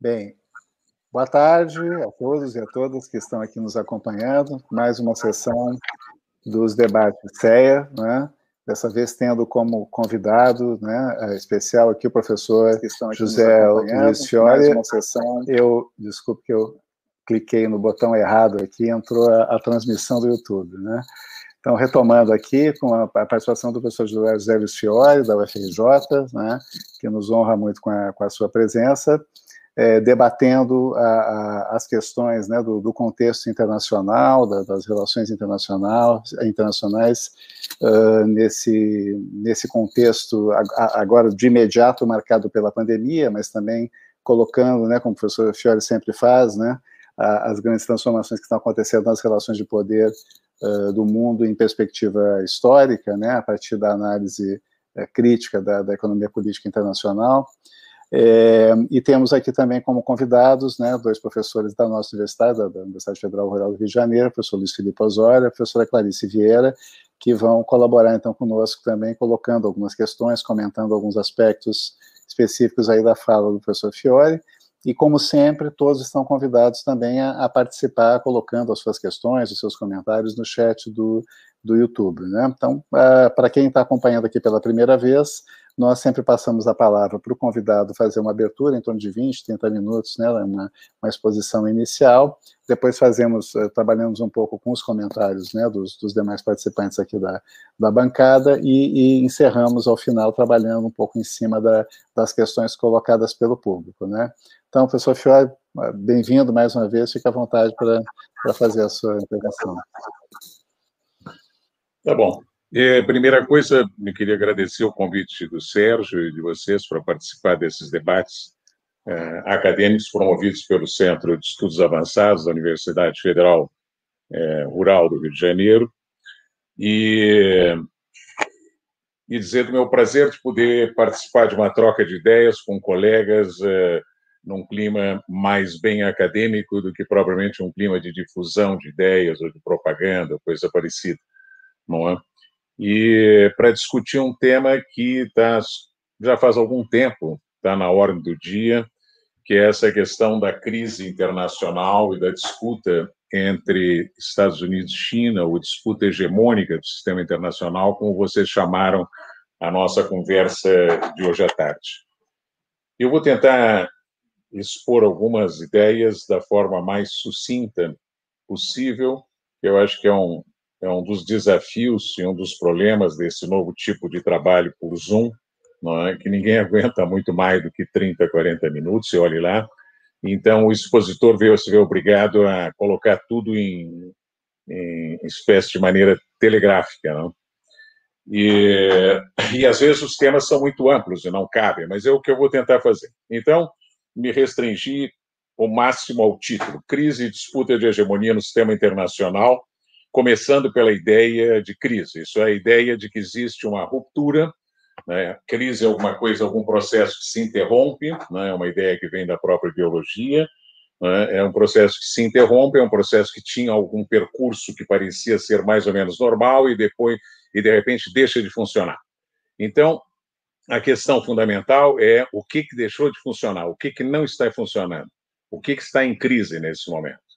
Bem, boa tarde a todos e a todas que estão aqui nos acompanhando. Mais uma sessão dos debates CEA, né? dessa vez tendo como convidado né, especial aqui o professor José Luiz Fiore. uma sessão. Eu, desculpe que eu cliquei no botão errado aqui, entrou a, a transmissão do YouTube, né? Então, retomando aqui, com a, a participação do professor José Luiz Fiore, da UFRJ, né, que nos honra muito com a, com a sua presença, é, debatendo a, a, as questões né, do, do, contexto internacional, da, das relações internacional, internacionais, uh, nesse, nesse contexto, agora de imediato marcado pela pandemia, mas também colocando, né, como o professor Fiore sempre faz, né, as grandes transformações que estão acontecendo nas relações de poder uh, do mundo em perspectiva histórica, né, a partir da análise uh, crítica da, da economia política internacional. É, e temos aqui também como convidados, né, dois professores da nossa universidade, da, da Universidade Federal Rural do Rio de Janeiro, o professor Luiz Felipe Osório e a professora Clarice Vieira, que vão colaborar então conosco também, colocando algumas questões, comentando alguns aspectos específicos aí da fala do professor Fiore, e como sempre, todos estão convidados também a, a participar, colocando as suas questões, os seus comentários no chat do, do YouTube, né? Então, uh, para quem está acompanhando aqui pela primeira vez, nós sempre passamos a palavra para o convidado fazer uma abertura em torno de 20, 30 minutos, né, uma, uma exposição inicial, depois fazemos, uh, trabalhamos um pouco com os comentários, né, dos, dos demais participantes aqui da, da bancada e, e, encerramos ao final trabalhando um pouco em cima da, das questões colocadas pelo público, né. Então, professor Fiore, bem-vindo mais uma vez, fique à vontade para fazer a sua intervenção. Tá bom. É, primeira coisa, me queria agradecer o convite do Sérgio e de vocês para participar desses debates é, acadêmicos promovidos pelo Centro de Estudos Avançados da Universidade Federal é, Rural do Rio de Janeiro. E, e dizer do meu prazer de poder participar de uma troca de ideias com colegas é, num clima mais bem acadêmico do que propriamente um clima de difusão de ideias ou de propaganda, coisa parecida, não é? E para discutir um tema que tá, já faz algum tempo está na ordem do dia, que é essa questão da crise internacional e da disputa entre Estados Unidos e China, ou disputa hegemônica do sistema internacional, como vocês chamaram a nossa conversa de hoje à tarde. Eu vou tentar expor algumas ideias da forma mais sucinta possível, que eu acho que é um, é um dos desafios e um dos problemas desse novo tipo de trabalho por Zoom, é? que ninguém aguenta muito mais do que 30, 40 minutos, e olhe lá. Então, o expositor veio se ver obrigado a colocar tudo em, em espécie de maneira telegráfica. Não? E, e, às vezes, os temas são muito amplos e não cabem, mas é o que eu vou tentar fazer. Então, me restringi o máximo ao título: Crise e disputa de hegemonia no sistema internacional começando pela ideia de crise. Isso é a ideia de que existe uma ruptura, né? crise é alguma coisa, algum processo que se interrompe, né? é uma ideia que vem da própria biologia, né? é um processo que se interrompe, é um processo que tinha algum percurso que parecia ser mais ou menos normal e depois e de repente deixa de funcionar. Então, a questão fundamental é o que, que deixou de funcionar, o que, que não está funcionando, o que, que está em crise nesse momento.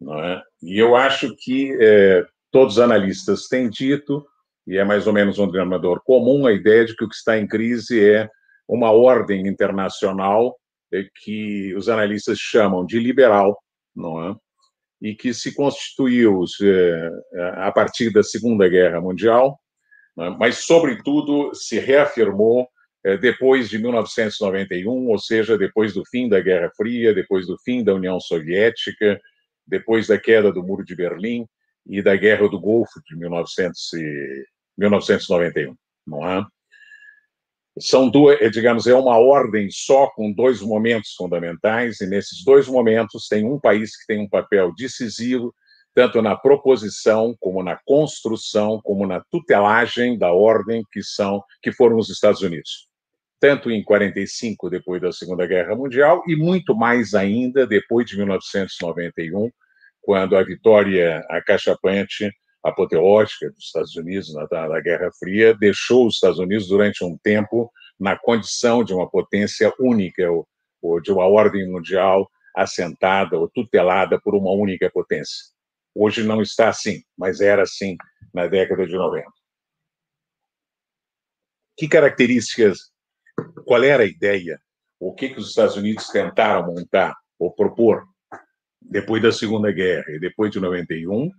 Não é? E eu acho que é, todos os analistas têm dito, e é mais ou menos um denominador comum, a ideia de que o que está em crise é uma ordem internacional é, que os analistas chamam de liberal, não é? e que se constituiu é, a partir da Segunda Guerra Mundial, é? mas, sobretudo, se reafirmou é, depois de 1991, ou seja, depois do fim da Guerra Fria, depois do fim da União Soviética, depois da queda do Muro de Berlim e da Guerra do Golfo de 1900 e, 1991, não é? São duas, é, digamos, é uma ordem só com dois momentos fundamentais, e nesses dois momentos tem um país que tem um papel decisivo, tanto na proposição, como na construção, como na tutelagem da ordem que são que foram os Estados Unidos. Tanto em 45, depois da Segunda Guerra Mundial, e muito mais ainda depois de 1991, quando a vitória acachapante, apoteótica dos Estados Unidos na, na Guerra Fria deixou os Estados Unidos durante um tempo na condição de uma potência única ou de uma ordem mundial assentada ou tutelada por uma única potência. Hoje não está assim, mas era assim na década de 90. Que características, qual era a ideia, o que, que os Estados Unidos tentaram montar ou propor depois da Segunda Guerra e depois de 91,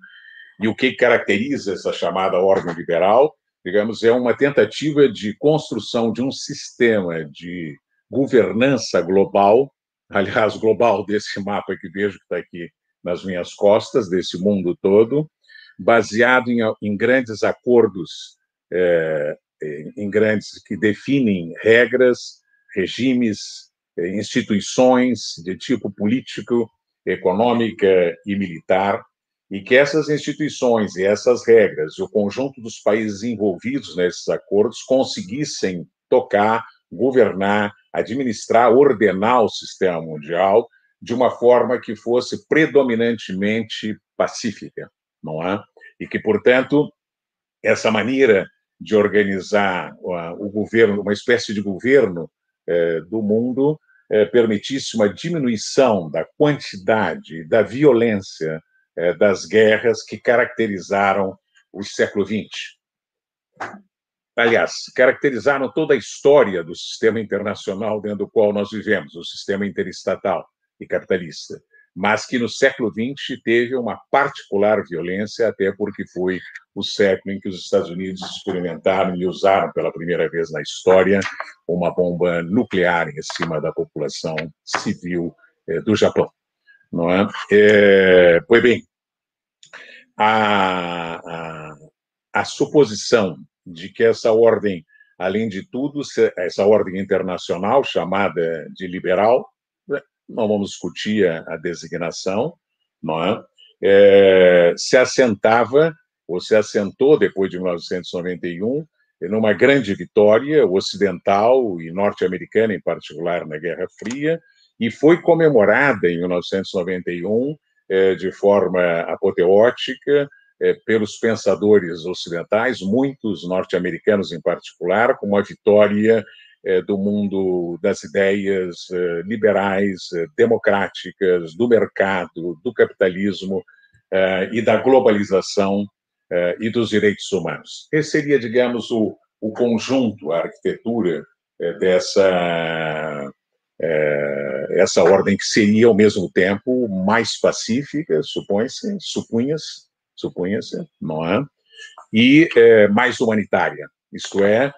e o que caracteriza essa chamada ordem liberal, digamos, é uma tentativa de construção de um sistema de governança global, aliás, global desse mapa que vejo que está aqui nas minhas costas, desse mundo todo, baseado em, em grandes acordos, é, em grandes que definem regras, regimes, é, instituições de tipo político, econômica e militar, e que essas instituições e essas regras e o conjunto dos países envolvidos nesses acordos conseguissem tocar, governar, administrar, ordenar o sistema mundial de uma forma que fosse predominantemente pacífica, não é? E que, portanto, essa maneira de organizar o governo, uma espécie de governo eh, do mundo, eh, permitisse uma diminuição da quantidade, da violência eh, das guerras que caracterizaram o século XX. Aliás, caracterizaram toda a história do sistema internacional dentro do qual nós vivemos, o sistema interestatal e capitalista, mas que no século XX teve uma particular violência, até porque foi o século em que os Estados Unidos experimentaram e usaram pela primeira vez na história uma bomba nuclear em cima da população civil eh, do Japão. Não é? é pois bem, a, a, a suposição de que essa ordem, além de tudo, essa ordem internacional chamada de liberal, não vamos discutir a, a designação, não é? é? se assentava, ou se assentou depois de 1991, numa grande vitória ocidental e norte-americana, em particular na Guerra Fria, e foi comemorada em 1991 é, de forma apoteótica é, pelos pensadores ocidentais, muitos norte-americanos em particular, como a vitória do mundo das ideias é, liberais, é, democráticas, do mercado, do capitalismo e da globalização e dos direitos humanos. Esse seria, digamos, o, o conjunto, a arquitetura dessa essa ordem que seria ao mesmo tempo mais pacífica, supõe-se, supunha-se, supunha-se, não é? E é, mais humanitária, isto é,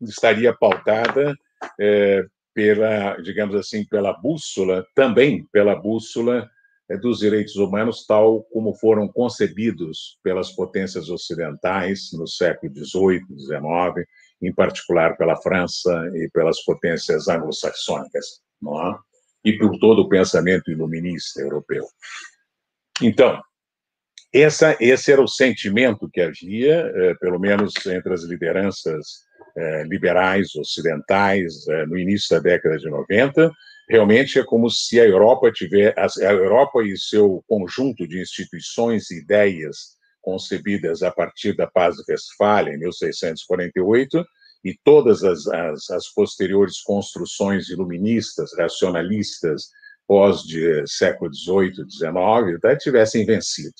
estaria pautada é, pela, digamos assim, pela bússola, também pela bússola é, dos direitos humanos, tal como foram concebidos pelas potências ocidentais no século XVIII, XIX, em particular pela França e pelas potências anglo-saxônicas, é? e por todo o pensamento iluminista europeu. Então, essa, esse era o sentimento que havia, eh, pelo menos entre as lideranças liberais ocidentais eh, no início da década de 90. Realmente é como se a Europa tiver a Europa e seu conjunto de instituições e ideias concebidas a partir da Paz de Westfália em 1648 e todas as, as, as posteriores construções iluministas, racionalistas pós de século XVIII, XIX, tá, tivessem vencido,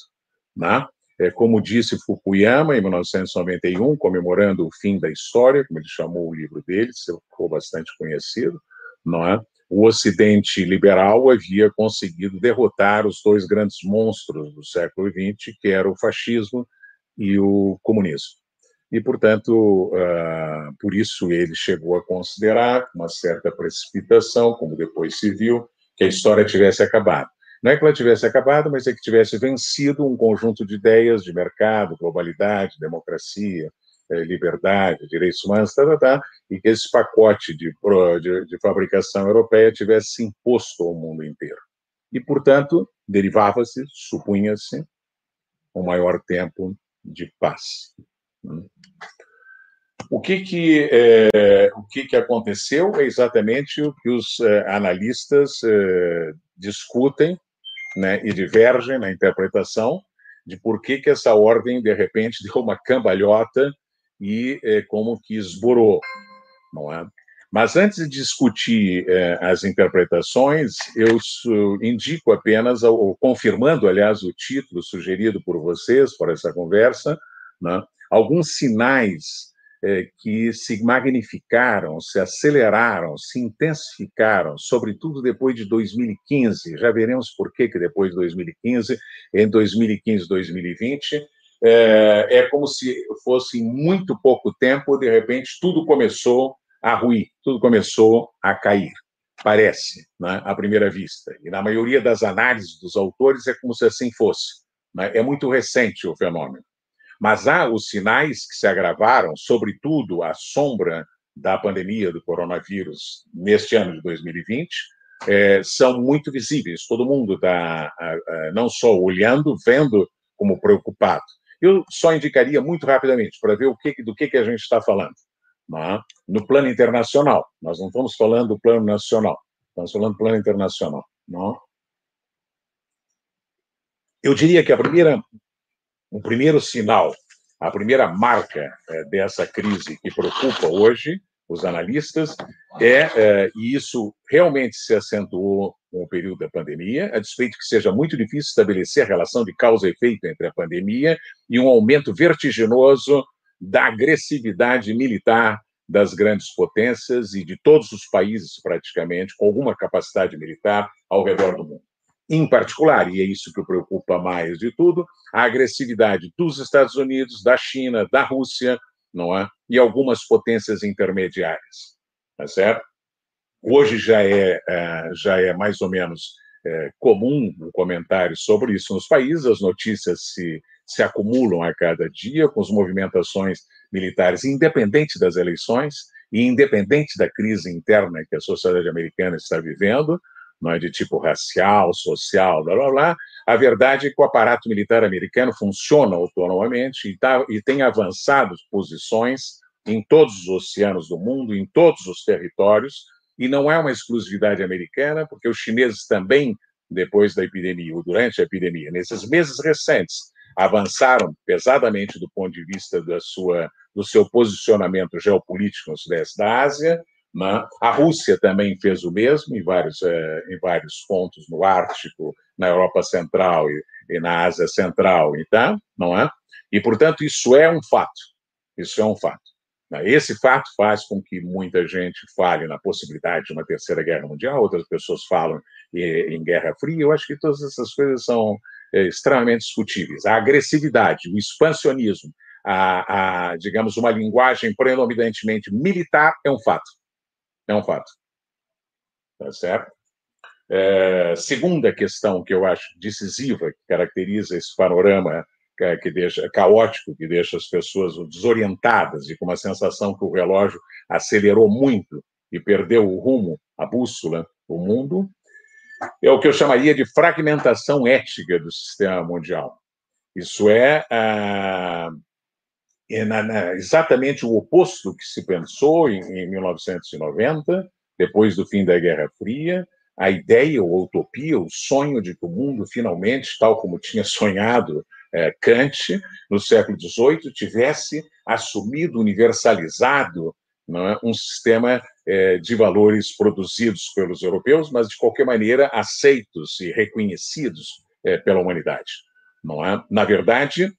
né? É, como disse Fukuyama em 1991, comemorando o fim da história, como ele chamou o livro dele, ficou bastante conhecido, não é? O Ocidente liberal havia conseguido derrotar os dois grandes monstros do século XX, que era o fascismo e o comunismo. E, portanto, uh, por isso ele chegou a considerar, com uma certa precipitação, como depois se viu, que a história tivesse acabado. Não é que ela tivesse acabado, mas é que tivesse vencido um conjunto de ideias de mercado, globalidade, democracia, eh, liberdade, direitos humanos, tá, tá, tá, e que esse pacote de, de, de fabricação europeia tivesse se imposto ao mundo inteiro. E, portanto, derivava-se, supunha-se, um maior tempo de paz. O que que, é, o que que aconteceu é exatamente o que os é, analistas é, discutem né, e divergem na interpretação de por que, que essa ordem, de repente, deu uma cambalhota e é, como que esborou, não é? Mas antes de discutir eh, as interpretações, eu indico apenas, ou confirmando, aliás, o título sugerido por vocês para essa conversa, né, alguns sinais que se magnificaram, se aceleraram, se intensificaram, sobretudo depois de 2015. Já veremos por que, que depois de 2015, em 2015, 2020, é, é como se fosse muito pouco tempo, de repente, tudo começou a ruir, tudo começou a cair. Parece, né, à primeira vista. E na maioria das análises dos autores é como se assim fosse. Né? É muito recente o fenômeno. Mas há os sinais que se agravaram, sobretudo a sombra da pandemia do coronavírus neste ano de 2020, é, são muito visíveis. Todo mundo está não só olhando, vendo como preocupado. Eu só indicaria muito rapidamente para ver o que, do que, que a gente está falando. Né? No plano internacional, nós não estamos falando do plano nacional, estamos falando do plano internacional. Né? Eu diria que a primeira, o primeiro sinal, a primeira marca é, dessa crise que preocupa hoje os analistas é, é, e isso realmente se acentuou com o período da pandemia, a despeito que seja muito difícil estabelecer a relação de causa e efeito entre a pandemia e um aumento vertiginoso da agressividade militar das grandes potências e de todos os países, praticamente, com alguma capacidade militar ao redor do mundo. Em particular, e é isso que preocupa mais de tudo, a agressividade dos Estados Unidos, da China, da Rússia, não é? E algumas potências intermediárias, tá certo? Hoje já é, é já é mais ou menos é, comum um comentário sobre isso nos países, as notícias se, se acumulam a cada dia com as movimentações militares, independente das eleições e independente da crise interna que a sociedade americana está vivendo, não é de tipo racial, social, blá blá blá. A verdade é que o aparato militar americano funciona autonomamente e, tá, e tem avançado posições em todos os oceanos do mundo, em todos os territórios, e não é uma exclusividade americana, porque os chineses também, depois da epidemia, ou durante a epidemia, nesses meses recentes, avançaram pesadamente do ponto de vista da sua, do seu posicionamento geopolítico no sudeste da Ásia? A Rússia também fez o mesmo em vários, eh, em vários pontos no Ártico, na Europa Central e, na Ásia Central, então, não é? E, portanto, isso é um fato. Isso é um fato. Né? Esse fato faz com que muita gente fale na possibilidade de uma terceira guerra mundial, outras pessoas falam em guerra fria. Eu acho que todas essas coisas são é, extremamente discutíveis. A agressividade, o expansionismo, a, a, digamos, uma linguagem predominantemente militar é um fato. É um fato. Tá certo? É, segunda questão que eu acho decisiva, que caracteriza esse panorama é, que deixa caótico, que deixa as pessoas desorientadas e com uma sensação que o relógio acelerou muito e perdeu o rumo, a bússola, o mundo, é o que eu chamaria de fragmentação ética do sistema mundial. Isso é ah, na, na, exatamente o oposto que se pensou em, em 1990, depois do fim da Guerra Fria, a ideia ou a utopia, o sonho de que o mundo finalmente, tal como tinha sonhado é, Kant no século XVIII, tivesse assumido, universalizado é, um sistema é, de valores produzidos pelos europeus, mas de qualquer maneira aceitos e reconhecidos é, pela humanidade. Não é? Na verdade,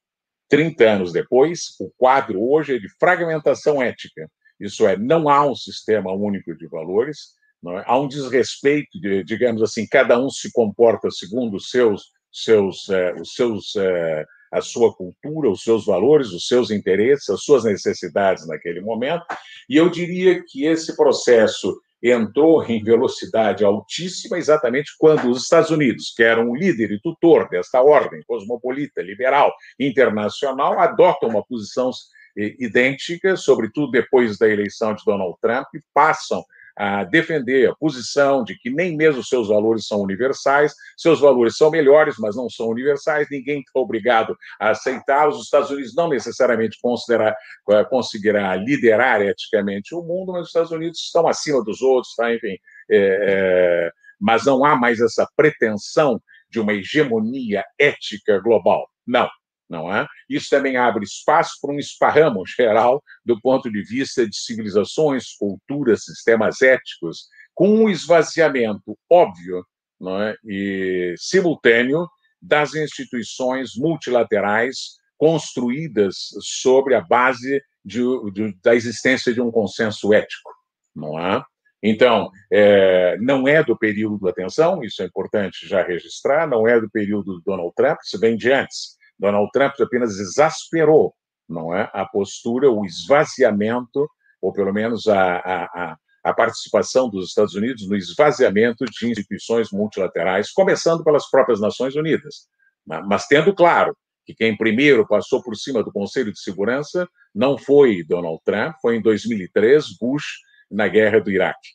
30 anos depois, o quadro hoje é de fragmentação ética. Isso é, não há um sistema único de valores, é? há um desrespeito, de, digamos assim, cada um se comporta segundo os seus, seus, é, os seus, é, a sua cultura, os seus valores, os seus interesses, as suas necessidades naquele momento. E eu diria que esse processo entrou em velocidade altíssima exatamente quando os Estados Unidos, que eram o líder e tutor desta ordem cosmopolita, liberal, internacional, adotam uma posição idêntica, sobretudo depois da eleição de Donald Trump, e passam a defender a posição de que nem mesmo seus valores são universais, seus valores são melhores, mas não são universais, ninguém está obrigado a aceitá-los. Os Estados Unidos não necessariamente considerar, eh, conseguirá liderar eticamente o mundo, mas os Estados Unidos estão acima dos outros, tá? enfim. É, é, mas não há mais essa pretensão de uma hegemonia ética global. Não. Não é? Isso também abre espaço para um esparramo geral do ponto de vista de civilizações, culturas, sistemas éticos, com um esvaziamento óbvio não é? e simultâneo das instituições multilaterais construídas sobre a base de, de, da existência de um consenso ético, não é? Então, é, não é do período da tensão, isso é importante já registrar, não é do período do Donald Trump, isso vem de antes. Donald Trump apenas exasperou, não é, a postura, o esvaziamento, ou pelo menos a, a, a participação dos Estados Unidos no esvaziamento de instituições multilaterais, começando pelas próprias Nações Unidas, mas tendo claro que quem primeiro passou por cima do Conselho de Segurança não foi Donald Trump, foi em 2003 Bush na guerra do Iraque,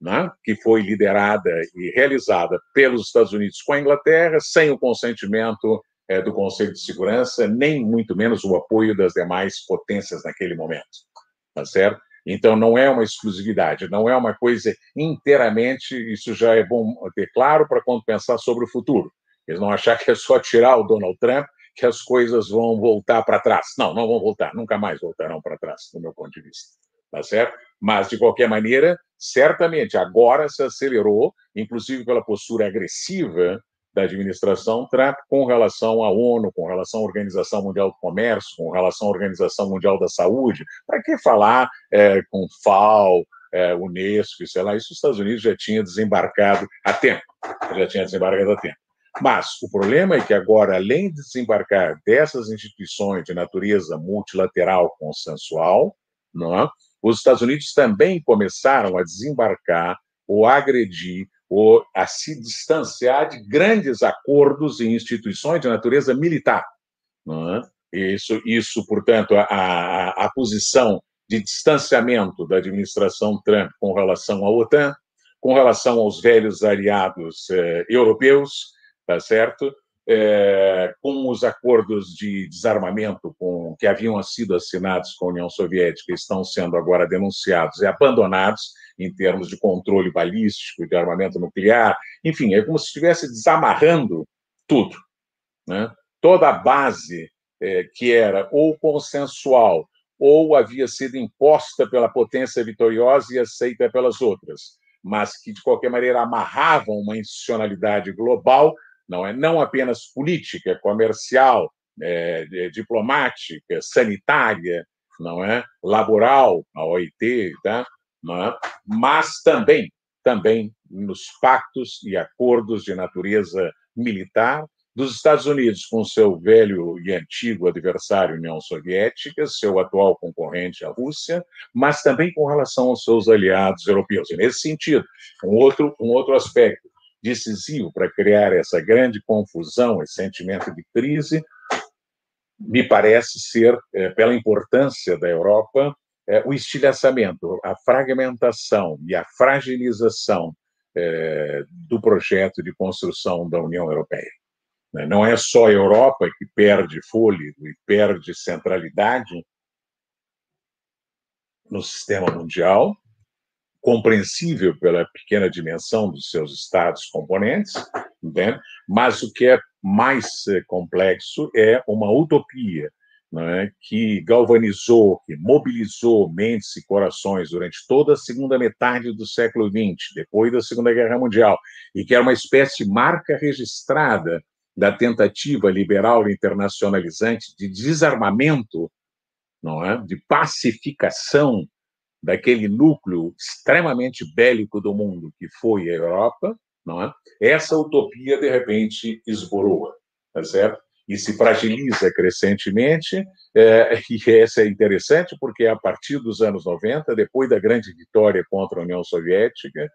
né? que foi liderada e realizada pelos Estados Unidos com a Inglaterra, sem o consentimento é, do Conselho de Segurança, nem muito menos o apoio das demais potências naquele momento. Tá certo? Então, não é uma exclusividade, não é uma coisa inteiramente. Isso já é bom ter claro para quando pensar sobre o futuro. Eles não achar que é só tirar o Donald Trump que as coisas vão voltar para trás. Não, não vão voltar, nunca mais voltarão para trás, do meu ponto de vista. Tá certo? Mas, de qualquer maneira, certamente agora se acelerou, inclusive pela postura agressiva da administração Trump com relação à ONU, com relação à Organização Mundial do Comércio, com relação à Organização Mundial da Saúde. Para que falar é, com FAO, é, Unesco, sei lá, isso os Estados Unidos já tinha desembarcado há tempo, já tinha desembarcado há tempo. Mas o problema é que agora, além de desembarcar dessas instituições de natureza multilateral consensual, não é? os Estados Unidos também começaram a desembarcar ou agredir ou a se distanciar de grandes acordos e instituições de natureza militar. É? Isso, isso, portanto, a, a, a, posição de distanciamento da administração Trump com relação à OTAN, com relação aos velhos aliados eh, europeus, tá certo? É, com os acordos de desarmamento com, que haviam sido assinados com a União Soviética estão sendo agora denunciados e abandonados, em termos de controle balístico, de armamento nuclear, enfim, é como se estivesse desamarrando tudo. Né? Toda a base é, que era ou consensual ou havia sido imposta pela potência vitoriosa e aceita pelas outras, mas que, de qualquer maneira, amarravam uma institucionalidade global, não é não apenas política, comercial, é, diplomática, sanitária, não é laboral, a OIT, tá? é? mas também, também nos pactos e acordos de natureza militar dos Estados Unidos com seu velho e antigo adversário, União Soviética, seu atual concorrente, a Rússia, mas também com relação aos seus aliados europeus. E nesse sentido, um outro, um outro aspecto decisivo para criar essa grande confusão, esse sentimento de crise, me parece ser, é, pela importância da Europa, é, o estilhaçamento, a fragmentação e a fragilização é, do projeto de construção da União Europeia. Né? Não é só a Europa que perde fôlego e perde centralidade no sistema mundial, compreensível pela pequena dimensão dos seus estados componentes, entende? mas o que é mais eh, complexo é uma utopia né, que galvanizou, que mobilizou mentes e corações durante toda a segunda metade do século XX, depois da Segunda Guerra Mundial, e que era uma espécie de marca registrada da tentativa liberal internacionalizante de desarmamento, não é, de pacificação daquele núcleo extremamente bélico do mundo que foi a Europa, não é? Essa utopia de repente esboroa, tá certo? e se fragiliza crescentemente, é, e essa é interessante porque a partir dos anos 90, depois da grande vitória contra a União Soviética,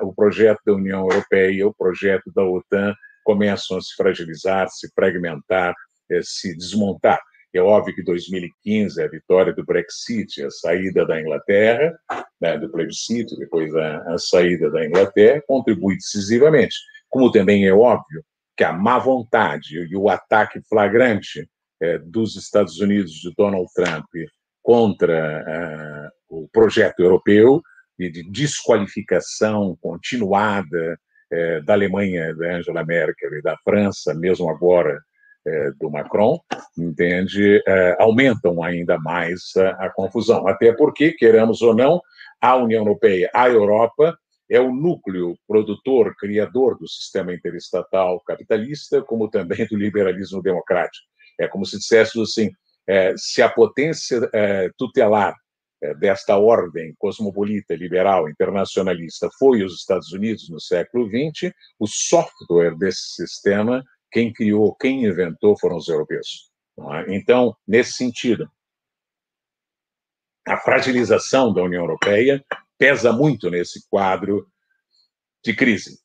o projeto da União Europeia, o projeto da OTAN começam a se fragilizar, se fragmentar, é, se desmontar. É óbvio que 2015, a vitória do Brexit, a saída da Inglaterra, né, do plebiscito, depois a, a saída da Inglaterra, contribui decisivamente. Como também é óbvio que a má vontade e o ataque flagrante é, dos Estados Unidos de Donald Trump contra é, o projeto europeu e de desqualificação continuada é, da Alemanha, da Angela Merkel e da França, mesmo agora é, do Macron, entende, é, aumentam ainda mais a, a, confusão. Até porque, queramos ou não, a União Europeia, a Europa, é o núcleo produtor, criador do sistema interestatal capitalista, como também do liberalismo democrático. É como se disséssemos assim, é, se a potência é, tutelar é, desta ordem cosmopolita, liberal, internacionalista foi os Estados Unidos no século XX, o software desse sistema, quem criou, quem inventou foram os europeus. É? Então, nesse sentido, a fragilização da União Europeia pesa muito nesse quadro de crise.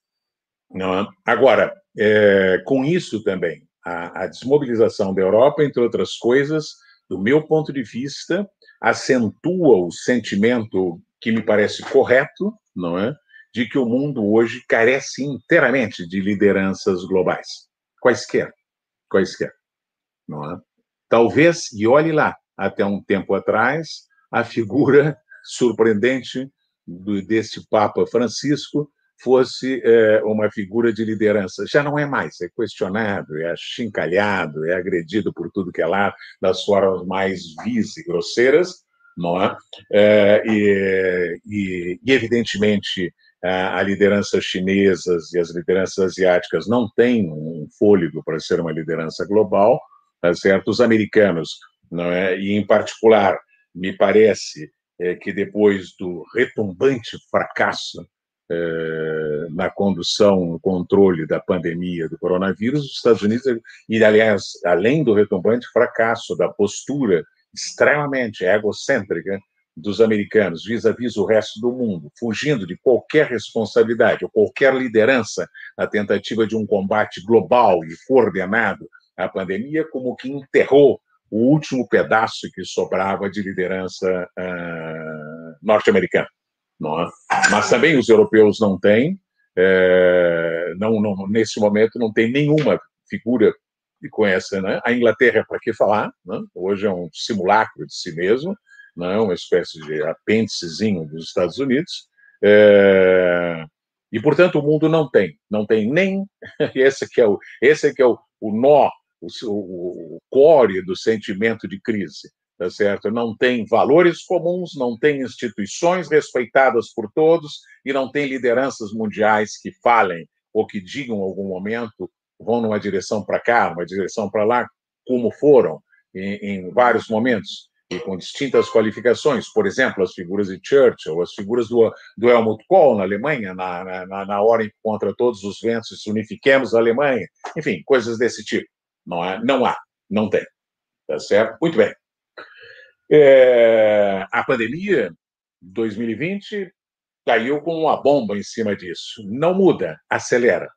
É? Agora, é, com isso também, a, a, desmobilização da Europa, entre outras coisas, do meu ponto de vista, acentua o sentimento que me parece correto, não é, de que o mundo hoje carece inteiramente de lideranças globais, quaisquer, quaisquer, não é? Talvez, e olhe lá, até um tempo atrás, a figura surpreendente do, desse Papa Francisco fosse é, uma figura de liderança. Já não é mais, é questionado, é achincalhado, é agredido por tudo que é lá, das formas mais vis e grosseiras, não é? é e, e, e, evidentemente, a liderança chinesa e as lideranças asiáticas não têm um fôlego para ser uma liderança global, tá certo? Os americanos, não é? e em particular, me parece é, que depois do retumbante fracasso é, na condução, no controle da pandemia do coronavírus, os Estados Unidos, e aliás, além do retumbante fracasso da postura extremamente egocêntrica dos americanos vis-à-vis -vis o resto do mundo, fugindo de qualquer responsabilidade ou qualquer liderança na tentativa de um combate global e coordenado à pandemia, como que enterrou o último pedaço que sobrava de liderança uh, norte-americana. É? Mas também os europeus não têm, é, não, não, nesse momento não tem nenhuma figura que conhece. Né? A Inglaterra, para que falar? Né? Hoje é um simulacro de si mesmo, né? uma espécie de apêndicezinho dos Estados Unidos. É, e, portanto, o mundo não tem, não tem nem esse que é o, esse que é o, o nó o, o core do sentimento de crise, tá certo? Não tem valores comuns, não tem instituições respeitadas por todos e não tem lideranças mundiais que falem ou que digam em algum momento vão numa direção para cá, uma direção para lá, como foram em, em, vários momentos com distintas qualificações. Por exemplo, as figuras de Churchill, as figuras do, do Helmut Kohl na Alemanha, na, na, na hora em que contra todos os ventos unifiquemos a Alemanha. Enfim, coisas desse tipo. Não, é? não há, não tem. Tá certo? Muito bem. É, a pandemia 2020 caiu com uma bomba em cima disso. Não muda, acelera.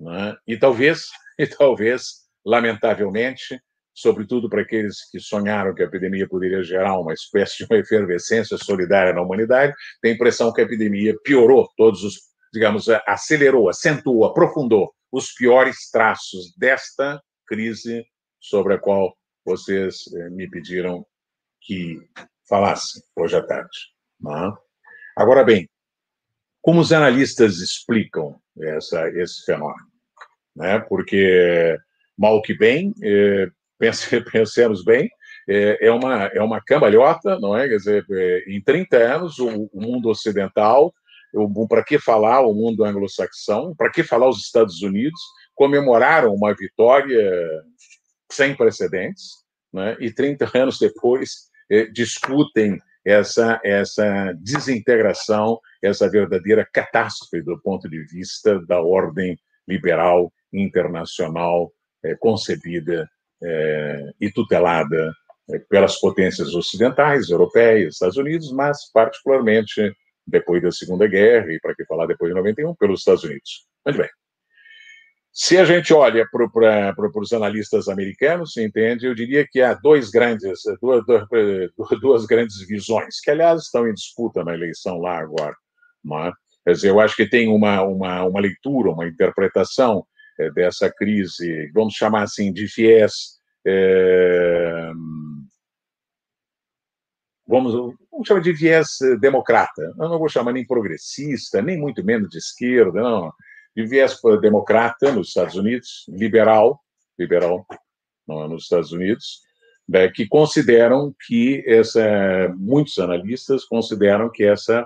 É? E talvez, e talvez, lamentavelmente, sobretudo para aqueles que sonharam que a epidemia poderia gerar uma espécie de uma efervescência solidária na humanidade, tem a impressão que a epidemia piorou todos os, digamos, acelerou, acentuou, aprofundou os piores traços desta crise sobre a qual vocês eh, me pediram que falasse hoje à tarde. É? Agora bem, como os analistas explicam essa, esse fenômeno? Né? Porque, mal que bem, é, pensemos bem, é, é, uma, é uma cambalhota, não é? Quer dizer, é, em 30 anos, o, o mundo ocidental, para que falar o mundo anglo-saxão, para que falar os Estados Unidos, comemoraram uma vitória sem precedentes, né? e 30 anos depois eh, discutem essa, essa desintegração, essa verdadeira catástrofe do ponto de vista da ordem liberal internacional concebida eh, e tutelada eh, pelas potências ocidentais, europeias, Estados Unidos, mas particularmente depois da Segunda Guerra e para que falar depois de 91 pelos Estados Unidos. Muito bem. Se a gente olha para os analistas americanos, entende? Eu diria que há dois grandes, duas, duas, grandes visões, que, aliás, estão em disputa na eleição lá agora. É? Quer dizer, eu acho que tem uma, uma, uma leitura, uma interpretação é, dessa crise, vamos chamar assim, de viés. É, vamos, vamos chamar de viés democrata. Eu não vou chamar nem progressista, nem muito menos de esquerda, não de viés democrata nos Estados Unidos, liberal, liberal nos Estados Unidos, né, que consideram que essa, muitos analistas consideram que essa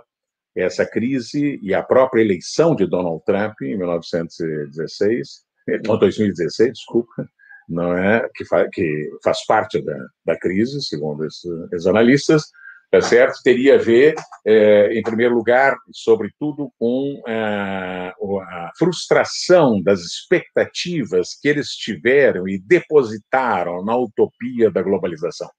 essa crise e a própria eleição de Donald Trump em 1916, ou 2016, desculpa, não é que, faz, que faz parte da, da crise, segundo esses, analistas, tá certo? Teria a ver, é, em primeiro lugar, sobretudo, com a, a, frustração das expectativas que eles tiveram e depositaram na utopia da globalização.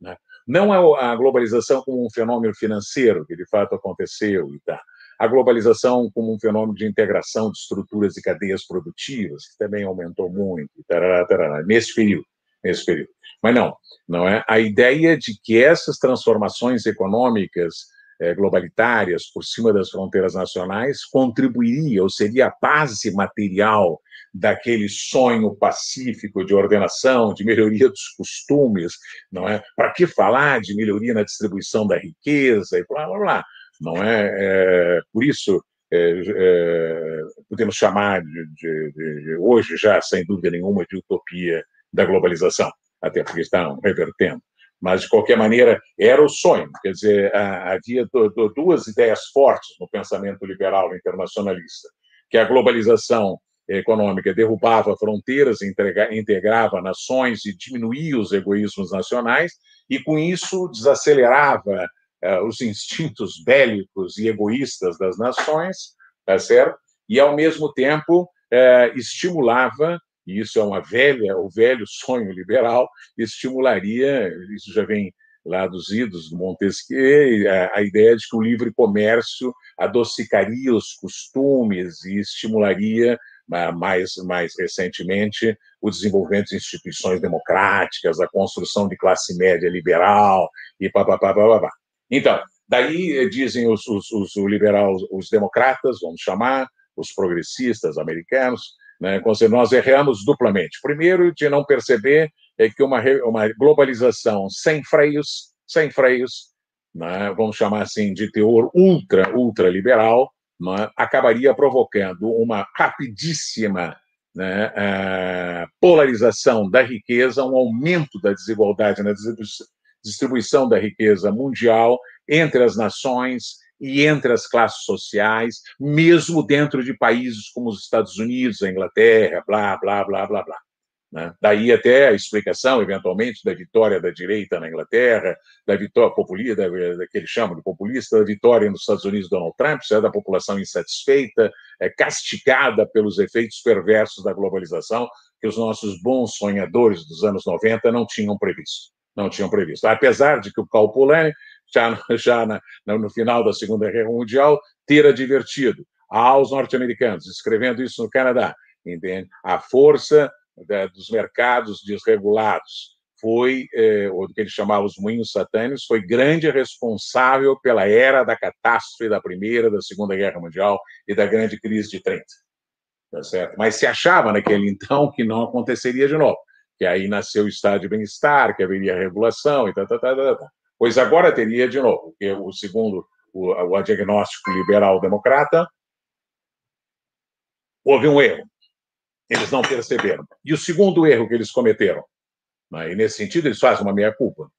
Né? Não a globalização como um fenômeno financeiro, que de fato aconteceu e tá. A globalização como um fenômeno de integração de estruturas e cadeias produtivas, que também aumentou muito, tarará, tarará, nesse período, nesse período. Mas não, não é a ideia de que essas transformações econômicas é, globalitárias por cima das fronteiras nacionais contribuiria ou seria a base material daquele sonho pacífico de ordenação, de melhoria dos costumes, não é? Para que falar de melhoria na distribuição da riqueza e blá blá blá, não é? é por isso é, é, podemos chamar de, de, de, hoje já sem dúvida nenhuma de utopia da globalização até porque estão revertendo. Mas, de qualquer maneira, era o sonho. Quer dizer, havia duas ideias fortes no pensamento liberal internacionalista, que a globalização econômica derrubava fronteiras, integrava nações e diminuía os egoísmos nacionais, e com isso desacelerava eh, os instintos bélicos e egoístas das nações, tá certo? E, ao mesmo tempo, eh, estimulava e isso é uma velha, o velho sonho liberal, estimularia, isso já vem lá dos idos do Montesquieu, a, a ideia de que o livre comércio adocicaria os costumes e estimularia mais, mais recentemente o desenvolvimento de instituições democráticas, a construção de classe média liberal e papapá. Então, daí eh, dizem os, os, os liberais, os democratas, vamos chamar, os progressistas americanos, né? Nós erramos duplamente. Primeiro, de não perceber é que uma, uma globalização sem freios, sem freios, né? vamos chamar assim de teor ultra, ultra liberal, né? acabaria provocando uma rapidíssima né, uh, polarização da riqueza, um aumento da desigualdade na distribuição da riqueza mundial entre as nações, e entre as classes sociais, mesmo dentro de países como os Estados Unidos, a Inglaterra, blá, blá, blá, blá, blá. Né? Daí até a explicação, eventualmente, da vitória da direita na Inglaterra, da vitória populista, da, que ele chama de populista, da vitória nos Estados Unidos Donald Trump, é da população insatisfeita, é, castigada pelos efeitos perversos da globalização que os nossos bons sonhadores dos anos 90 não tinham previsto. Não tinham previsto. Apesar de que o Carl Polanyi já, já na, no final da Segunda Guerra Mundial, ter advertido aos norte-americanos, escrevendo isso no Canadá, entende? A força da, dos mercados desregulados foi, eh, do que ele chamava os moinhos satânicos, foi grande responsável pela era da catástrofe da Primeira, da Segunda Guerra Mundial e da grande crise de 30. Tá certo? Mas se achava naquele então que não aconteceria de novo, que aí nasceu o estado de bem-estar, que haveria regulação e tal, tal, tal, tal. Pois agora teria, de novo, porque o segundo o, o diagnóstico liberal-democrata, houve um erro. Eles não perceberam. E o segundo erro que eles cometeram, né, e nesse sentido eles fazem uma meia-culpa,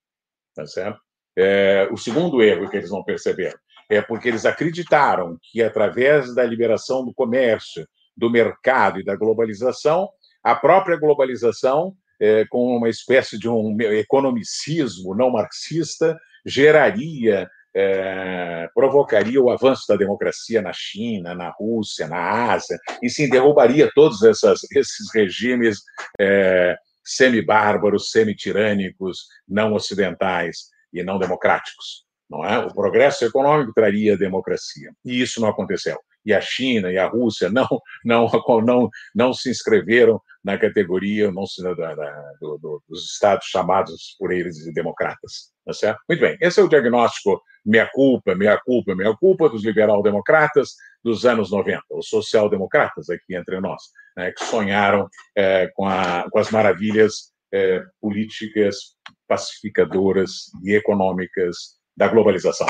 tá certo? É, o segundo erro que eles não perceberam é porque eles acreditaram que, através da liberação do comércio, do mercado e da globalização, a própria globalização é, com uma espécie de um economicismo não marxista, geraria, é, provocaria o avanço da democracia na China, na Rússia, na Ásia, e sim derrubaria todos essas, esses regimes é, semi-bárbaros, semi-tirânicos, não ocidentais e não democráticos. Não é? O progresso econômico traria democracia, e isso não aconteceu e a China e a Rússia não não não não se inscreveram na categoria não se, do, dos estados chamados por eles de democratas, tá certo? Muito bem, esse é o diagnóstico meia culpa, meia culpa, meia culpa dos liberal-democratas dos anos 90, os social-democratas aqui entre nós, né, que sonharam é, com, a, com as maravilhas é, políticas pacificadoras e econômicas da globalização.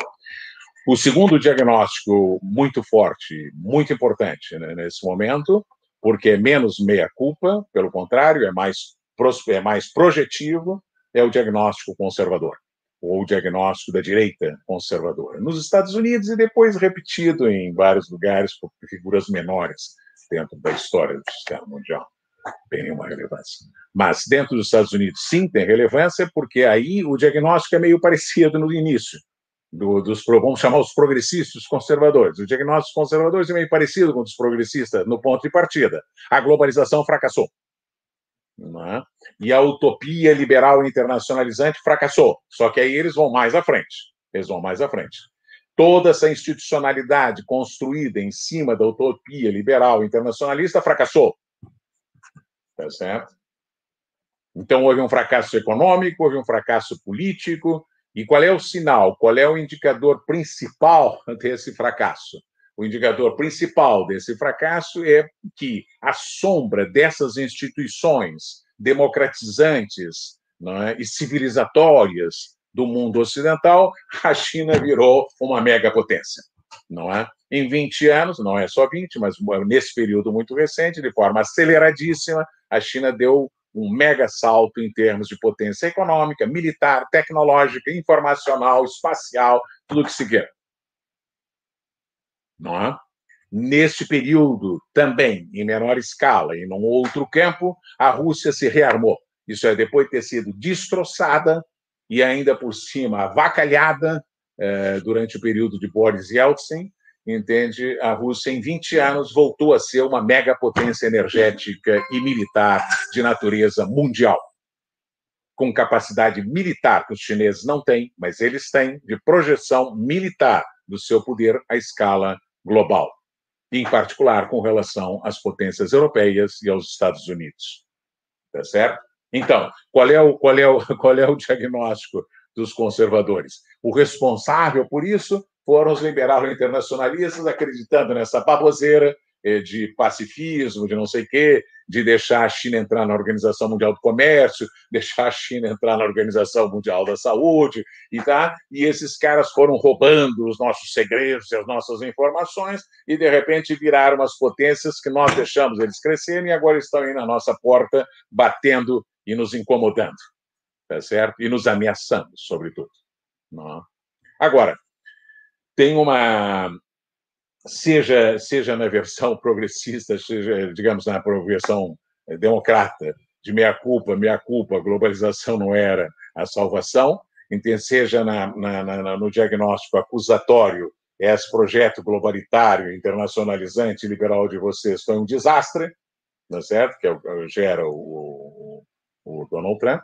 O segundo diagnóstico muito forte, muito importante né, nesse momento, porque é menos meia-culpa, pelo contrário, é mais, é mais projetivo, é o diagnóstico conservador, ou o diagnóstico da direita conservadora. Nos Estados Unidos, e depois repetido em vários lugares por figuras menores dentro da história do sistema mundial. Tem nenhuma relevância. Mas dentro dos Estados Unidos, sim, tem relevância, porque aí o diagnóstico é meio parecido no início do, dos, vamos chamar os progressistas, conservadores. O diagnóstico dos conservadores é meio parecido com o dos progressistas no ponto de partida. A globalização fracassou. É? E a utopia liberal internacionalizante fracassou. Só que aí eles vão mais à frente. Eles vão mais à frente. Toda essa institucionalidade construída em cima da utopia liberal internacionalista fracassou. Tá certo? Então, houve um fracasso econômico, houve um fracasso político, e qual é o sinal, qual é o indicador principal desse fracasso? O indicador principal desse fracasso é que a sombra dessas instituições democratizantes é, e civilizatórias do mundo ocidental, a China virou uma megapotência, não é? Em 20 anos, não é só 20, mas nesse período muito recente, de forma aceleradíssima, a China deu um mega salto em termos de potência econômica, militar, tecnológica, informacional, espacial, tudo que se queira. Não é? Neste período, também, em menor escala, em um outro campo, a Rússia se rearmou. Isso é, depois de ter sido destroçada e ainda por cima avacalhada eh, durante o período de Boris Yeltsin, entende? A Rússia, em 20 anos, voltou a ser uma megapotência energética e militar de natureza mundial, com capacidade militar que os chineses não têm, mas eles têm, de projeção militar do seu poder à escala global, em particular com relação às potências europeias e aos Estados Unidos. Tá certo? Então, qual é o, qual é o, qual é o diagnóstico dos conservadores? O responsável por isso foram os liberais internacionalistas acreditando nessa baboseira eh, de pacifismo, de não sei o quê, de deixar a China entrar na Organização Mundial do Comércio, deixar a China entrar na Organização Mundial da Saúde, e tá? E esses caras foram roubando os nossos segredos as nossas informações e de repente viraram umas potências que nós deixamos eles crescerem e agora estão aí na nossa porta batendo e nos incomodando, tá certo? E nos ameaçando, sobretudo. Não. Agora, tem uma seja seja na versão progressista, seja digamos na versão democrata de meia culpa, meia culpa, globalização não era a salvação, seja na, na, na, no diagnóstico acusatório, esse projeto globalitário, internacionalizante, liberal de vocês foi um desastre, não é certo? Que é, gera o, o, o Donald Trump.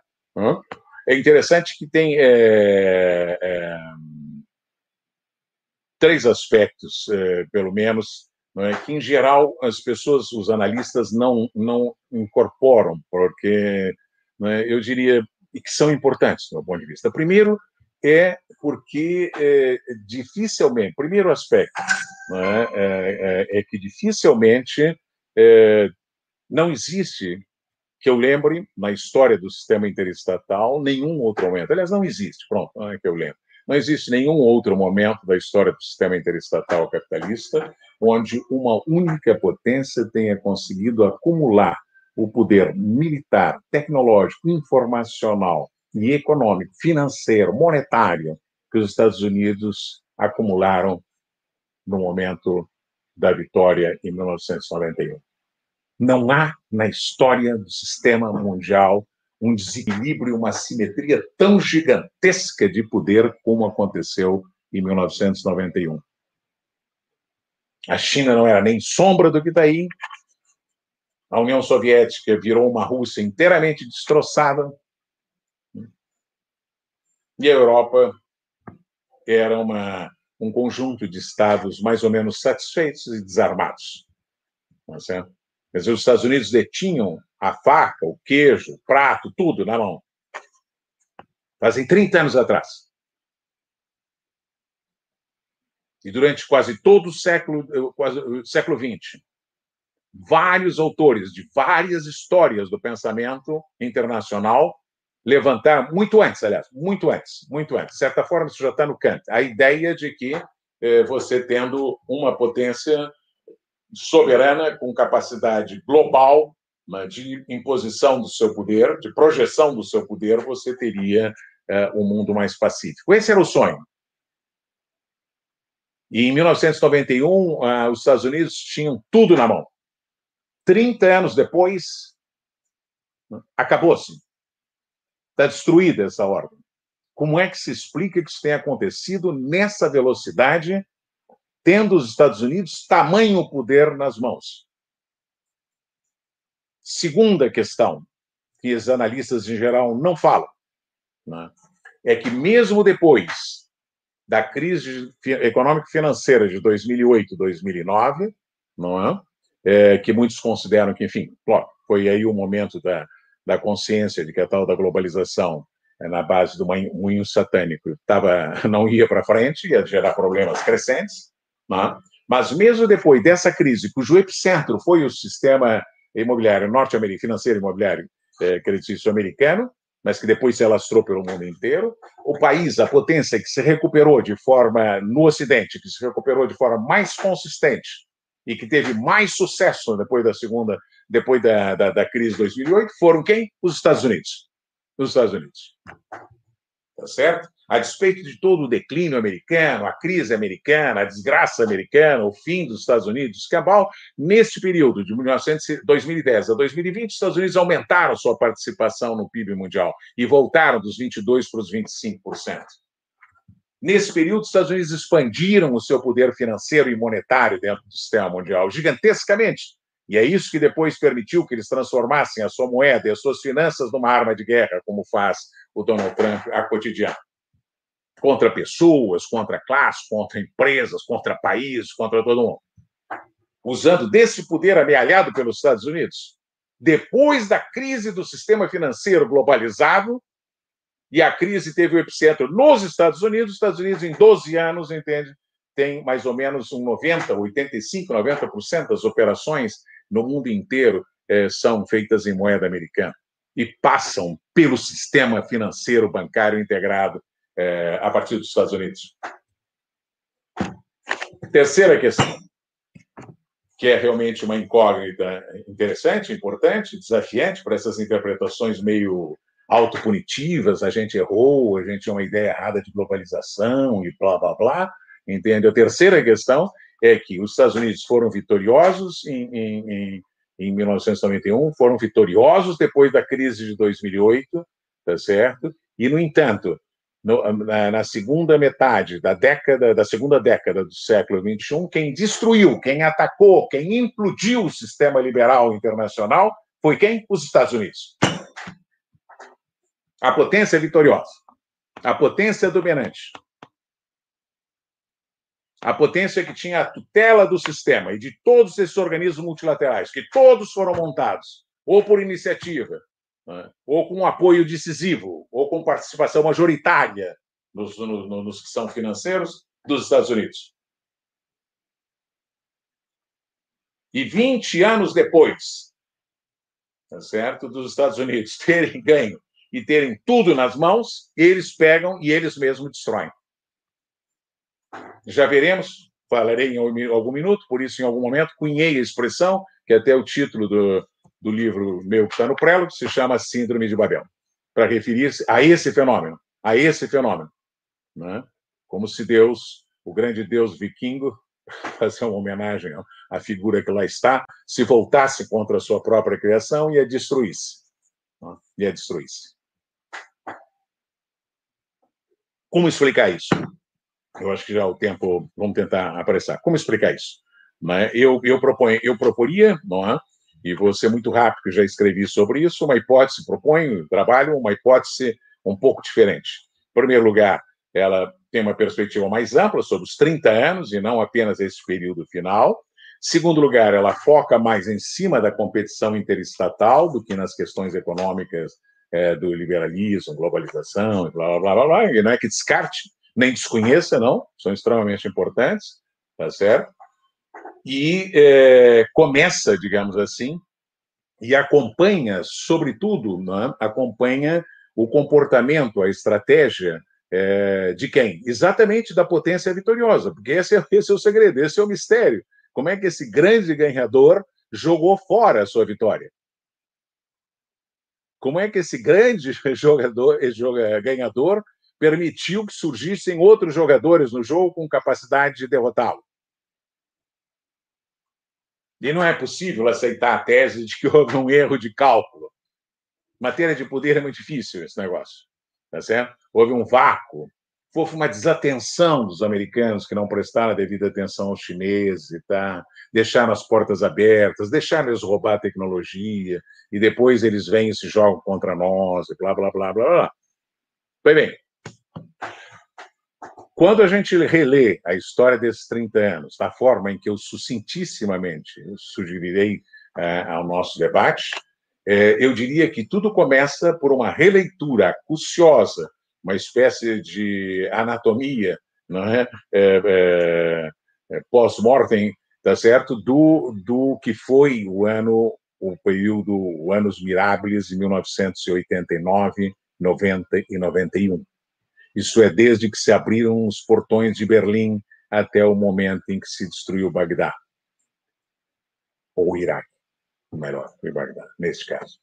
É interessante que tem é, é, três aspectos, eh, pelo menos, é? que, em geral, as pessoas, os analistas, não, não incorporam, porque é? eu diria e que são importantes, do meu ponto de vista. Primeiro, é porque é, dificilmente, primeiro aspecto, é? É, é, que dificilmente não existe, que eu lembre, na história do sistema interestatal, nenhum outro momento. Aliás, não existe, pronto, não é que eu lembro. Não existe nenhum outro momento da história do sistema interestatal capitalista onde uma única potência tenha conseguido acumular o poder militar, tecnológico, informacional e econômico, financeiro, monetário que os Estados Unidos acumularam no momento da vitória em 1991. Não há na história do sistema mundial um desequilíbrio, uma simetria tão gigantesca de poder como aconteceu em 1991. A China não era nem sombra do que está aí. A União Soviética virou uma Rússia inteiramente destroçada. E a Europa era uma, um conjunto de estados mais ou menos satisfeitos e desarmados. É certo? Quer dizer, os Estados Unidos detinham a faca, o queijo, o prato, tudo na mão. Fazem 30 anos atrás. E durante quase todo o século, quase, o século XX, vários autores de várias histórias do pensamento internacional levantaram, muito antes, aliás, muito antes, muito antes. De certa forma, isso já está no Kant. A ideia de que eh, você tendo uma potência soberana, com capacidade global de imposição do seu poder, de projeção do seu poder, você teria é, um mundo mais pacífico. Esse era o sonho. E em 1991, ah, os Estados Unidos tinham tudo na mão. 30 anos depois, acabou-se. Está destruída essa ordem. Como é que se explica que isso tenha acontecido nessa velocidade, tendo os Estados Unidos tamanho poder nas mãos? Segunda questão, que os analistas em geral não falam, né? é que mesmo depois da crise econômica financeira de 2008 2009, não é? é? que muitos consideram que, enfim, foi aí o momento da, da consciência de que a tal da globalização é na base do moinho satânico tava, não ia para frente, ia gerar problemas crescentes, é? mas mesmo depois dessa crise, cujo epicentro foi o sistema imobiliário norte-americano, financeiro imobiliário é, creditício americano, mas que depois se alastrou pelo mundo inteiro. O país, a potência que se recuperou de forma, no Ocidente, que se recuperou de forma mais consistente e que teve mais sucesso depois da segunda, depois da, da, da crise de 2008, foram quem? Os Estados Unidos. Os Estados Unidos. Tá certo? A despeito de todo o declínio americano, a crise americana, a desgraça americana, o fim dos Estados Unidos, cabal, neste período de 2010 a 2020, os Estados Unidos aumentaram sua participação no PIB mundial e voltaram dos 22% para os 25%. Nesse período, os Estados Unidos expandiram o seu poder financeiro e monetário dentro do sistema mundial gigantescamente. E é isso que depois permitiu que eles transformassem a sua moeda e as suas finanças numa arma de guerra, como faz o Donald Trump a cotidiano contra pessoas, contra classes, contra empresas, contra países, contra todo mundo. Usando desse poder amealhado pelos Estados Unidos, depois da crise do sistema financeiro globalizado, e a crise teve o epicentro nos Estados Unidos, os Estados Unidos, em 12 anos, entende, tem mais ou menos um 90, 85, 90% das operações no mundo inteiro eh, são feitas em moeda americana e passam pelo sistema financeiro bancário integrado é, a partir dos Estados Unidos. Terceira questão, que é realmente uma incógnita interessante, importante, desafiante para essas interpretações meio autopunitivas, a gente errou, a gente tinha uma ideia errada de globalização e blá, blá, blá, entende? A terceira questão é que os Estados Unidos foram vitoriosos em, em, em 1991, foram vitoriosos depois da crise de 2008, tá certo? E, no entanto, no, na, na, segunda metade da década, da segunda década do século XXI, quem destruiu, quem atacou, quem implodiu o sistema liberal internacional foi quem? Os Estados Unidos. A potência vitoriosa, a potência dominante, a potência que tinha a tutela do sistema e de todos esses organismos multilaterais, que todos foram montados, ou por iniciativa, né? ou com apoio decisivo, ou com participação majoritária nos, nos, que são financeiros dos Estados Unidos. E 20 anos depois, tá certo, dos Estados Unidos terem ganho e terem tudo nas mãos, eles pegam e eles mesmos destroem. Já veremos, falarei em algum minuto, por isso, em algum momento, cunhei a expressão, que é até o título do, do livro meu que está no prelo, que se chama Síndrome de Babel, para referir-se a esse fenômeno, a esse fenômeno. Né? Como se Deus, o grande Deus vikingo, fazer uma homenagem à figura que lá está, se voltasse contra a sua própria criação e a destruísse. Né? E a destruísse. Como explicar isso? Eu acho que já o tempo, vamos tentar apressar. Como explicar isso? Né? Eu, eu, proponho, eu proporia, não é? E vou ser muito rápido, já escrevi sobre isso, uma hipótese, proponho, trabalho uma hipótese um pouco diferente. Em primeiro lugar, ela tem uma perspectiva mais ampla sobre os 30 anos e não apenas esse período final. Segundo lugar, ela foca mais em cima da competição interestatal do que nas questões econômicas é, do liberalismo, globalização, blá, blá, blá, blá, e não é que descarte, nem desconheça, não, são extremamente importantes, tá certo? E é, começa, digamos assim, e acompanha, sobretudo, né, acompanha o comportamento, a estratégia é, de quem? Exatamente da potência vitoriosa, porque esse é, esse é o segredo, esse é o mistério Como é que esse grande ganhador jogou fora a sua vitória? Como é que esse grande jogador, ganhador permitiu que surgissem outros jogadores no jogo com capacidade de derrotá-lo? E não é possível aceitar a tese de que houve um erro de cálculo. Matéria de poder é muito difícil esse negócio, tá certo? Houve um vácuo houve uma desatenção dos americanos que não prestaram a devida atenção aos chineses tá? deixaram as portas abertas, deixaram eles roubar a tecnologia, e depois eles vêm e se jogam contra nós, e blá, blá, blá, blá, blá. Pois bem, quando a gente relê a história desses 30 anos, da forma em que eu sucintissimamente sugerirei uh, ao nosso debate, uh, eu diria que tudo começa por uma releitura acuciosa uma espécie de anatomia é? é, é, é pós-mortem, tá certo? Do, do que foi o ano, o período, o anos mirables de 1989, 90 e 91. Isso é desde que se abriram os portões de Berlim até o momento em que se destruiu Bagdá. Ou o Iraque, melhor, foi Bagdá, nesse caso.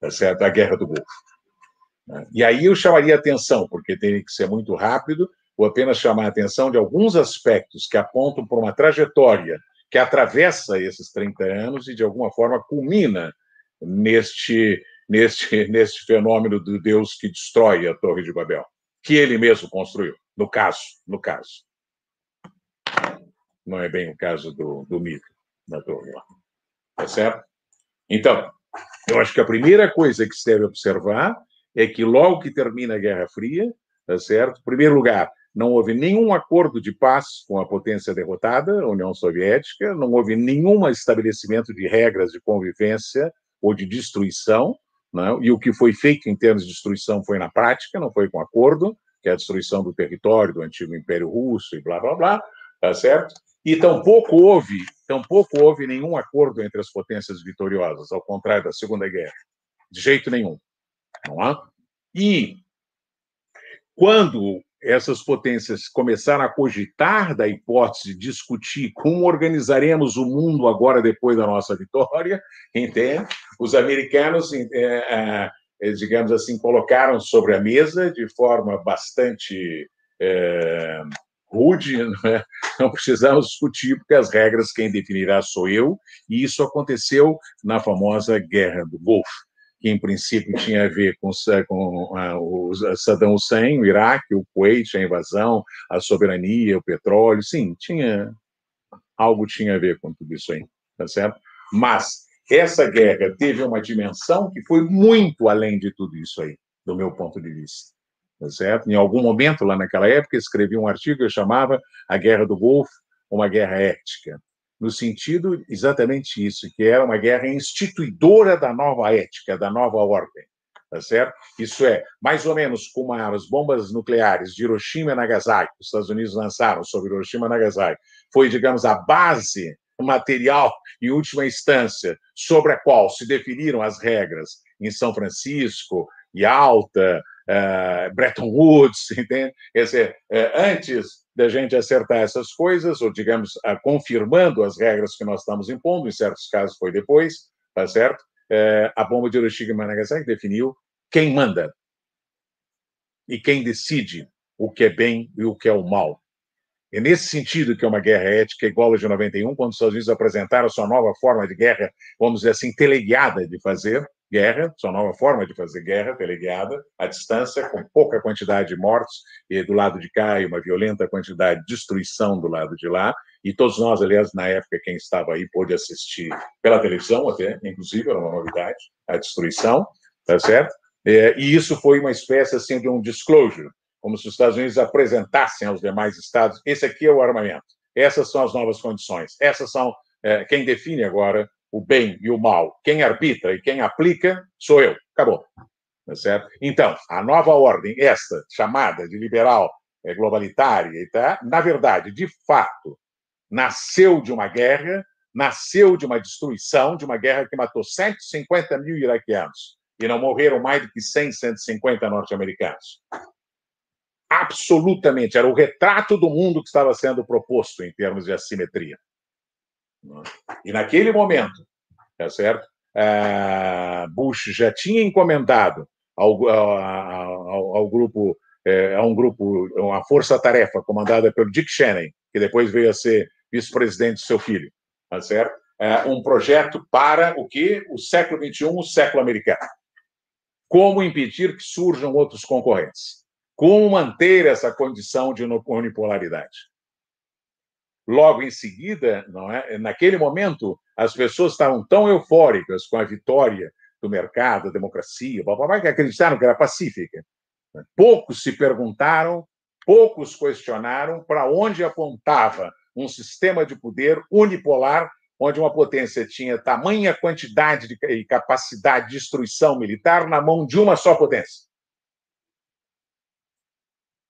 Tá certo? A Guerra do Golfo. Né? E aí eu chamaria atenção, porque tem que ser muito rápido, ou apenas chamar a atenção de alguns aspectos que apontam para uma trajetória que atravessa esses 30 anos e, de alguma forma, culmina neste, neste, neste fenômeno do Deus que destrói a Torre de Babel, que ele mesmo construiu, no caso, no caso. Não é bem o caso do, do mito da torre lá. Tá certo? Então, eu acho que a primeira coisa que se deve observar é que logo que termina a Guerra Fria, tá certo? Em primeiro lugar, não houve nenhum acordo de paz com a potência derrotada, a União Soviética, não houve nenhum estabelecimento de regras de convivência ou de destruição, né? e o que foi feito em termos de destruição foi na prática, não foi com acordo, que é a destruição do território do antigo Império Russo e blá, blá, blá, tá certo? E tampouco houve, tampouco houve nenhum acordo entre as potências vitoriosas, ao contrário da Segunda Guerra, de jeito nenhum. Não há? E quando essas potências começaram a cogitar da hipótese de discutir como organizaremos o mundo agora depois da nossa vitória, entende? Os americanos, é, é, digamos assim, colocaram sobre a mesa de forma bastante é, rude, não, não precisamos discutir, porque as regras quem definirá sou eu, e isso aconteceu na famosa Guerra do Golfo que em princípio tinha a ver com, com uh, o Saddam Hussein, o Iraque, o Kuwait, a invasão, a soberania, o petróleo, sim, tinha algo tinha a ver com tudo isso aí, tá certo? Mas essa guerra teve uma dimensão que foi muito além de tudo isso aí, do meu ponto de vista, tá certo? Em algum momento lá naquela época escrevi um artigo que eu chamava A Guerra do Golfo, uma guerra ética no sentido exatamente isso, que era uma guerra instituidora da nova ética, da nova ordem, tá certo? Isso é, mais ou menos como as bombas nucleares de Hiroshima e Nagasaki, que os Estados Unidos lançaram sobre Hiroshima e Nagasaki, foi, digamos, a base material, em última instância, sobre a qual se definiram as regras em São Francisco, Yalta, uh, Bretton Woods, entende? Quer dizer, uh, antes da gente acertar essas coisas, ou, digamos, confirmando as regras que nós estamos impondo, em certos casos foi depois, tá certo? É, a bomba de Hiroshima e Nagasaki definiu quem manda e quem decide o que é bem e o que é o mal. É nesse sentido que é uma guerra ética igual a de 91, quando os Estados Unidos apresentaram a sua nova forma de guerra, vamos dizer assim, teleguiada de fazer, guerra, sua nova forma de fazer guerra, teleguiada, à distância, com pouca quantidade de mortos e do lado de cá e uma violenta quantidade de destruição do lado de lá. E todos nós, aliás, na época, quem estava aí pôde assistir pela televisão até, inclusive, era uma novidade, a destruição, tá certo? É, e isso foi uma espécie assim de um disclosure, como se os Estados Unidos apresentassem aos demais estados: esse aqui é o armamento, essas são as novas condições, essas são é, quem define agora o bem e o mal. Quem arbitra e quem aplica sou eu. Acabou. Tá certo? Então, a nova ordem, esta chamada de liberal é, globalitária, tá? na verdade, de fato, nasceu de uma guerra, nasceu de uma destruição, de uma guerra que matou 150 mil iraquianos e não morreram mais do que 100, 150 norte-americanos. Absolutamente, era o retrato do mundo que estava sendo proposto em termos de assimetria. E naquele momento, tá certo? Uh, Bush já tinha encomendado ao, ao, ao grupo, é, a um grupo, uma força-tarefa comandada pelo Dick Cheney, que depois veio a ser vice-presidente do seu filho, tá certo? É, um projeto para o que? O século XXI, o século americano. Como impedir que surjam outros concorrentes? Como manter essa condição de unipolaridade? Logo em seguida, não é? naquele momento, as pessoas estavam tão eufóricas com a vitória do mercado, da democracia, blá, blá, blá, que acreditaram que era pacífica. Poucos se perguntaram, poucos questionaram para onde apontava um sistema de poder unipolar, onde uma potência tinha tamanha quantidade de, e capacidade de destruição militar na mão de uma só potência.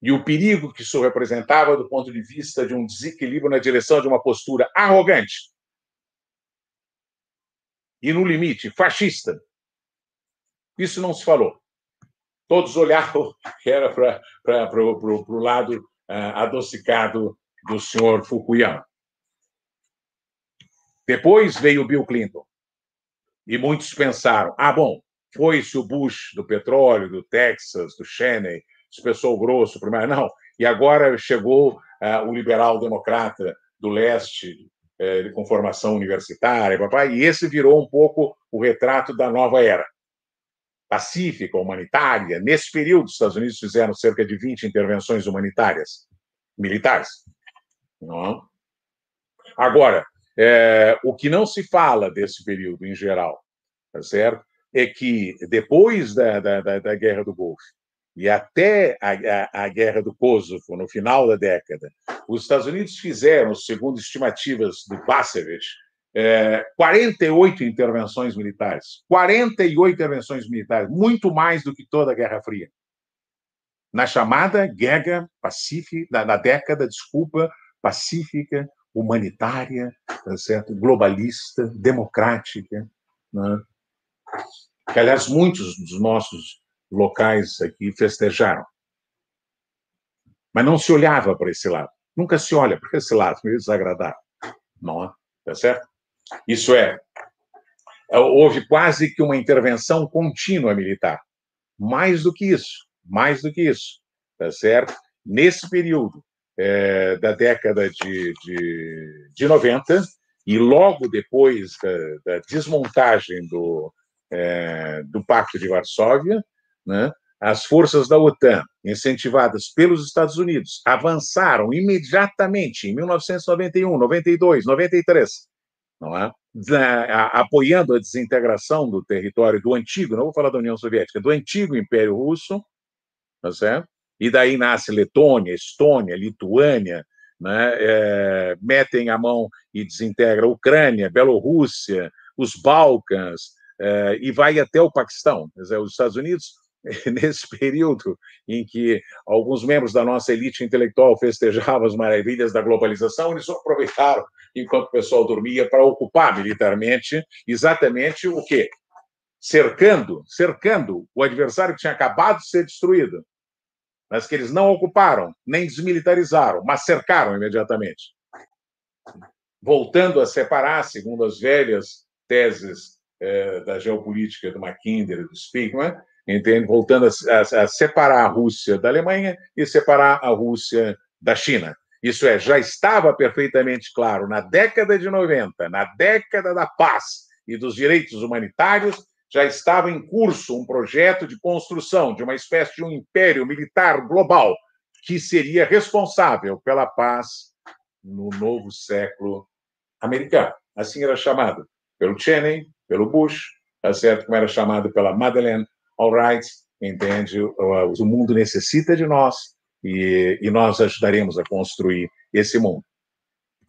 E o perigo que isso representava do ponto de vista de um desequilíbrio na direção de uma postura arrogante e, no limite, fascista isso não se falou. Todos olhavam que era para o lado uh, adocicado do senhor Fukuyama. Depois veio Bill Clinton. E muitos pensaram: ah, bom, foi-se o Bush do petróleo, do Texas, do Cheney, pessoal grosso, primeiro. Não. E agora chegou uh, o liberal democrata do leste, uh, com formação universitária, papai, e esse virou um pouco o retrato da nova era pacífica, humanitária. Nesse período, os Estados Unidos fizeram cerca de 20 intervenções humanitárias, militares. Não? Agora, é, o que não se fala desse período em geral, tá certo? É que depois da, da, da Guerra do Golfo e até a, a, a, Guerra do Kosovo, no final da década, os Estados Unidos fizeram, segundo estimativas do Basevich, é, 48 intervenções militares. 48 intervenções militares, muito mais do que toda a Guerra Fria. Na chamada Guerra Pacífica, na, na década, desculpa, pacífica, humanitária, tá certo? globalista, democrática. Né? Que, aliás, muitos dos nossos locais aqui festejaram. Mas não se olhava para esse lado. Nunca se olha para esse lado, meio desagradável. Não é? Tá certo? Isso é, é, houve quase que uma intervenção contínua militar. Mais do que isso, mais do que isso, tá certo? Nesse período é, da década de, de, de 90, e logo depois da, da desmontagem do, é, do Pacto de Varsóvia, né, as forças da OTAN, incentivadas pelos Estados Unidos, avançaram imediatamente em 1991, 92, 93 não é? apoiando a desintegração do território do antigo, não vou falar da União Soviética, do antigo Império Russo, tá certo? E daí nasce Letônia, Estônia, Lituânia, né? É, metem a mão e desintegra a Ucrânia, Bielorrússia, os Balcãs, é, e vai até o Paquistão. Quer dizer, os Estados Unidos nesse período em que alguns membros da nossa elite intelectual festejavam as maravilhas da globalização, eles aproveitaram, enquanto o pessoal dormia, para ocupar militarmente exatamente o quê? Cercando, cercando o adversário que tinha acabado de ser destruído, mas que eles não ocuparam, nem desmilitarizaram, mas cercaram imediatamente. Voltando a separar, segundo as velhas teses eh, da geopolítica do Mackinder e do Spiegelman, entende? voltando a, a, a, separar a Rússia da Alemanha e separar a Rússia da China. Isso é, já estava perfeitamente claro na década de 90, na década da paz e dos direitos humanitários, já estava em curso um projeto de construção de uma espécie de um império militar global que seria responsável pela paz no novo século americano. Assim era chamado pelo Cheney, pelo Bush, tá certo? como era chamado pela Madeleine alright, entende? O mundo necessita de nós e, e nós ajudaremos a construir esse mundo.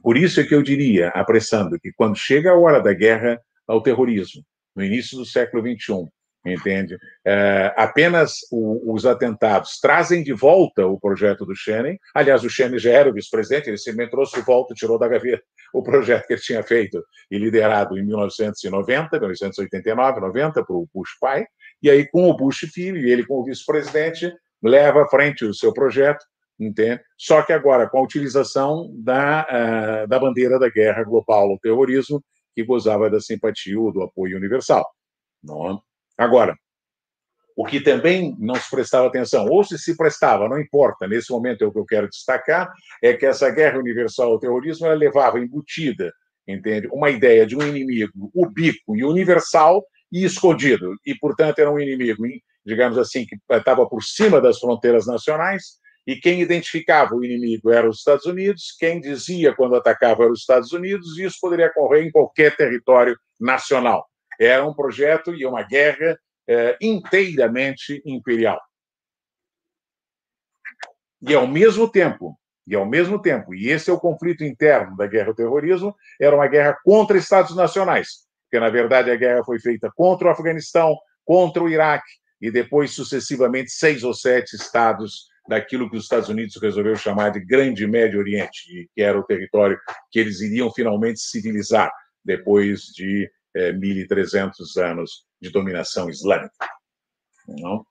Por isso é que eu diria, apressando, que quando chega a hora da guerra ao terrorismo, no início do século XXI, entende? É, apenas o, os atentados trazem de volta o projeto do Schengen. Aliás, o Schengen já era o vice-presidente, ele simplesmente trouxe de volta, tirou da gaveta o projeto que ele tinha feito e liderado em 1990, 1989, 90, para o Bush pai, e aí, com o Bush filho e ele como vice-presidente, leva à frente o seu projeto entende? Só que agora com a utilização da, uh, da bandeira da guerra global ao terrorismo, que gozava da simpatia ou do apoio universal. Não? É? Agora, o que também não se prestava atenção, ou se se prestava, não importa, nesse momento é o que eu quero destacar, é que essa guerra universal ao terrorismo ela levava embutida, entende, uma ideia de um inimigo ubíquo e universal e escondido, e, portanto, era um inimigo, digamos assim, que estava por cima das fronteiras nacionais, e quem identificava o inimigo eram os Estados Unidos, quem dizia quando atacava eram os Estados Unidos, e isso poderia ocorrer em qualquer território nacional. Era um projeto e uma guerra é, inteiramente imperial. E ao mesmo tempo, e ao mesmo tempo, e esse é o conflito interno da guerra ao terrorismo, era uma guerra contra estados nacionais, porque na verdade a guerra foi feita contra o Afeganistão, contra o Iraque e depois sucessivamente seis ou sete estados daquilo que os Estados Unidos resolveu chamar de Grande Médio Oriente, que era o território que eles iriam finalmente civilizar depois de é, 1.300 anos de dominação islâmica. Não?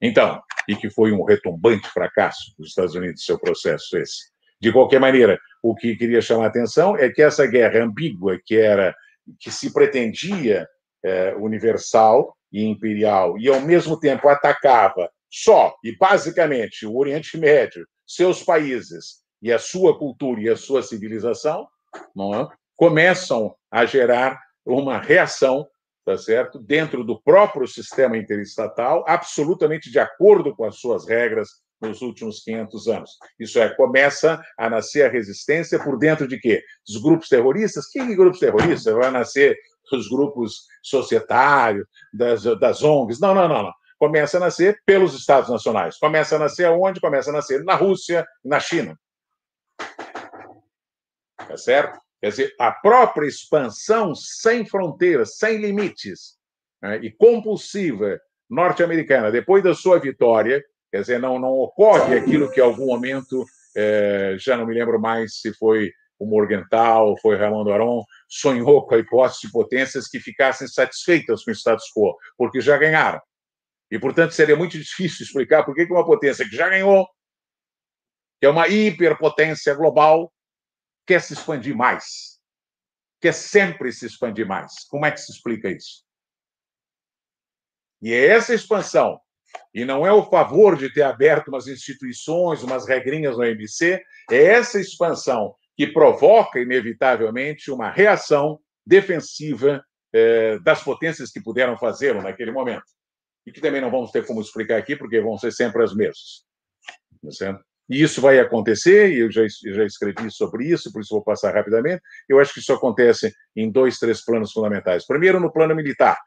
Então, e que foi um retumbante fracasso dos Estados Unidos, seu processo esse. De qualquer maneira, o que queria chamar a atenção é que essa guerra ambígua, que era que se pretendia é, universal e imperial, e ao mesmo tempo atacava só e basicamente o Oriente Médio, seus países e a sua cultura e a sua civilização, é? começam a gerar uma reação, tá certo, dentro do próprio sistema interestatal, absolutamente de acordo com as suas regras nos últimos 500 anos. Isso é, começa a nascer a resistência por dentro de quê? Dos grupos terroristas? Que grupos terroristas? Vai nascer os grupos societários, das, das ONGs? Não, não, não, não começa a nascer pelos Estados nacionais. Começa a nascer aonde? Começa a nascer na Rússia e na China. Tá certo? Quer dizer, a própria expansão sem fronteiras, sem limites né, e compulsiva norte-americana, depois da sua vitória, quer dizer, não, não ocorre aquilo que em algum momento, é, já não me lembro mais se foi o Morgenthau, foi Ramon Aron, sonhou com a hipótese de potências que ficassem satisfeitas com o status quo, porque já ganharam. E, portanto, seria muito difícil explicar por que uma potência que já ganhou, que é uma hiperpotência global, quer se expandir mais. Quer sempre se expandir mais. Como é que se explica isso? E é essa expansão, e não é o favor de ter aberto umas instituições, umas regrinhas no OMC, é essa expansão que provoca, inevitavelmente, uma reação defensiva eh, das potências que puderam fazê-lo naquele momento e que também não vamos ter como explicar aqui, porque vão ser sempre as mesmas. Tá e isso vai acontecer, e eu já, já escrevi sobre isso, por isso vou passar rapidamente. Eu acho que isso acontece em dois, três planos fundamentais. Primeiro, no plano militar,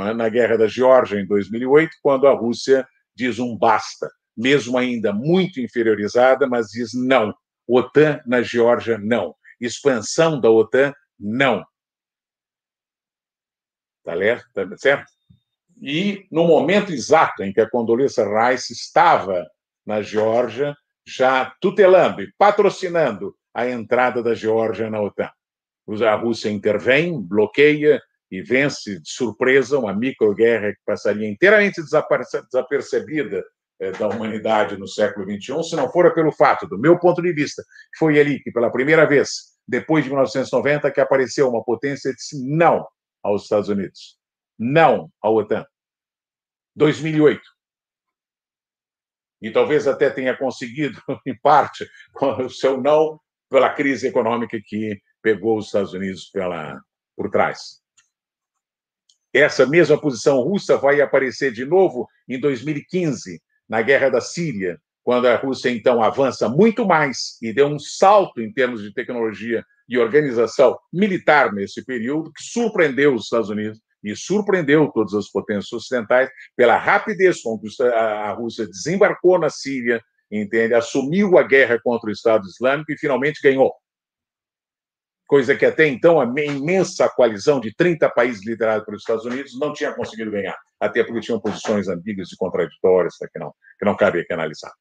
é? na Guerra da Geórgia, em 2008, quando a Rússia diz um basta, mesmo ainda muito inferiorizada, mas diz não. OTAN na Geórgia, não. Expansão da OTAN, não. Tá certo? E no momento exato em que a Condoleezza Rice estava na Geórgia, já tutelando e patrocinando a entrada da Geórgia na OTAN. A Rússia intervém, bloqueia e vence de surpresa uma microguerra que passaria inteiramente desapercebida eh, da humanidade no século XXI, se não fora pelo fato, do meu ponto de vista, foi ali que, pela primeira vez, depois de 1990, que apareceu uma potência e disse não aos Estados Unidos não à OTAN. 2008. E talvez até tenha conseguido, em parte, o seu não pela crise econômica que pegou os Estados Unidos pela, por trás. Essa mesma posição russa vai aparecer de novo em 2015, na guerra da Síria, quando a Rússia então avança muito mais e deu um salto em termos de tecnologia e organização militar nesse período, que surpreendeu os Estados Unidos e surpreendeu todas as potências ocidentais pela rapidez com que a Rússia desembarcou na Síria, entende? Assumiu a guerra contra o Estado Islâmico e finalmente ganhou. Coisa que até então a imensa coalizão de 30 países liderada pelos Estados Unidos não tinha conseguido ganhar, até porque tinham posições ambíguas e contraditórias tá, que não, que não cabe aqui analisar.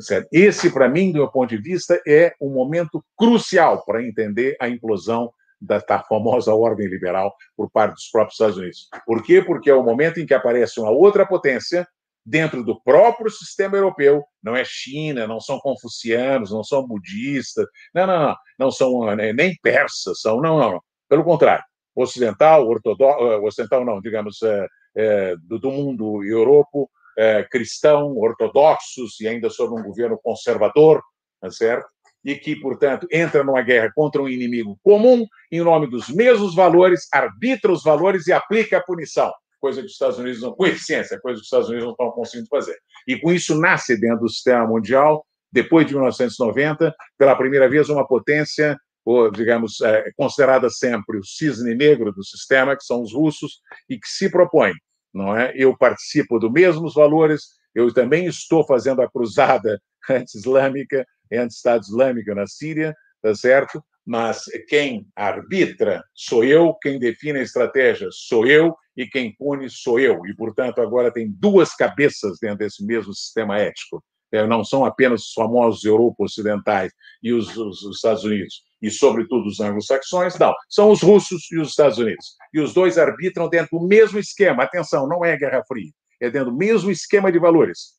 Certo? Esse, para mim, do meu ponto de vista, é um momento crucial para entender a implosão da, da, famosa ordem liberal por parte dos próprios Estados Unidos. Por quê? Porque é o momento em que aparece uma outra potência dentro do próprio sistema europeu. Não é China, não são confucianos, não são budistas, não, não, não, não são né, nem persas, são, não, não, não. Pelo contrário, ocidental, ortodoxo, eh, ocidental não, digamos, é, é, do, do, mundo europeu, é, cristão, ortodoxos e ainda sob um governo conservador, tá certo? E que, portanto, entra numa guerra contra um inimigo comum em nome dos mesmos valores, arbitra os valores e aplica a punição coisa que os Estados Unidos não, com eficiência, coisa que os Estados Unidos não estão conseguindo fazer. E com isso nasce dentro do sistema mundial, depois de 1990, pela primeira vez uma potência, ou digamos, é, considerada sempre o cisne negro do sistema, que são os russos, e que se propõe, não é? Eu participo dos mesmos valores, eu também estou fazendo a cruzada anti-islâmica, anti-Estado Islâmico na Síria, tá certo? Mas quem arbitra sou eu, quem define a estratégia sou eu, e quem pune sou eu. E, portanto, agora tem duas cabeças dentro desse mesmo sistema ético. É, não são apenas os famosos Europa ocidentais e os, os, os Estados Unidos, e, sobretudo, os anglo-saxões, não. São os russos e os Estados Unidos. E os dois arbitram dentro do mesmo esquema. Atenção, não é Guerra Fria. É dentro do mesmo esquema de valores.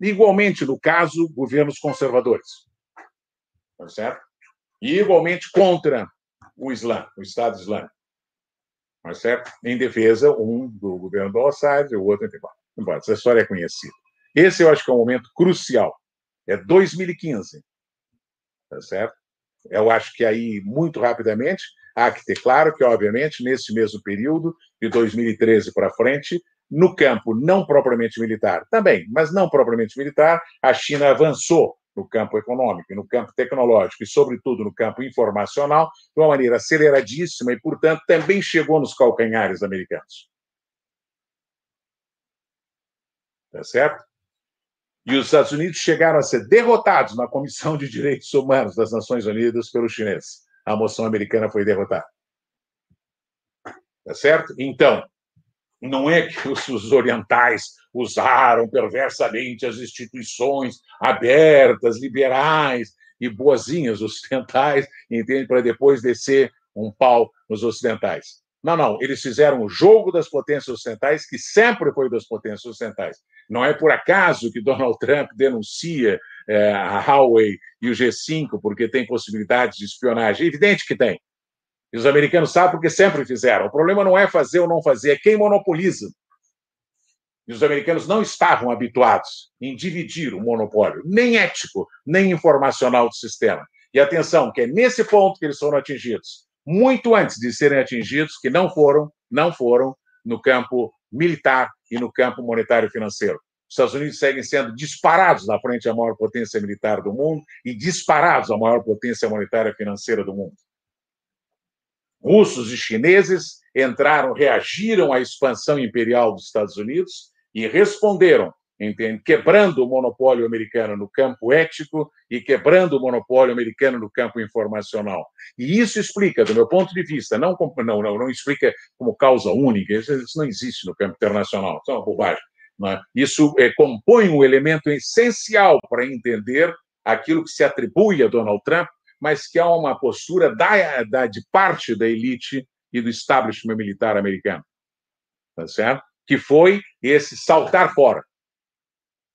Igualmente, no caso, governos conservadores. Tá certo? E igualmente contra o Islã, o Estado Islâmico mas certo? Em defesa, um do governo do Assad e o outro, embora. Essa história é conhecida. Esse eu acho que é um momento crucial. É 2015. Tá certo? Eu acho que aí, muito rapidamente, há que ter claro que, obviamente, nesse mesmo período, de 2013 para frente, no campo não propriamente militar, também, mas não propriamente militar, a China avançou no campo econômico, no campo tecnológico e, sobretudo, no campo informacional, de uma maneira aceleradíssima e, portanto, também chegou nos calcanhares americanos. Tá certo? E os Estados Unidos chegaram a ser derrotados na Comissão de Direitos Humanos das Nações Unidas pelos chineses. A moção americana foi derrotada. Tá certo? Então, não é que os, orientais usaram perversamente as instituições abertas, liberais e boazinhas ocidentais, entende? Para depois descer um pau nos ocidentais. Não, não, eles fizeram o jogo das potências ocidentais, que sempre foi das potências ocidentais. Não é por acaso que Donald Trump denuncia é, a Huawei e o G5 porque tem possibilidades de espionagem. É evidente que tem. E os americanos sabem porque sempre fizeram. O problema não é fazer ou não fazer, é quem monopoliza. E os americanos não estavam habituados em dividir o monopólio, nem ético, nem informacional do sistema. E atenção, que é nesse ponto que eles foram atingidos, muito antes de serem atingidos, que não foram, não foram no campo militar e no campo monetário financeiro. Os Estados Unidos seguem sendo disparados na frente da maior potência militar do mundo e disparados à maior potência monetária financeira do mundo russos e chineses entraram, reagiram à expansão imperial dos Estados Unidos e responderam, entende? quebrando o monopólio americano no campo ético e quebrando o monopólio americano no campo informacional. E isso explica, do meu ponto de vista, não, não, não, não explica como causa única, isso, não existe no campo internacional, isso é uma bobagem. É? Isso é, compõe um elemento essencial para entender aquilo que se atribui a Donald Trump mas que há uma postura da, da, de parte da elite e do establishment militar americano, tá certo? Que foi esse saltar fora.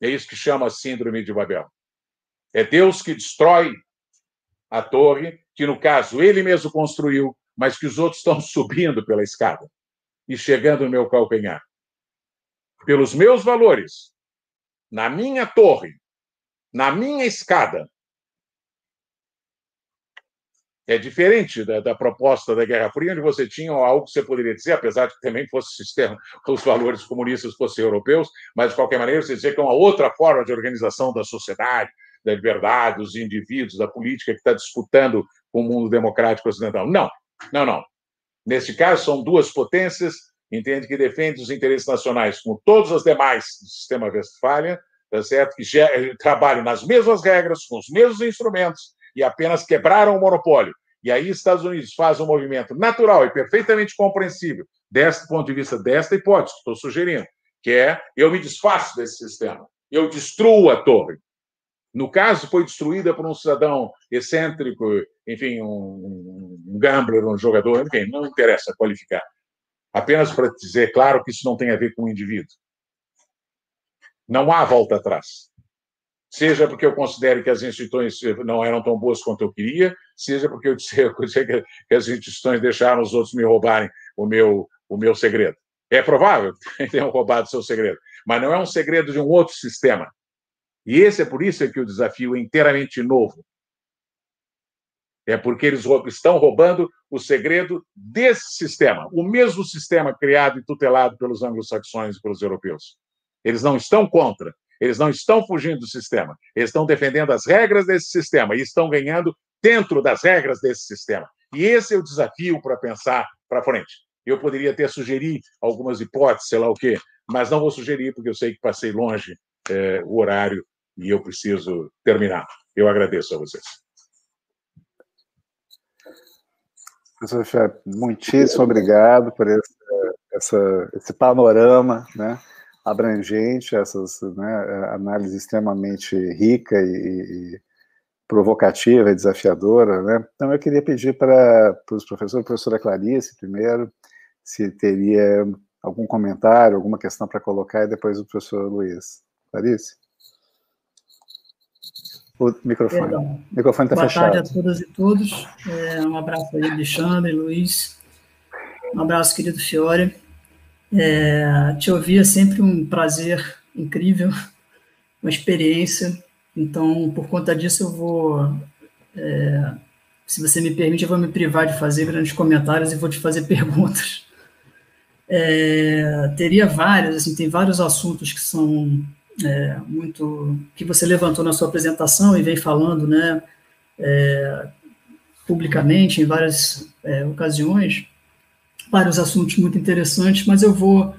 É isso que chama a síndrome de Babel. É Deus que destrói a torre, que no caso ele mesmo construiu, mas que os outros estão subindo pela escada e chegando no meu calcanhar. Pelos meus valores, na minha torre, na minha escada, é diferente da, da, proposta da Guerra Fria, onde você tinha algo que você poderia dizer, apesar de que também fosse sistema, os valores comunistas fossem europeus, mas de qualquer maneira você dizia que é uma outra forma de organização da sociedade, da liberdade, dos indivíduos, da política que está disputando com o mundo democrático ocidental. Não, não, não. Neste caso, são duas potências, entende, que defendem os interesses nacionais, como todas as demais do sistema Westphalia, tá certo? que trabalham nas mesmas regras, com os mesmos instrumentos, e apenas quebraram o monopólio. E aí, Estados Unidos faz um movimento natural e perfeitamente compreensível, deste ponto de vista, desta hipótese que estou sugerindo, que é eu me desfaço desse sistema, eu destruo a torre. No caso, foi destruída por um cidadão excêntrico, enfim, um, um gambler, um jogador, enfim, não interessa qualificar. Apenas para dizer, claro, que isso não tem a ver com o indivíduo. Não há volta atrás. Seja porque eu considere que as instituições não eram tão boas quanto eu queria, seja porque eu disser que as instituições deixaram os outros me roubarem o meu, o meu segredo. É provável que tenham roubado o seu segredo, mas não é um segredo de um outro sistema. E esse é por isso que o desafio é inteiramente novo. É porque eles estão roubando o segredo desse sistema, o mesmo sistema criado e tutelado pelos anglo-saxões e pelos europeus. Eles não estão contra, eles não estão fugindo do sistema, eles estão defendendo as regras desse sistema e estão ganhando dentro das regras desse sistema. E esse é o desafio para pensar para frente. Eu poderia até sugerir algumas hipóteses, sei lá o quê, mas não vou sugerir porque eu sei que passei longe é, o horário e eu preciso terminar. Eu agradeço a vocês. Professor Chefe, muitíssimo obrigado por esse, essa, esse panorama né, abrangente, essas né, análise extremamente rica e, e provocativa e desafiadora. Né? Então, eu queria pedir para, os professores, professora Clarice, primeiro, se teria algum comentário, alguma questão para colocar, e depois o professor Luiz. Clarice? O microfone. Perdão. O microfone está fechado. Boa tarde a todas e todos. É, um abraço aí, Alexandre, Luiz. Um abraço, querido Fiore. É, te ouvir é sempre um prazer incrível, uma experiência. Então, por conta disso, eu vou, é, se você me permite, eu vou me privar de fazer grandes comentários e vou te fazer perguntas. É, teria vários, assim, tem vários assuntos que são é, muito que você levantou na sua apresentação e vem falando, né, é, publicamente em várias é, ocasiões, vários assuntos muito interessantes, mas eu vou,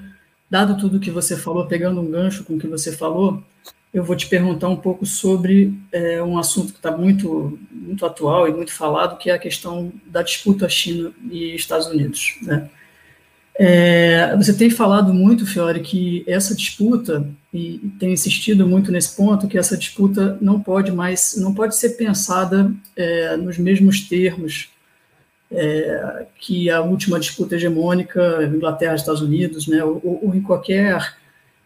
dado tudo que você falou, pegando um gancho com o que você falou, eu vou te perguntar um pouco sobre é, um assunto que está muito, muito atual e muito falado, que é a questão da disputa China e Estados Unidos, né? É, você tem falado muito, Fiore, que essa disputa, e tem insistido muito nesse ponto, que essa disputa não pode mais, não pode ser pensada é, nos mesmos termos é, que a última disputa hegemônica, Inglaterra Estados Unidos, né, ou, ou em qualquer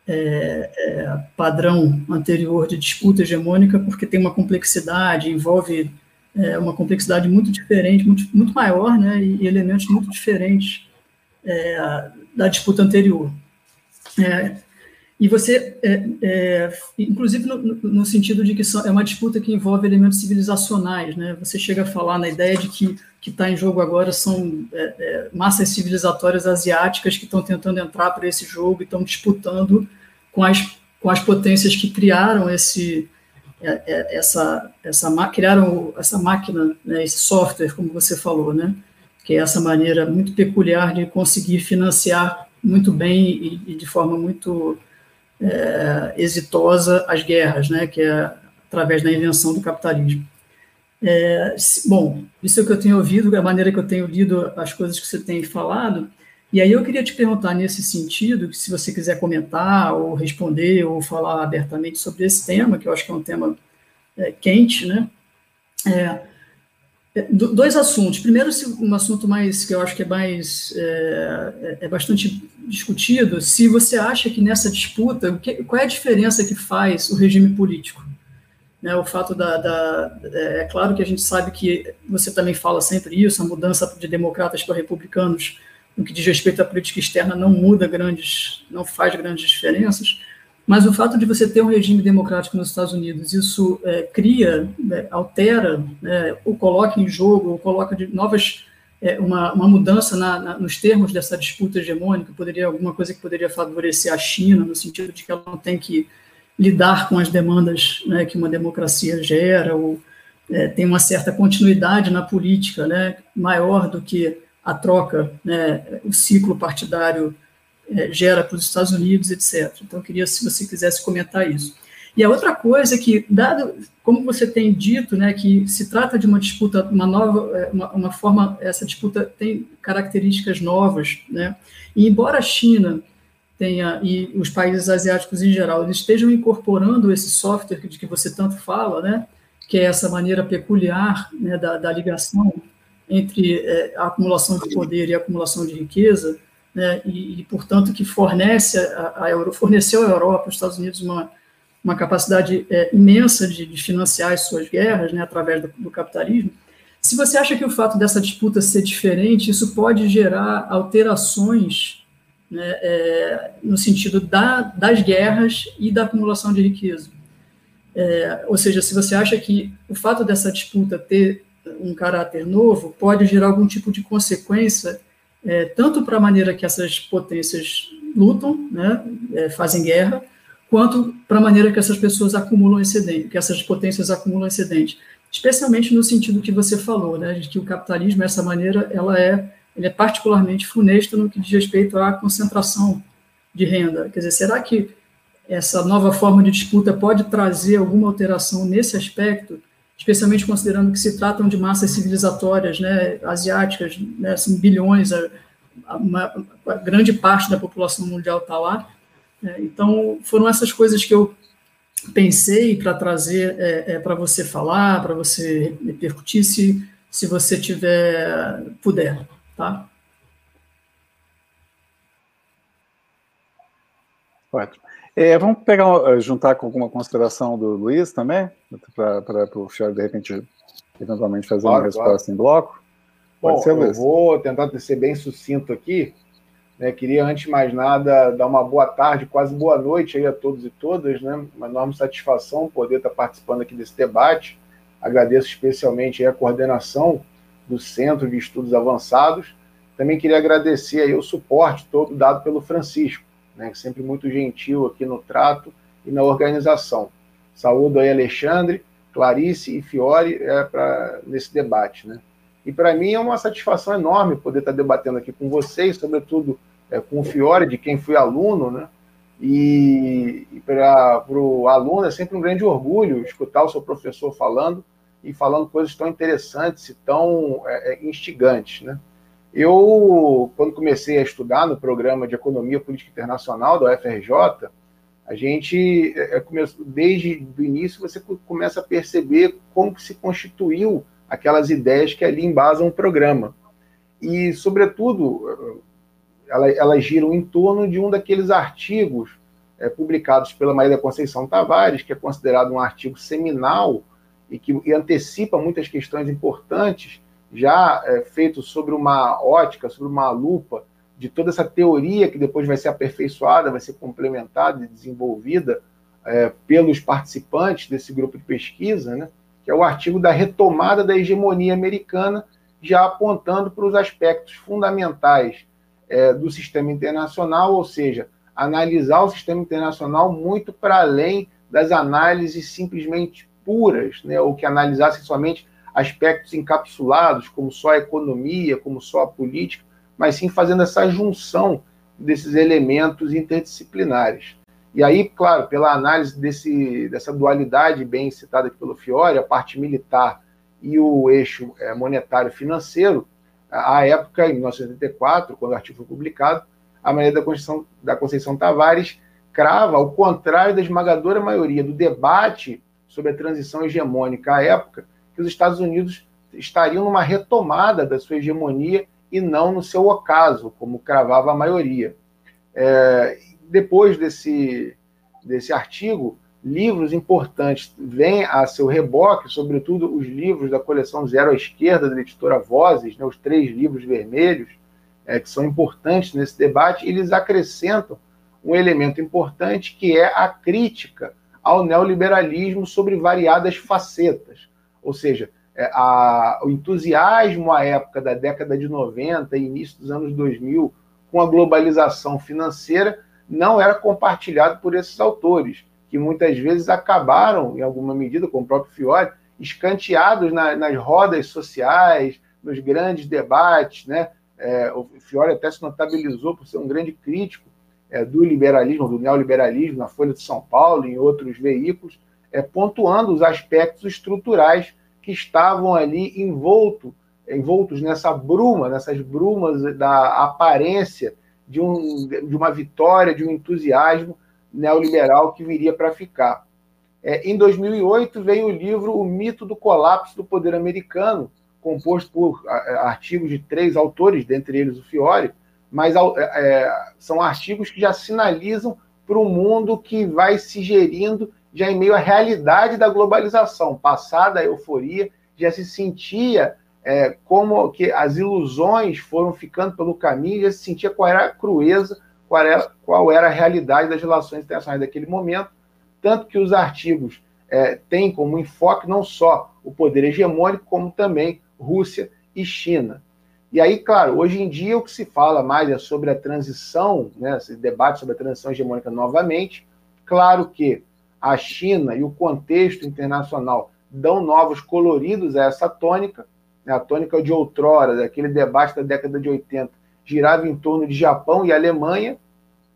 é, é, padrão anterior de disputa hegemônica, porque tem uma complexidade, envolve é, uma complexidade muito diferente, muito, muito maior, né, e elementos muito diferentes é, da disputa anterior. É, e você, é, é inclusive no, no, sentido de que é uma disputa que envolve elementos civilizacionais, né? Você chega a falar na ideia de que que está em jogo agora são é, é, massas civilizatórias asiáticas que estão tentando entrar para esse jogo e estão disputando com as com as potências que criaram esse essa essa criaram essa máquina, né, esse software, como você falou, né? que é essa maneira muito peculiar de conseguir financiar muito bem e, e de forma muito é, exitosa as guerras, né, que é através da invenção do capitalismo. É, bom, isso é o que eu tenho ouvido, a maneira que eu tenho lido as coisas que você tem falado, e aí eu queria te perguntar nesse sentido, se você quiser comentar ou responder ou falar abertamente sobre esse tema, que eu acho que é um tema é, quente, né? É, é, dois assuntos. Primeiro, um assunto mais que eu acho que é mais é, é, é bastante discutido. Se você acha que nessa disputa, qual é a diferença que faz o regime político? Né, o fato da, da, é, é claro que a gente sabe que você também fala sempre isso, a mudança de democratas para republicanos no que diz respeito à política externa não muda grandes, não faz grandes diferenças. Mas o fato de você ter um regime democrático nos Estados Unidos, isso é, cria, é, altera, é, ou coloca em jogo, ou coloca de novas, é, uma, uma mudança na, na, nos termos dessa disputa hegemônica, poderia alguma coisa que poderia favorecer a China, no sentido de que ela não tem que lidar com as demandas né, que uma democracia gera, ou é, tem uma certa continuidade na política, né, maior do que a troca, né, o ciclo partidário é, gera para os Estados Unidos, etc. Então, eu queria, se você quisesse comentar isso. E a outra coisa é que, dado, como você tem dito, né, que se trata de uma disputa, uma nova, é, uma, uma forma, essa disputa tem características novas, né, e embora a China tenha, e os países asiáticos em geral, eles estejam incorporando esse software de que você tanto fala, né, que é essa maneira peculiar né, da, da ligação entre é, a acumulação de poder e a acumulação de riqueza, né, e, e, portanto, que fornece a, a Euro, forneceu à Europa, aos Estados Unidos, uma, uma capacidade é, imensa de, de, financiar as suas guerras, né, através do, do, capitalismo. Se você acha que o fato dessa disputa ser diferente, isso pode gerar alterações né, é, no sentido da, das guerras e da acumulação de riqueza. É, ou seja, se você acha que o fato dessa disputa ter um caráter novo pode gerar algum tipo de consequência, é, tanto para a maneira que essas potências lutam, né, é, fazem guerra, quanto para a maneira que essas pessoas acumulam excedente, que essas potências acumulam excedente. Especialmente no sentido que você falou, né, de que o capitalismo, essa maneira, ela é, ele é particularmente funesto no que diz respeito à concentração de renda. Quer dizer, será que essa nova forma de disputa pode trazer alguma alteração nesse aspecto, especialmente considerando que se tratam de massas civilizatórias, né, asiáticas, né, são bilhões, a, uma, a grande parte da população mundial está lá. É, então, foram essas coisas que eu pensei para trazer é, é, para você falar, para você repercutir, se, se você tiver puder, tá? Ótimo. É, vamos pegar, juntar com alguma consideração do Luiz também, para o Fiore, de repente, eventualmente fazer claro, uma resposta claro. em bloco. Pode Bom, ser, Luiz? eu vou tentar ser bem sucinto aqui. Né? Queria, antes de mais nada, dar uma boa tarde, quase boa noite aí a todos e todas. Né? Uma enorme satisfação poder estar participando aqui desse debate. Agradeço especialmente a coordenação do Centro de Estudos Avançados. Também queria agradecer aí o suporte todo dado pelo Francisco né, sempre muito gentil aqui no trato e na organização. Saúdo aí Alexandre, Clarice e Fiore é, pra, nesse debate. Né? E para mim é uma satisfação enorme poder estar debatendo aqui com vocês, sobretudo é, com o Fiore, de quem fui aluno, né? E, e para o aluno é sempre um grande orgulho escutar o seu professor falando e falando coisas tão interessantes e tão é, é instigantes, né? Eu, quando comecei a estudar no programa de Economia Política Internacional da UFRJ, a gente, é, é desde o início, você começa a perceber como que se constituiu aquelas ideias que ali embasam o programa. E, sobretudo, elas, giram em torno de um daqueles artigos é, publicados pela Maria Conceição Tavares, que é considerado um artigo seminal e que e antecipa muitas questões importantes já é, feito sobre uma ótica, sobre uma lupa de toda essa teoria que depois vai ser aperfeiçoada, vai ser complementada e desenvolvida é, pelos participantes desse grupo de pesquisa, né, que é o artigo da retomada da hegemonia americana, já apontando para os aspectos fundamentais é, do sistema internacional, ou seja, analisar o sistema internacional muito para além das análises simplesmente puras, né, ou que analisassem somente aspectos encapsulados, como só a economia, como só a política, mas sim fazendo essa junção desses elementos interdisciplinares. E aí, claro, pela análise desse, dessa dualidade bem citada aqui pelo Fiore, a parte militar e o eixo é, monetário financeiro, à época, em 1984, quando o artigo foi publicado, a maneira da Conceição, da Conceição Tavares crava, ao contrário da esmagadora maioria do debate sobre a transição hegemônica à época, que os Estados Unidos estariam numa retomada da sua hegemonia e não no seu ocaso, como cravava a maioria. É, depois desse, desse artigo, livros importantes vêm a seu reboque, sobretudo os livros da coleção Zero à Esquerda, da editora Vozes, né, os três livros vermelhos, é, que são importantes nesse debate, eles acrescentam um elemento importante que é a crítica ao neoliberalismo sobre variadas facetas. Ou seja, é, a, o entusiasmo à época da década de 90 e início dos anos 2000 com a globalização financeira não era compartilhado por esses autores, que muitas vezes acabaram, em alguma medida, como o próprio Fiore, escanteados na, nas rodas sociais, nos grandes debates. Né? É, o Fiore até se notabilizou por ser um grande crítico é, do liberalismo, do neoliberalismo, na Folha de São Paulo em outros veículos, é, pontuando os aspectos estruturais que estavam ali envolto, envoltos nessa bruma, nessas brumas da aparência de, um, de uma vitória, de um entusiasmo neoliberal que viria para ficar. É, em 2008 veio o livro O Mito do Colapso do Poder Americano, composto por artigos de três autores, dentre eles o Fiore, mas é, são artigos que já sinalizam para um mundo que vai se gerindo já em meio à realidade da globalização. Passada a euforia, já se sentia é, como que as ilusões foram ficando pelo caminho, já se sentia qual era a crueza, qual era, qual era a realidade das relações internacionais daquele momento, tanto que os artigos é, têm como enfoque não só o poder hegemônico, como também Rússia e China. E aí, claro, hoje em dia o que se fala mais é sobre a transição, né, esse debate sobre a transição hegemônica novamente. Claro que a China e o contexto internacional dão novos coloridos a essa tônica. Né, a tônica de outrora, daquele debate da década de 80, girava em torno de Japão e Alemanha,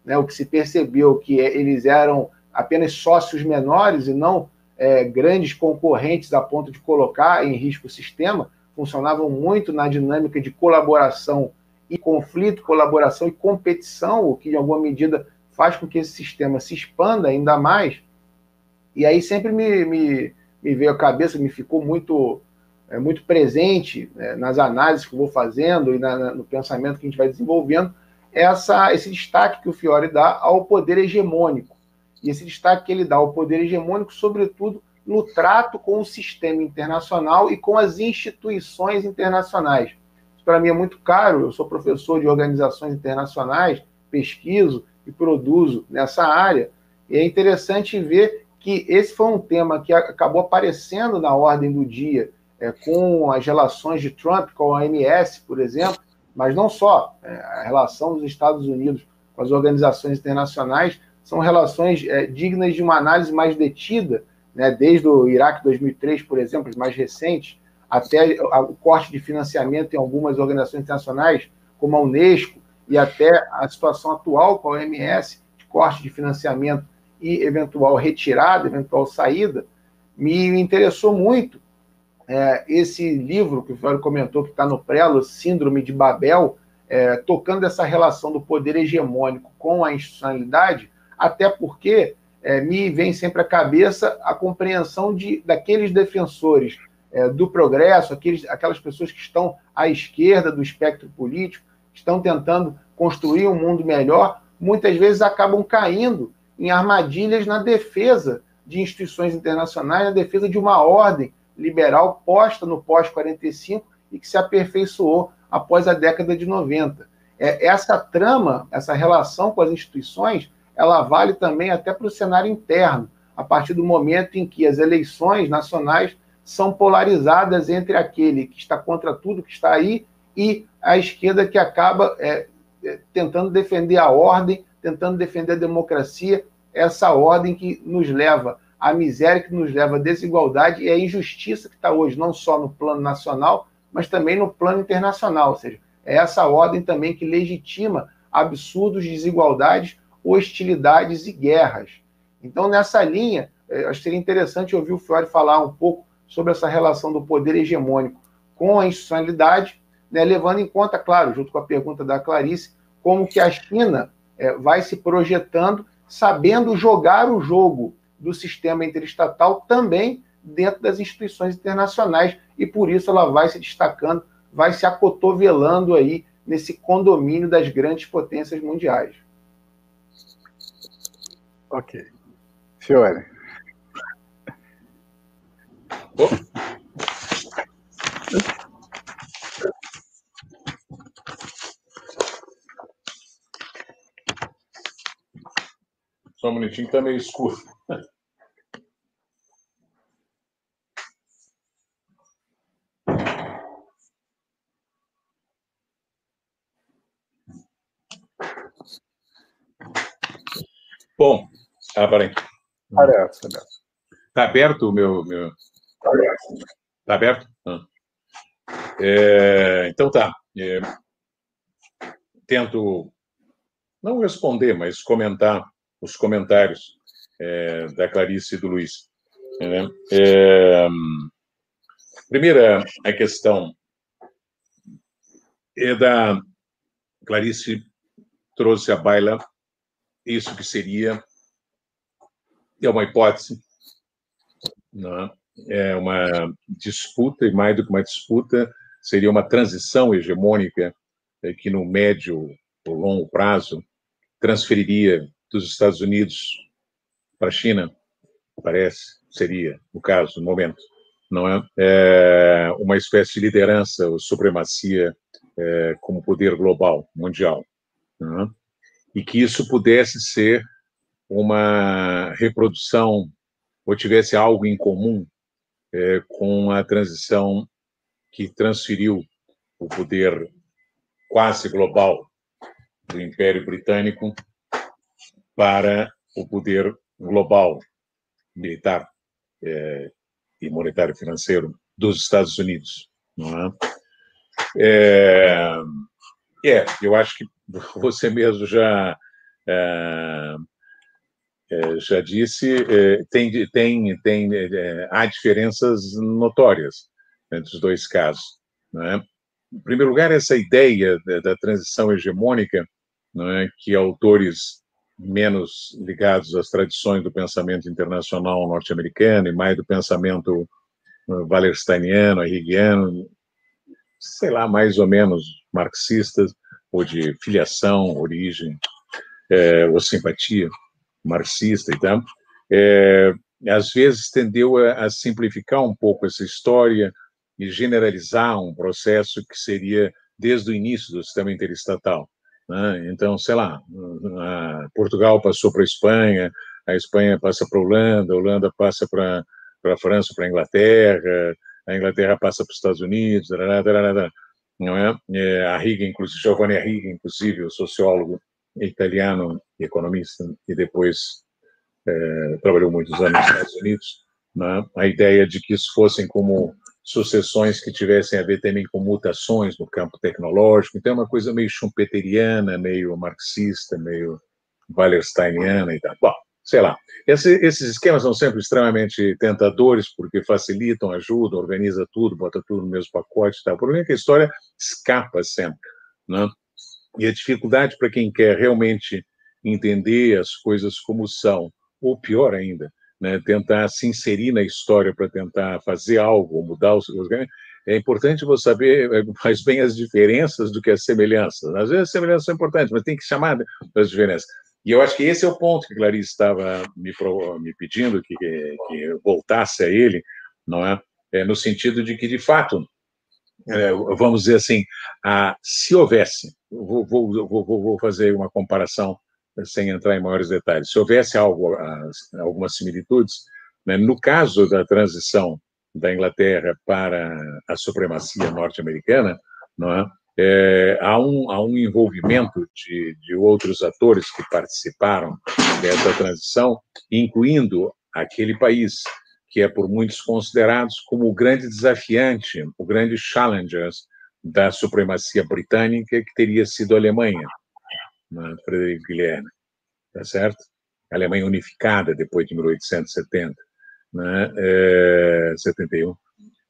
né, o que se percebeu que eles eram apenas sócios menores e não é, grandes concorrentes a ponto de colocar em risco o sistema, funcionavam muito na dinâmica de colaboração e conflito, colaboração e competição, o que, em alguma medida, faz com que esse sistema se expanda ainda mais. E aí sempre me, me, me veio à cabeça, me ficou muito, é, muito presente né, nas análises que eu vou fazendo e na, no pensamento que a gente vai desenvolvendo, essa, esse destaque que o Fiore dá ao poder hegemônico. E esse destaque que ele dá ao poder hegemônico, sobretudo, no trato com o sistema internacional e com as instituições internacionais. Para mim é muito caro. Eu sou professor de organizações internacionais, pesquiso e produzo nessa área. E é interessante ver que esse foi um tema que acabou aparecendo na ordem do dia é, com as relações de Trump com a OMS, por exemplo, mas não só. É, a relação dos Estados Unidos com as organizações internacionais são relações é, dignas de uma análise mais detida né, desde o Iraque 2003, por exemplo, mais recentes, até o corte de financiamento em algumas organizações internacionais, como a Unesco, e até a situação atual com a OMS, de corte de financiamento e eventual retirada, eventual saída, me interessou muito é, esse livro que o Flávio comentou, que está no Prelo, Síndrome de Babel, é, tocando essa relação do poder hegemônico com a institucionalidade, até porque é, me vem sempre à cabeça a compreensão de, daqueles defensores é, do progresso, aqueles, aquelas pessoas que estão à esquerda do espectro político, estão tentando construir um mundo melhor, muitas vezes acabam caindo em armadilhas na defesa de instituições internacionais, na defesa de uma ordem liberal posta no pós-45 e que se aperfeiçoou após a década de 90. É, essa trama, essa relação com as instituições, ela vale também até para o cenário interno, a partir do momento em que as eleições nacionais são polarizadas entre aquele que está contra tudo que está aí e a esquerda que acaba é, é, tentando defender a ordem, tentando defender a democracia, essa ordem que nos leva à miséria, que nos leva à desigualdade e à injustiça que está hoje, não só no plano nacional, mas também no plano internacional. Ou seja, é essa ordem também que legitima absurdos, desigualdades hostilidades e guerras. Então, nessa linha, eh, acho que seria interessante ouvir o Fiore falar um pouco sobre essa relação do poder hegemônico com a institucionalidade, né, levando em conta, claro, junto com a pergunta da Clarice, como que a China é, vai se projetando, sabendo jogar o jogo do sistema interestatal também dentro das instituições internacionais, e por isso ela vai se destacando, vai se acotovelando aí nesse condomínio das grandes potências mundiais. Ok. Fiore. Oh. Só um minutinho, está meio escuro. Bom, ah, peraí. Parece, parece. Está aberto o meu. meu... Está aberto? Ah. É, então tá. É, tento não responder, mas comentar os comentários é, da Clarice e do Luiz. Né? É, primeira a questão é da Clarice trouxe a baila isso que seria é uma hipótese, não é? é uma disputa, e mais do que uma disputa, seria uma transição hegemônica é, que no médio por longo prazo, transferiria dos Estados Unidos para a China, parece, seria o caso, no momento, não é? é uma espécie de liderança ou supremacia é, como poder global, mundial. É? E que isso pudesse ser uma reprodução ou tivesse algo em comum é, com a transição que transferiu o poder quase global do Império Britânico para o poder global militar é, e monetário financeiro dos Estados Unidos. Não é? É, é, eu acho que você mesmo já é, já disse, tem, tem, tem, há diferenças notórias entre os dois casos. Né? Em primeiro lugar, essa ideia da, da transição hegemônica, né, que autores menos ligados às tradições do pensamento internacional norte-americano e mais do pensamento wallersteiniano, hegeliano, sei lá, mais ou menos marxistas, ou de filiação, origem, é, ou simpatia marxista e tal, é, às vezes tendeu a, a, simplificar um pouco essa história e generalizar um processo que seria desde o início do sistema interestatal. Né? Então, sei lá, Portugal passou para a Espanha, a Espanha passa para a Holanda, a Holanda passa para a França, para a Inglaterra, a Inglaterra passa para os Estados Unidos, não é? é a Riga, inclusive, Giovanni Riga, inclusive, o sociólogo italiano, economista, e depois é, trabalhou muitos anos nos Estados Unidos, é? a ideia de que isso fossem como sucessões que tivessem a ver também com mutações no campo tecnológico, então é uma coisa meio schumpeteriana, meio marxista, meio wallersteiniana e tal. Bom, sei lá. Esse, esses esquemas são sempre extremamente tentadores, porque facilitam, ajudam, organiza tudo, bota tudo no mesmo pacote e tal. O problema é que a história escapa sempre. Né? E a dificuldade para quem quer realmente entender as coisas como são, ou pior ainda, né, tentar se inserir na história para tentar fazer algo, mudar os. É importante você saber mais bem as diferenças do que as semelhanças. Às vezes as semelhanças são importantes, mas tem que chamar as diferenças. E eu acho que esse é o ponto que Clarice estava me, me pedindo que, que, voltasse a ele, não é? é? No sentido de que, de fato, é, vamos dizer assim, a, se houvesse, vou, vou, vou, vou, fazer uma comparação sem entrar em maiores detalhes, se houvesse algo, algumas similitudes, né, no caso da transição da Inglaterra para a supremacia norte-americana, é? é, há, um, há um envolvimento de, de outros atores que participaram dessa transição, incluindo aquele país que é por muitos considerado como o grande desafiante, o grande challenger da supremacia britânica, que teria sido a Alemanha, né, Frederico Guilherme, tá certo? A Alemanha unificada depois de 1870, né, é, 71.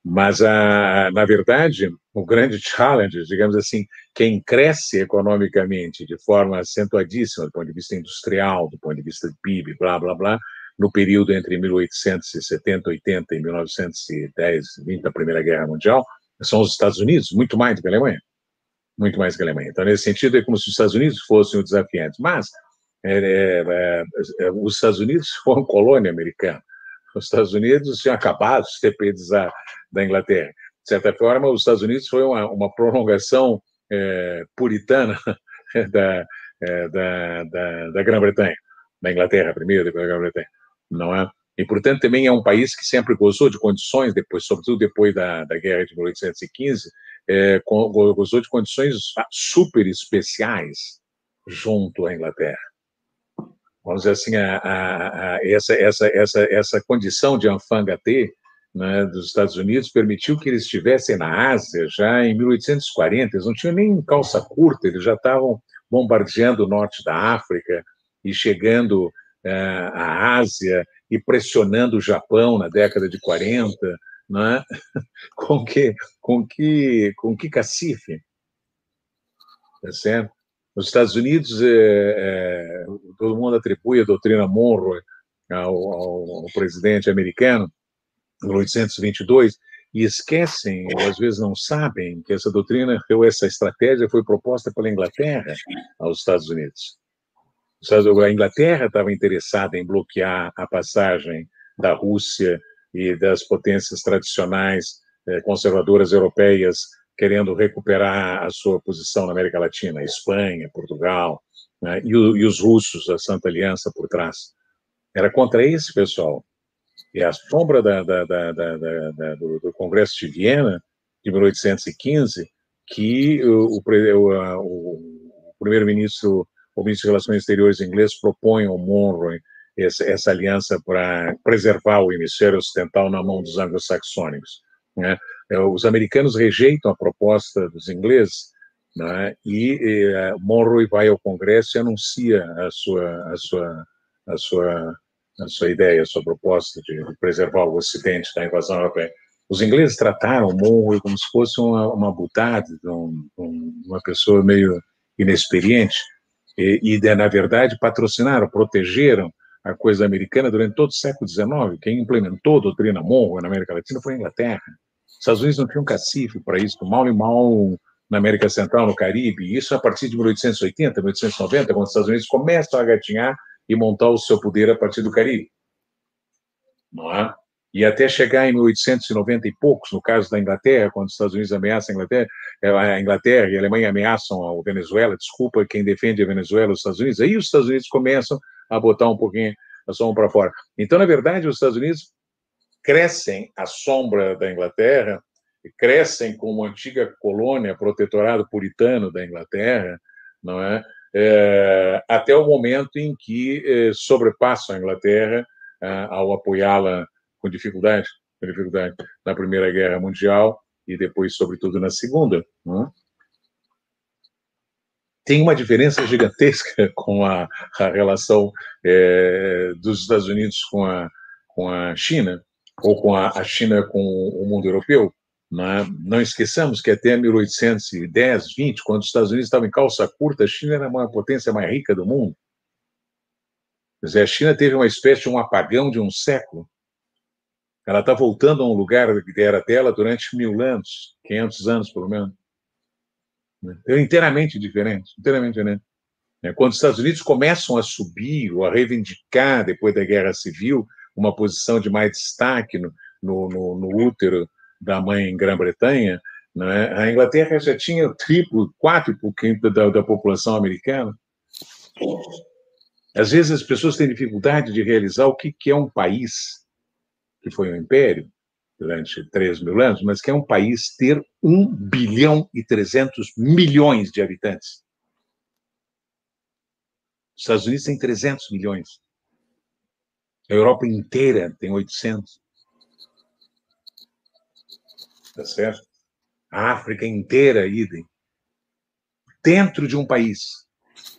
Mas, a, na verdade, o grande challenge, digamos assim, quem cresce economicamente de forma acentuadíssima do ponto de vista industrial, do ponto de vista de PIB, blá, blá, blá, no período entre 1870, 80 e 1910, 20, a Primeira Guerra Mundial, são os Estados Unidos, muito mais do que a Alemanha. Muito mais que a Alemanha. Então, nesse sentido, é como se os Estados Unidos fossem o desafiante. Mas, é, é, é, os Estados Unidos foram colônia americana os Estados Unidos tinham acabado de ter perdido da Inglaterra. De certa forma, os Estados Unidos foi uma, uma prolongação é, puritana da, é, da, da, da Grã-Bretanha, da Inglaterra primeiro, depois da Grã-Bretanha, não é? E, portanto, também é um país que sempre gozou de condições, depois, sobretudo depois da, da Guerra de 1815, é, gozou de condições super especiais junto à Inglaterra vamos dizer assim, a, a, a, essa, essa, essa, essa condição de enfant gâté né, dos Estados Unidos permitiu que eles estivessem na Ásia já em 1840. Eles não tinham nem calça curta, eles já estavam bombardeando o norte da África e chegando uh, à Ásia e pressionando o Japão na década de 40, né? com que com que com que cacife, tá certo? Nos Estados Unidos, é, é, todo mundo atribui a doutrina Monroe ao, ao, ao presidente americano, em 1822, e esquecem, ou às vezes não sabem, que essa doutrina, ou essa estratégia foi proposta pela Inglaterra aos Estados Unidos. A Inglaterra estava interessada em bloquear a passagem da Rússia e das potências tradicionais eh, conservadoras europeias querendo recuperar a sua posição na América Latina, Espanha, Portugal, né, e, o, e, os russos, a Santa Aliança por trás. Era contra esse pessoal. E a sombra da, da, da, do, do, Congresso de Viena, de 1815, que o, o, o primeiro-ministro, o ministro de Relações Exteriores inglês, propõe ao Monroe essa, essa aliança para preservar o hemisfério ocidental na mão dos anglo-saxônicos. Né? É, os americanos rejeitam a proposta dos ingleses né? e, uh, Monroe vai ao Congresso e anuncia a sua, a sua, a sua, a sua ideia, a sua proposta de, preservar o Ocidente da invasão europeia. Os ingleses trataram Monroe como se fosse uma, uma butada, um, um, uma pessoa meio inexperiente, e, e, na verdade, patrocinaram, protegeram a coisa americana durante todo o século XIX. Quem implementou a doutrina Monroe na América Latina foi a Inglaterra. Os Estados Unidos não tinham cacife para isso, mal e mal na América Central, no Caribe, isso a partir de 1880, 1890, quando os Estados Unidos começam a gatinhar e montar o seu poder a partir do Caribe. Não é? E até chegar em 1890 e poucos, no caso da Inglaterra, quando os Estados Unidos ameaçam a Inglaterra, é, a Inglaterra e a Alemanha ameaçam a Venezuela, desculpa quem defende a Venezuela, os Estados Unidos, aí os Estados Unidos começam a botar um pouquinho a mão para fora. Então, na verdade, os Estados Unidos crescem à sombra da Inglaterra, crescem como antiga colônia, protetorado puritano da Inglaterra, não é? é até o momento em que é, sobrepassam a Inglaterra é, ao apoiá-la com dificuldade, com dificuldade na Primeira Guerra Mundial e depois, sobretudo, na Segunda. Não é? Tem uma diferença gigantesca com a, a relação é, dos Estados Unidos com a, com a China, ou com a, a China com o mundo europeu. Né? Não esqueçamos que até 1810, 20, quando os Estados Unidos estavam em calça curta, a China era a potência mais rica do mundo. Quer dizer, a China teve uma espécie de um apagão de um século. Ela está voltando a um lugar que era dela durante mil anos, 500 anos, pelo menos. É inteiramente diferente, inteiramente diferente. É, quando os Estados Unidos começam a subir ou a reivindicar, depois da Guerra Civil, uma posição de mais destaque no, no, no, no útero da mãe em Grã-Bretanha, né? a Inglaterra já tinha triplo, quatro da, da população americana. Às vezes as pessoas têm dificuldade de realizar o que, que é um país, que foi um império durante 3 mil anos, mas que é um país ter 1 bilhão e 300 milhões de habitantes. Os Estados Unidos têm 300 milhões. A Europa inteira tem 800. Tá certo? A África inteira, idem. Dentro de um país,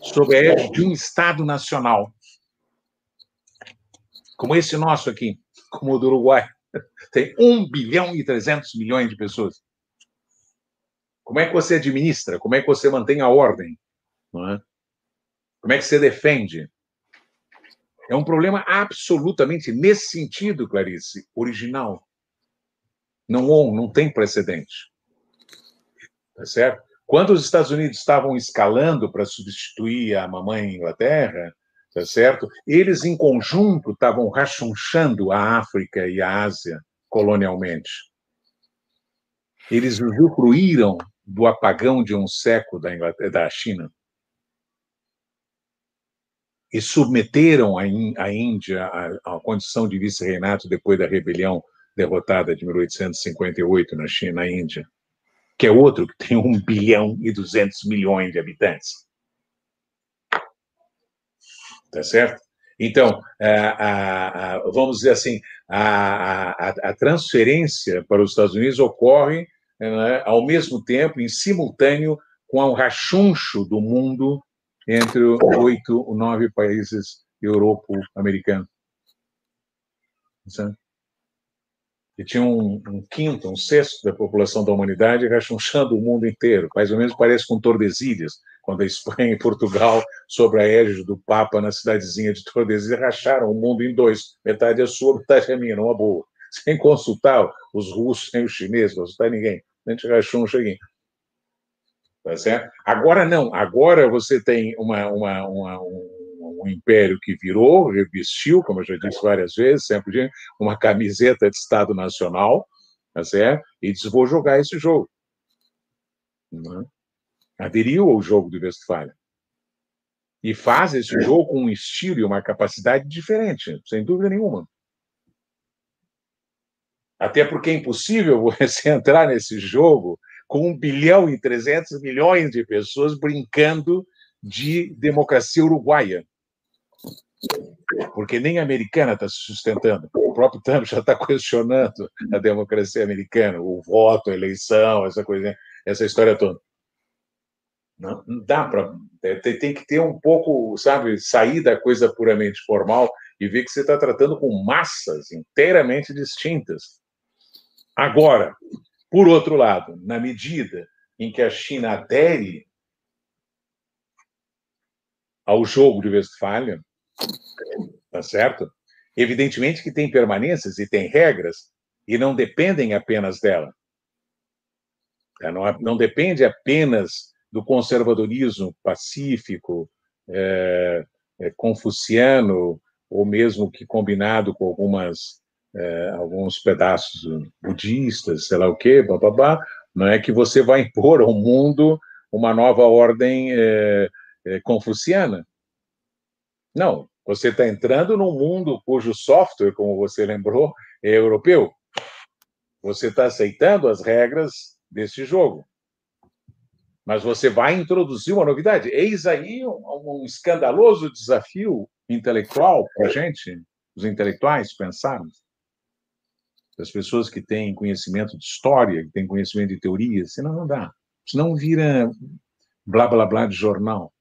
sob a égide de um Estado nacional, como esse nosso aqui, como o do Uruguai, tem 1 bilhão e 300 milhões de pessoas. Como é que você administra? Como é que você mantém a ordem? É? Como é que você defende? É um problema absolutamente, nesse sentido, Clarice, original. Não, não tem precedente. Tá certo? Quando os Estados Unidos estavam escalando para substituir a mamãe Inglaterra, tá certo? Eles, em conjunto, estavam rachonchando a África e a Ásia colonialmente. Eles usufruíram do apagão de um século da, da China e submeteram a, a Índia à, à condição de vice-reinato depois da rebelião derrotada de 1858 na China, na Índia, que é outro que tem 1 bilhão e 200 milhões de habitantes. Tá certo? Então, a, a, vamos dizer assim, a, a, transferência para os Estados Unidos ocorre né, ao mesmo tempo, em simultâneo, com o rachuncho do mundo entre oito ou nove países europo-americanos. E tinha um, um, quinto, um sexto da população da humanidade rachunchando o mundo inteiro. Mais ou menos parece com Tordesilhas, quando a Espanha e Portugal, sob a égide do Papa na cidadezinha de Tordesilhas, racharam o mundo em dois. Metade é sua, metade é minha, numa boa. sem consultar os russos, sem os chineses, consultar ninguém. A gente achou um cheguinho. Tá certo? Agora não, agora você tem uma, uma, uma um, um, império que virou, revestiu, como eu já disse várias vezes, sempre uma camiseta de Estado Nacional, tá certo? e disse: vou jogar esse jogo. Uhum. Aderiu ao jogo do Westfalia. E faz esse jogo com um estilo e uma capacidade diferente, sem dúvida nenhuma. Até porque é impossível você entrar nesse jogo com um bilhão e 300 milhões de pessoas brincando de democracia uruguaia. Porque nem a americana está se sustentando. O próprio Trump já está questionando a democracia americana, o voto, a eleição, essa coisa, essa história toda. Não, não dá para. É, tem que ter um pouco, sabe, sair da coisa puramente formal e ver que você está tratando com massas inteiramente distintas. Agora, por outro lado, na medida em que a China adere ao jogo de Westfália, tá certo? Evidentemente que tem permanências e tem regras e não dependem apenas dela. Tá? Não, não depende apenas do conservadorismo pacífico, é, é, confuciano, ou mesmo que combinado com algumas é, alguns pedaços budistas, sei lá o quê, bababá, não é que você vai impor ao mundo uma nova ordem é, é, confuciana. Não, você está entrando num mundo cujo software, como você lembrou, é europeu. Você está aceitando as regras desse jogo. Mas você vai introduzir uma novidade. Eis aí um, um escandaloso desafio intelectual para a gente, os intelectuais, pensarmos das pessoas que têm conhecimento de história, que têm conhecimento de teoria, senão não dá. Senão vira blá blá blá de jornal.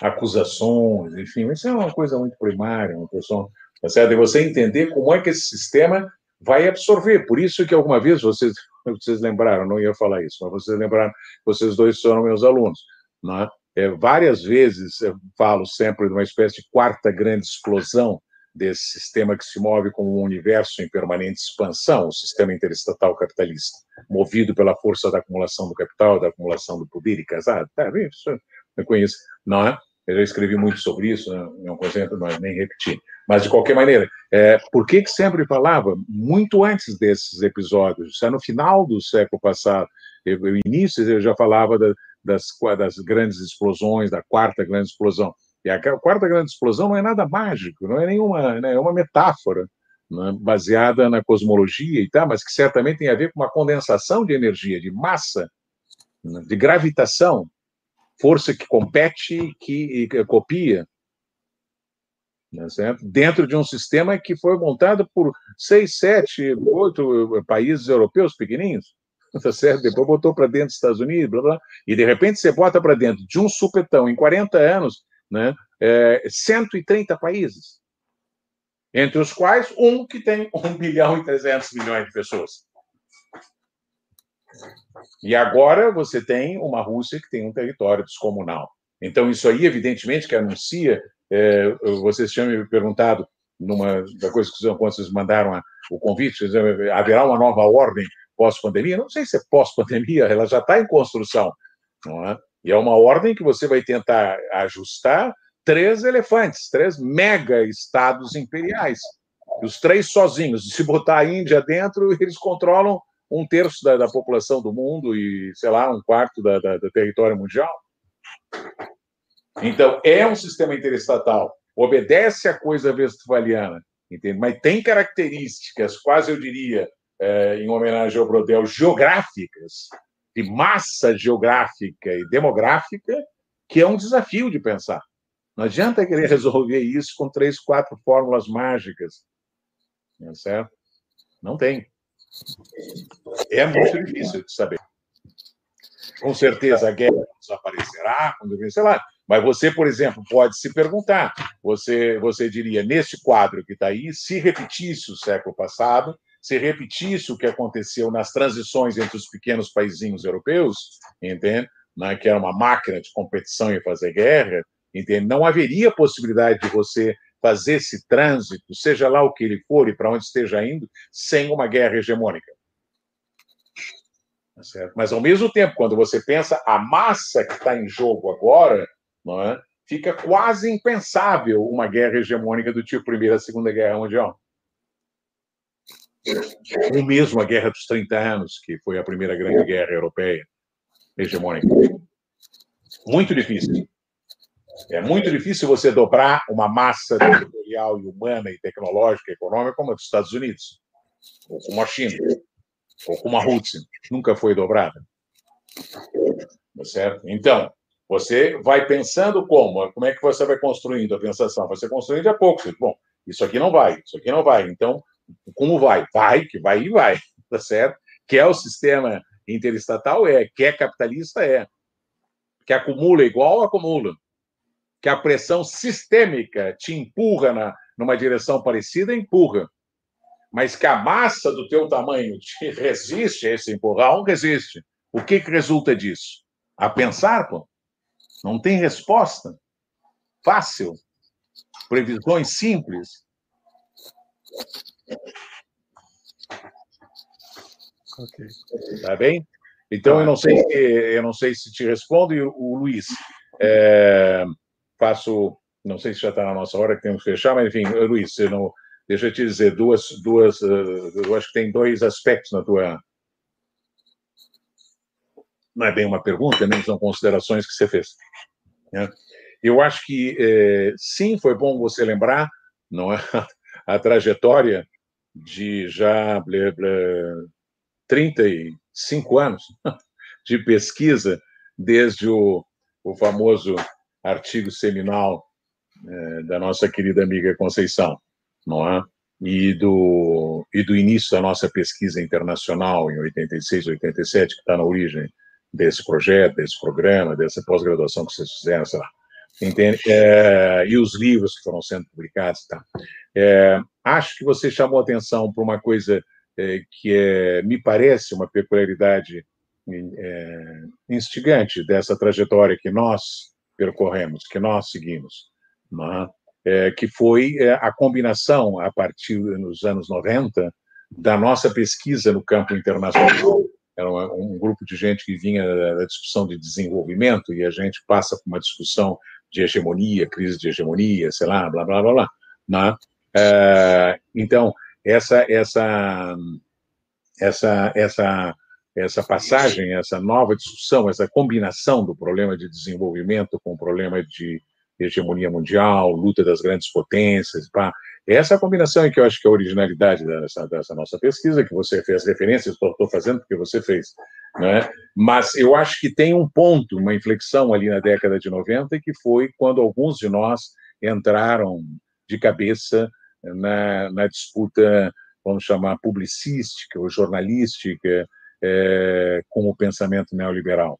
Acusações, enfim, isso é uma coisa muito primária, uma questão, tá certo? E você entender como é que esse sistema vai absorver. Por isso que alguma vez vocês, vocês lembraram, não ia falar isso, mas vocês lembraram, vocês dois foram meus alunos, né? É, várias vezes eu falo sempre de uma espécie de quarta grande explosão desse sistema que se move como um universo em permanente expansão, o sistema interestatal capitalista, movido pela força da acumulação do capital, da acumulação do poder e casado. Tá, isso eu conheço, não é? Eu já escrevi muito sobre isso, né? não consigo mas nem repetir. Mas, de qualquer maneira, é, por que, que sempre falava, muito antes desses episódios, já no final do século passado, no início eu já falava da, das, das grandes explosões, da quarta grande explosão. E a quarta grande explosão não é nada mágico, não é nenhuma, né, é uma metáfora né, baseada na cosmologia e tal, mas que certamente tem a ver com uma condensação de energia, de massa, né, de gravitação, força que compete que, e copia, né, dentro de um sistema que foi montado por seis, sete, oito países europeus pequenininhos, tá certo? Depois botou para dentro dos Estados Unidos, blá, blá, e de repente você bota para dentro de um supetão em 40 anos né, é, 130 países, entre os quais um que tem 1 bilhão e 300 milhões de pessoas. E agora você tem uma Rússia que tem um território descomunal. Então, isso aí, evidentemente, que anuncia. É, vocês tinham me perguntado, numa da coisa que vocês mandaram a, o convite, haverá uma nova ordem pós-pandemia? Não sei se é pós-pandemia, ela já está em construção. Não é? E é uma ordem que você vai tentar ajustar três elefantes, três mega estados imperiais. Os três sozinhos. Se botar a Índia dentro, eles controlam um terço da, da população do mundo e, sei lá, um quarto da, da, do território mundial. Então, é um sistema interestatal, obedece à coisa westphaliana, entende? mas tem características, quase eu diria, é, em homenagem ao Brodel, geográficas, de massa geográfica e demográfica, que é um desafio de pensar. Não adianta querer resolver isso com três, quatro fórmulas mágicas. É certo? Não tem. É muito difícil de saber. Com certeza a guerra desaparecerá, sei lá. Mas você, por exemplo, pode se perguntar: você, você diria, nesse quadro que está aí, se repetisse o século passado, se repetisse o que aconteceu nas transições entre os pequenos paizinhos europeus, entende? Né, que era uma máquina de competição e fazer guerra, entende? Não haveria possibilidade de você fazer esse trânsito, seja lá o que ele for e para onde esteja indo, sem uma guerra hegemônica. Tá Mas, ao mesmo tempo, quando você pensa a massa que está em jogo agora, não é? fica quase impensável uma guerra hegemônica do tipo Primeira e Segunda Guerra Mundial. Ou mesmo a Guerra dos 30 Anos, que foi a primeira grande guerra europeia hegemônica. Muito difícil. É muito difícil você dobrar uma massa territorial e humana e tecnológica e econômica como a dos Estados Unidos, ou como a China, ou como a Rússia. Nunca foi dobrada. Tá certo? Então, você vai pensando como? Como é que você vai construindo a pensação? Você construindo a pouco. Bom, isso aqui não vai, isso aqui não vai. Então, como vai? Vai, que vai e vai, tá certo? Que é o sistema interestatal? É. Que é capitalista? É. Que acumula igual? Acumula que a pressão sistêmica te empurra na, numa direção parecida, empurra. Mas que a massa do teu tamanho te resiste a esse empurrão, resiste. O que, que resulta disso? A pensar, pô. Não tem resposta. Fácil. Previsões simples. Ok. Tá bem? Então, eu não sei se, eu não sei se te respondo, e o, o Luiz. É faço, não sei se já está na nossa hora que temos que fechar, mas enfim, Luiz, não, deixa eu te dizer duas, duas, eh, eu acho que tem dois aspectos na tua, não é bem uma pergunta, nem são considerações que você fez. Né? Eu acho que é, sim, foi bom você lembrar, não é, a trajetória de já blá, blá, 35 anos de pesquisa desde o, o famoso artigo seminal é, da nossa querida amiga Conceição, não é? E do, e do início da nossa pesquisa internacional em 86, 87, que está na origem desse projeto, desse programa, dessa pós-graduação que vocês fizeram, sei lá. Entende? É, e os livros que foram sendo publicados. Tá? É, acho que você chamou atenção para uma coisa é, que é, me parece uma peculiaridade é, instigante dessa trajetória que nós, percorremos, que nós seguimos, é? É, que foi é, a combinação, a partir dos anos 90, da nossa pesquisa no campo internacional. Era um, um grupo de gente que vinha da discussão de desenvolvimento e a gente passa por uma discussão de hegemonia, crise de hegemonia, sei lá, blá, blá, blá, blá. Né? É, então, essa, essa, essa, essa essa passagem, essa nova discussão, essa combinação do problema de desenvolvimento com o problema de hegemonia mundial, luta das grandes potências, pá. essa combinação é que eu acho que é a originalidade dessa, dessa nossa pesquisa, que você fez referência, estou fazendo porque você fez, né? mas eu acho que tem um ponto, uma inflexão ali na década de 90, que foi quando alguns de nós entraram de cabeça na, na disputa, vamos chamar, publicística ou jornalística, é, com o pensamento neoliberal,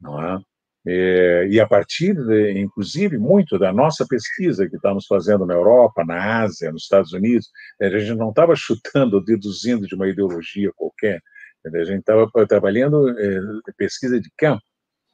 não é? é? e a partir, de, inclusive, muito da nossa pesquisa que estamos fazendo na Europa, na Ásia, nos Estados Unidos, a gente não estava chutando deduzindo de uma ideologia qualquer, a gente estava trabalhando é, pesquisa de campo,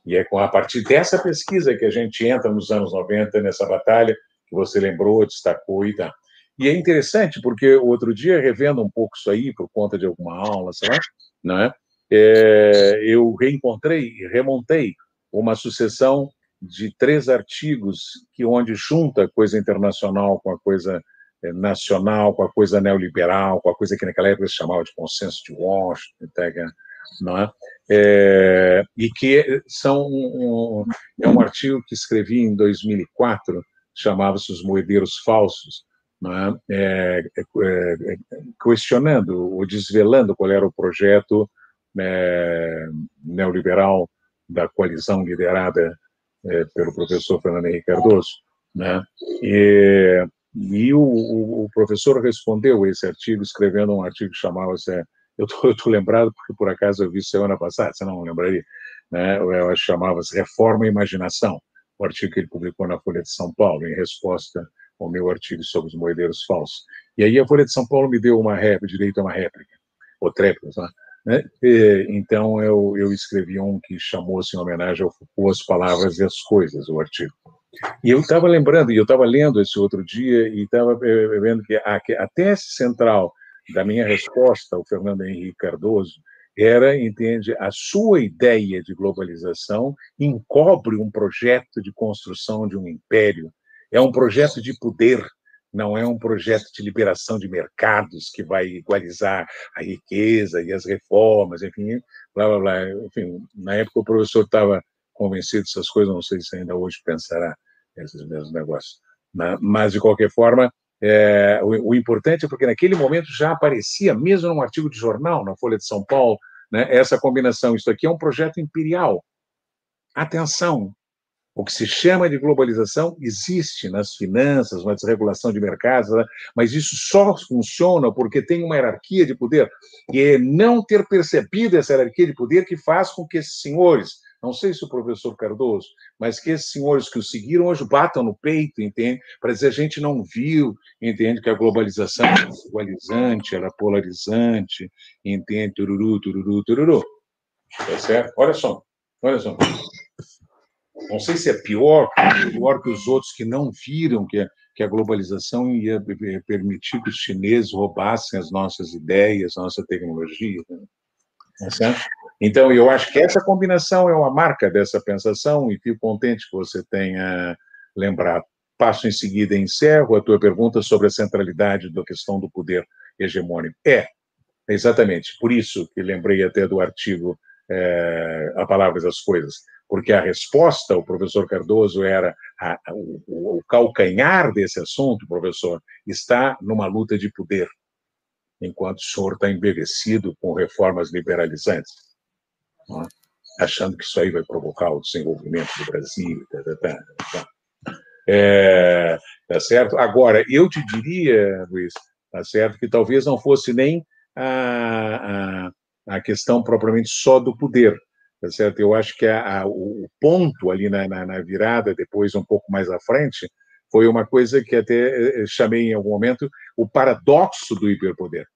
e é a partir dessa pesquisa que a gente entra nos anos 90 nessa batalha que você lembrou, destacou e tal. E é interessante porque outro dia, revendo um pouco isso aí, por conta de alguma aula, sei lá, né, é, eu reencontrei, remontei uma sucessão de três artigos que onde junta coisa internacional com a coisa é, nacional, com a coisa neoliberal, com a coisa que naquela época se chamava de consenso de Washington, não é? É, e que são um, é um artigo que escrevi em 2004, chamava-se Os Moedeiros Falsos, é? É, é, é, questionando ou desvelando qual era o projeto é, neoliberal da coalizão liderada é, pelo professor Fernando Henrique Cardoso, né? E, e o, o, professor respondeu esse artigo escrevendo um artigo que chamava-se eu estou lembrado porque por acaso eu vi semana passada, você não lembraria, né? Eu chamava-se Reforma e Imaginação, o artigo que ele publicou na Folha de São Paulo em resposta ao meu artigo sobre os moedeiros falsos. E aí a Folha de São Paulo me deu uma réplica, direito a uma réplica, ou tréplicas, né? Né? E, então eu, eu escrevi um que chamou-se em homenagem ao Foucault As Palavras e as Coisas, o artigo. E eu estava lembrando, e eu estava lendo esse outro dia, e estava vendo que a, a tese central da minha resposta ao Fernando Henrique Cardoso era, entende, a sua ideia de globalização encobre um projeto de construção de um império, é um projeto de poder, não é um projeto de liberação de mercados que vai igualizar a riqueza e as reformas, enfim, blá blá blá. Enfim, na época o professor estava convencido dessas coisas, não sei se ainda hoje pensará esses mesmos negócios. Mas, de qualquer forma, é, o, o, importante é porque naquele momento já aparecia, mesmo num artigo de jornal, na Folha de São Paulo, né, essa combinação. Isso aqui é um projeto imperial. Atenção, o que se chama de globalização existe nas finanças, na desregulação de mercados, né? mas isso só funciona porque tem uma hierarquia de poder. E é não ter percebido essa hierarquia de poder que faz com que esses senhores, não sei se o professor Cardoso, mas que esses senhores que o seguiram hoje batam no peito, entende? Para dizer a gente não viu, entende? Que a globalização é desigualizante, ela é polarizante, entende? Tururu, tururu, tururu. Tá certo? Olha só, olha só. Não sei se é pior, pior que os outros que não viram que a, que a globalização ia permitir que os chineses roubassem as nossas ideias, a nossa tecnologia. Né? É? Então, eu acho que essa combinação é uma marca dessa pensação e fico contente que você tenha lembrado. Passo em seguida e encerro a tua pergunta sobre a centralidade da questão do poder hegemônico. É, exatamente, por isso que lembrei até do artigo é, A Palavras das Coisas, porque a resposta, o professor Cardoso, era a, o, o calcanhar desse assunto, professor, está numa luta de poder, enquanto o senhor está embevecido com reformas liberalizantes né? achando que isso aí vai provocar o desenvolvimento do Brasil. Tá, tá, tá, tá. É, tá certo? Agora, eu te diria, Luiz, tá certo, que talvez não fosse nem a, a, a questão propriamente só do poder, tá certo? Eu acho que a, a, o ponto ali na, na, na, virada, depois um pouco mais à frente, foi uma coisa que até eh, chamei em algum momento o paradoxo do hiperpoder.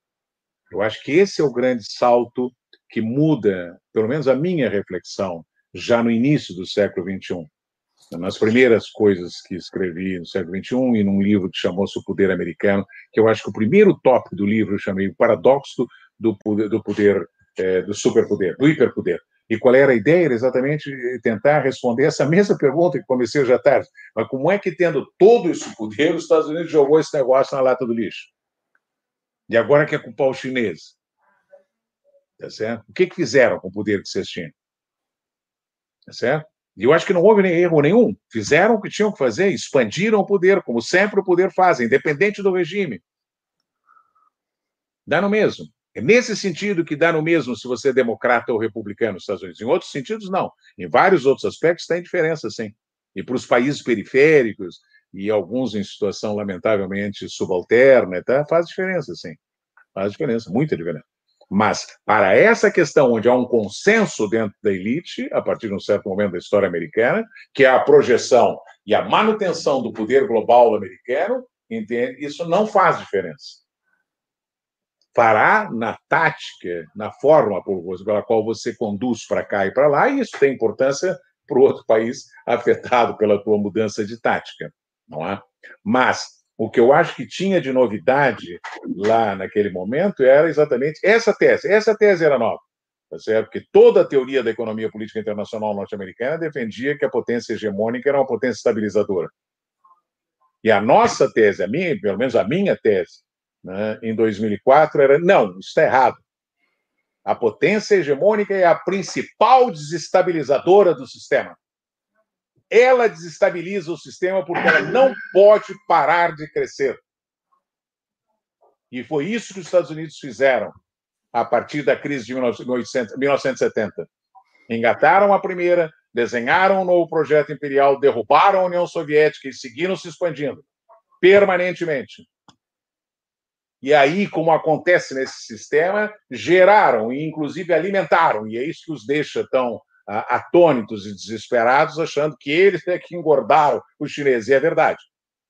Eu acho que esse é o grande salto que muda, pelo menos a minha reflexão, já no início do século XXI. Nas primeiras coisas que escrevi no século XXI e num livro que chamou-se O Poder Americano, que eu acho que o primeiro tópico do livro eu chamei O Paradoxo do Poder, do, poder, é, do Superpoder, do Hiperpoder. E qual era a ideia? Era exatamente tentar responder essa mesma pergunta que comecei à tarde. Mas como é que, tendo todo esse poder, os Estados Unidos jogou esse negócio na lata do lixo? E agora quer culpar os chineses? Tá certo? O que, que fizeram com o poder que vocês tinham? Tá certo? E eu acho que não houve erro nenhum. Fizeram o que tinham que fazer, expandiram o poder, como sempre o poder faz, independente do regime. Dá no mesmo. É nesse sentido que dá no mesmo se você é democrata ou republicano nos Estados Unidos. Em outros sentidos, não. Em vários outros aspectos tem diferença, sim. E para os países periféricos, e alguns em situação lamentavelmente subalterna, tá? faz diferença, sim. Faz diferença, muita diferença. Mas, para essa questão onde há um consenso dentro da elite, a partir de um certo momento da história americana, que é a projeção e a manutenção do poder global americano, entende? isso não faz diferença. Fará na tática, na forma pela qual você conduz para cá e para lá, e isso tem importância para o outro país afetado pela tua mudança de tática, não é? Mas o que eu acho que tinha de novidade lá naquele momento era exatamente essa tese. Essa tese era nova, tá certo? Porque toda a teoria da economia política internacional norte-americana defendia que a potência hegemônica era uma potência estabilizadora. E a nossa tese, a minha, pelo menos a minha tese, né, em 2004 era não, isso está errado. A potência hegemônica é a principal desestabilizadora do sistema ela desestabiliza o sistema porque ela não pode parar de crescer. E foi isso que os Estados Unidos fizeram a partir da crise de 1970. Engataram a primeira, desenharam um novo projeto imperial, derrubaram a União Soviética e seguiram se expandindo permanentemente. E aí, como acontece nesse sistema, geraram e, inclusive, alimentaram, e é isso que os deixa tão atônitos e desesperados, achando que eles é que engordaram os chineses. E é verdade,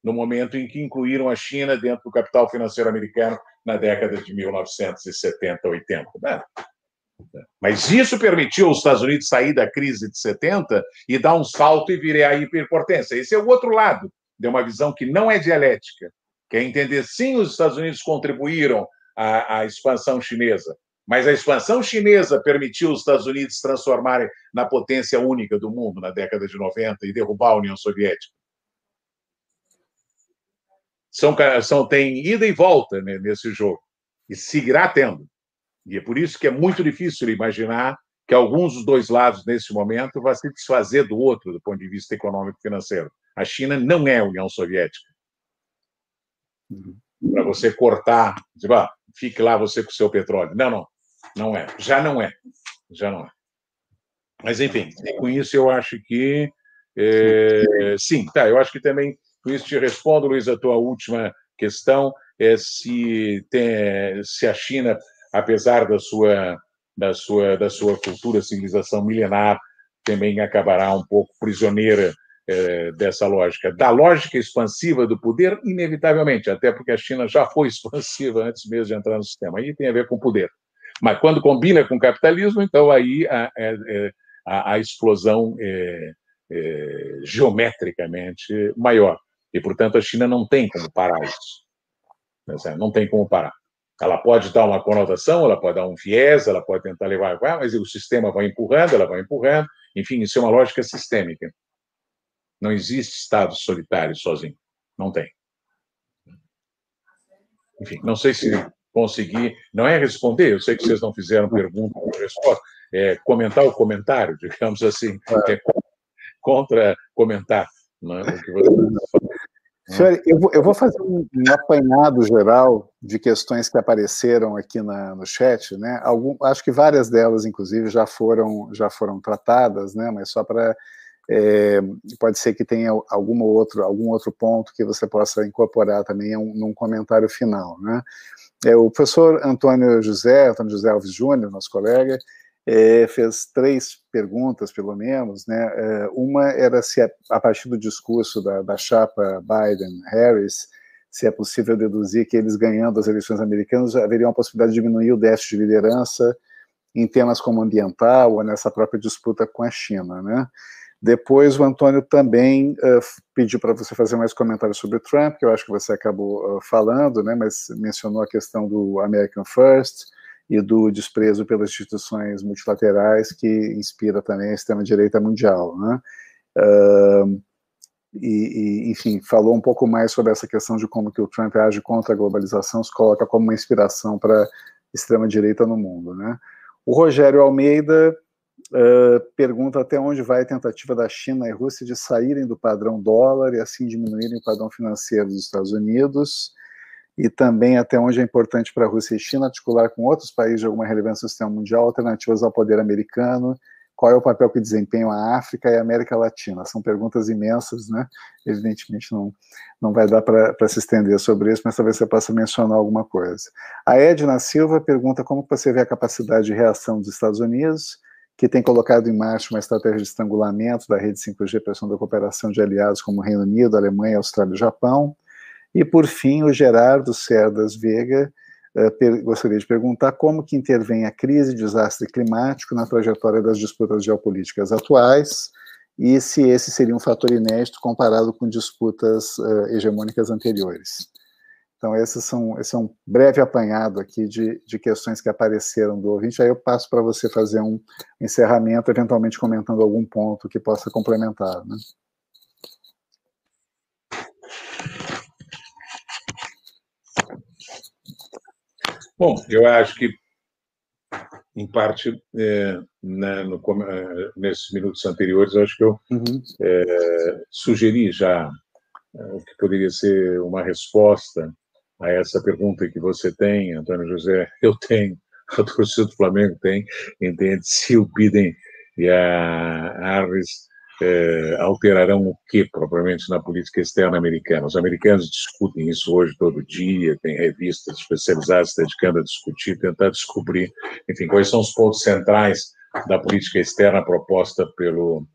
no momento em que incluíram a China dentro do capital financeiro americano na década de 1970, 80. Né? Mas isso permitiu os Estados Unidos sair da crise de 70 e dar um salto e virar a hiperpotência. Esse é o outro lado de uma visão que não é dialética, que é entender sim os Estados Unidos contribuíram à, à expansão chinesa, mas a expansão chinesa permitiu os Estados Unidos transformarem na potência única do mundo na década de 90 e derrubar a União Soviética. São, são, tem ida e volta né, nesse jogo, e seguirá tendo. E é por isso que é muito difícil imaginar que alguns dos dois lados, nesse momento, vão se desfazer do outro, do ponto de vista econômico e financeiro. A China não é a União Soviética. Para você cortar, dizer, ah, fique lá você com o seu petróleo. Não, não, não é. Já não é. Já não é. Mas, enfim, com isso eu acho que. É, sim, tá. Eu acho que também, com isso te respondo, Luiz, a tua última questão é se, tem, se a China apesar da sua, da sua, da sua cultura, civilização milenar, também acabará um pouco prisioneira é, dessa lógica. Da lógica expansiva do poder, inevitavelmente, até porque a China já foi expansiva antes mesmo de entrar no sistema. Aí tem a ver com poder. Mas quando combina com o capitalismo, então aí a, é, é, a, a explosão é, é, geometricamente maior. E, portanto, a China não tem como parar isso. Não tem como parar. Ela pode dar uma conotação, ela pode dar um viés, ela pode tentar levar, mas o sistema vai empurrando, ela vai empurrando. Enfim, isso é uma lógica sistêmica. Não existe Estado solitário sozinho. Não tem. Enfim, não sei se consegui. Não é responder, eu sei que vocês não fizeram pergunta ou resposta. É comentar o comentário, digamos assim. É contra comentar. Não é? O que você Senhor, eu vou, eu vou fazer um, um, apanhado geral de questões que apareceram aqui na, no chat, né? Algum, acho que várias delas, inclusive, já foram, já foram tratadas, né? Mas só para é, pode ser que tenha algum outro, algum outro ponto que você possa incorporar também um, num comentário final, né? É, o professor Antônio José, Antônio José Alves Júnior, nosso colega, é, fez três perguntas, pelo menos. Né? É, uma era se, a, a partir do discurso da, da chapa Biden-Harris, se é possível deduzir que eles ganhando as eleições americanas haveria uma possibilidade de diminuir o déficit de liderança em temas como ambiental ou nessa própria disputa com a China, né? Depois o Antônio também uh, pediu para você fazer mais comentários sobre o Trump, que eu acho que você acabou uh, falando, né? Mas mencionou a questão do American First, e do desprezo pelas instituições multilaterais que inspira também a extrema-direita mundial. Né? Uh, e, e, enfim, falou um pouco mais sobre essa questão de como que o Trump age contra a globalização, se coloca como uma inspiração para extrema-direita no mundo. Né? O Rogério Almeida uh, pergunta até onde vai a tentativa da China e Rússia de saírem do padrão dólar e assim diminuírem o padrão financeiro dos Estados Unidos e também até onde é importante para a Rússia e China articular com outros países de alguma relevância no sistema mundial alternativas ao poder americano, qual é o papel que desempenham a África e a América Latina? São perguntas imensas, né? Evidentemente não, não vai dar para se estender sobre isso, mas talvez você possa mencionar alguma coisa. A Edna Silva pergunta como você vê a capacidade de reação dos Estados Unidos, que tem colocado em marcha uma estratégia de estrangulamento da rede 5G pressão da cooperação de aliados como Reino Unido, Alemanha, Austrália e Japão, e, por fim, o Gerardo Cerdas Veiga uh, gostaria de perguntar como que intervém a crise e desastre climático na trajetória das disputas geopolíticas atuais e se esse seria um fator inédito comparado com disputas uh, hegemônicas anteriores. Então, esses são, esse é um breve apanhado aqui de, de questões que apareceram do ouvinte. Aí eu passo para você fazer um encerramento, eventualmente comentando algum ponto que possa complementar. Né? Bom, eu acho que, em parte, é, né, no, é, nesses minutos anteriores, acho que eu uhum. é, sugeri já é, o que poderia ser uma resposta a essa pergunta que você tem, Antônio José, eu tenho, a torcida do Flamengo tem, entende se o Biden e a Harris é, alterarão o que propriamente na política externa americana. Os americanos discutem isso hoje todo dia, tem revistas especializadas dedicando a discutir, tentar descobrir, enfim, quais são os pontos centrais da política externa proposta pelo,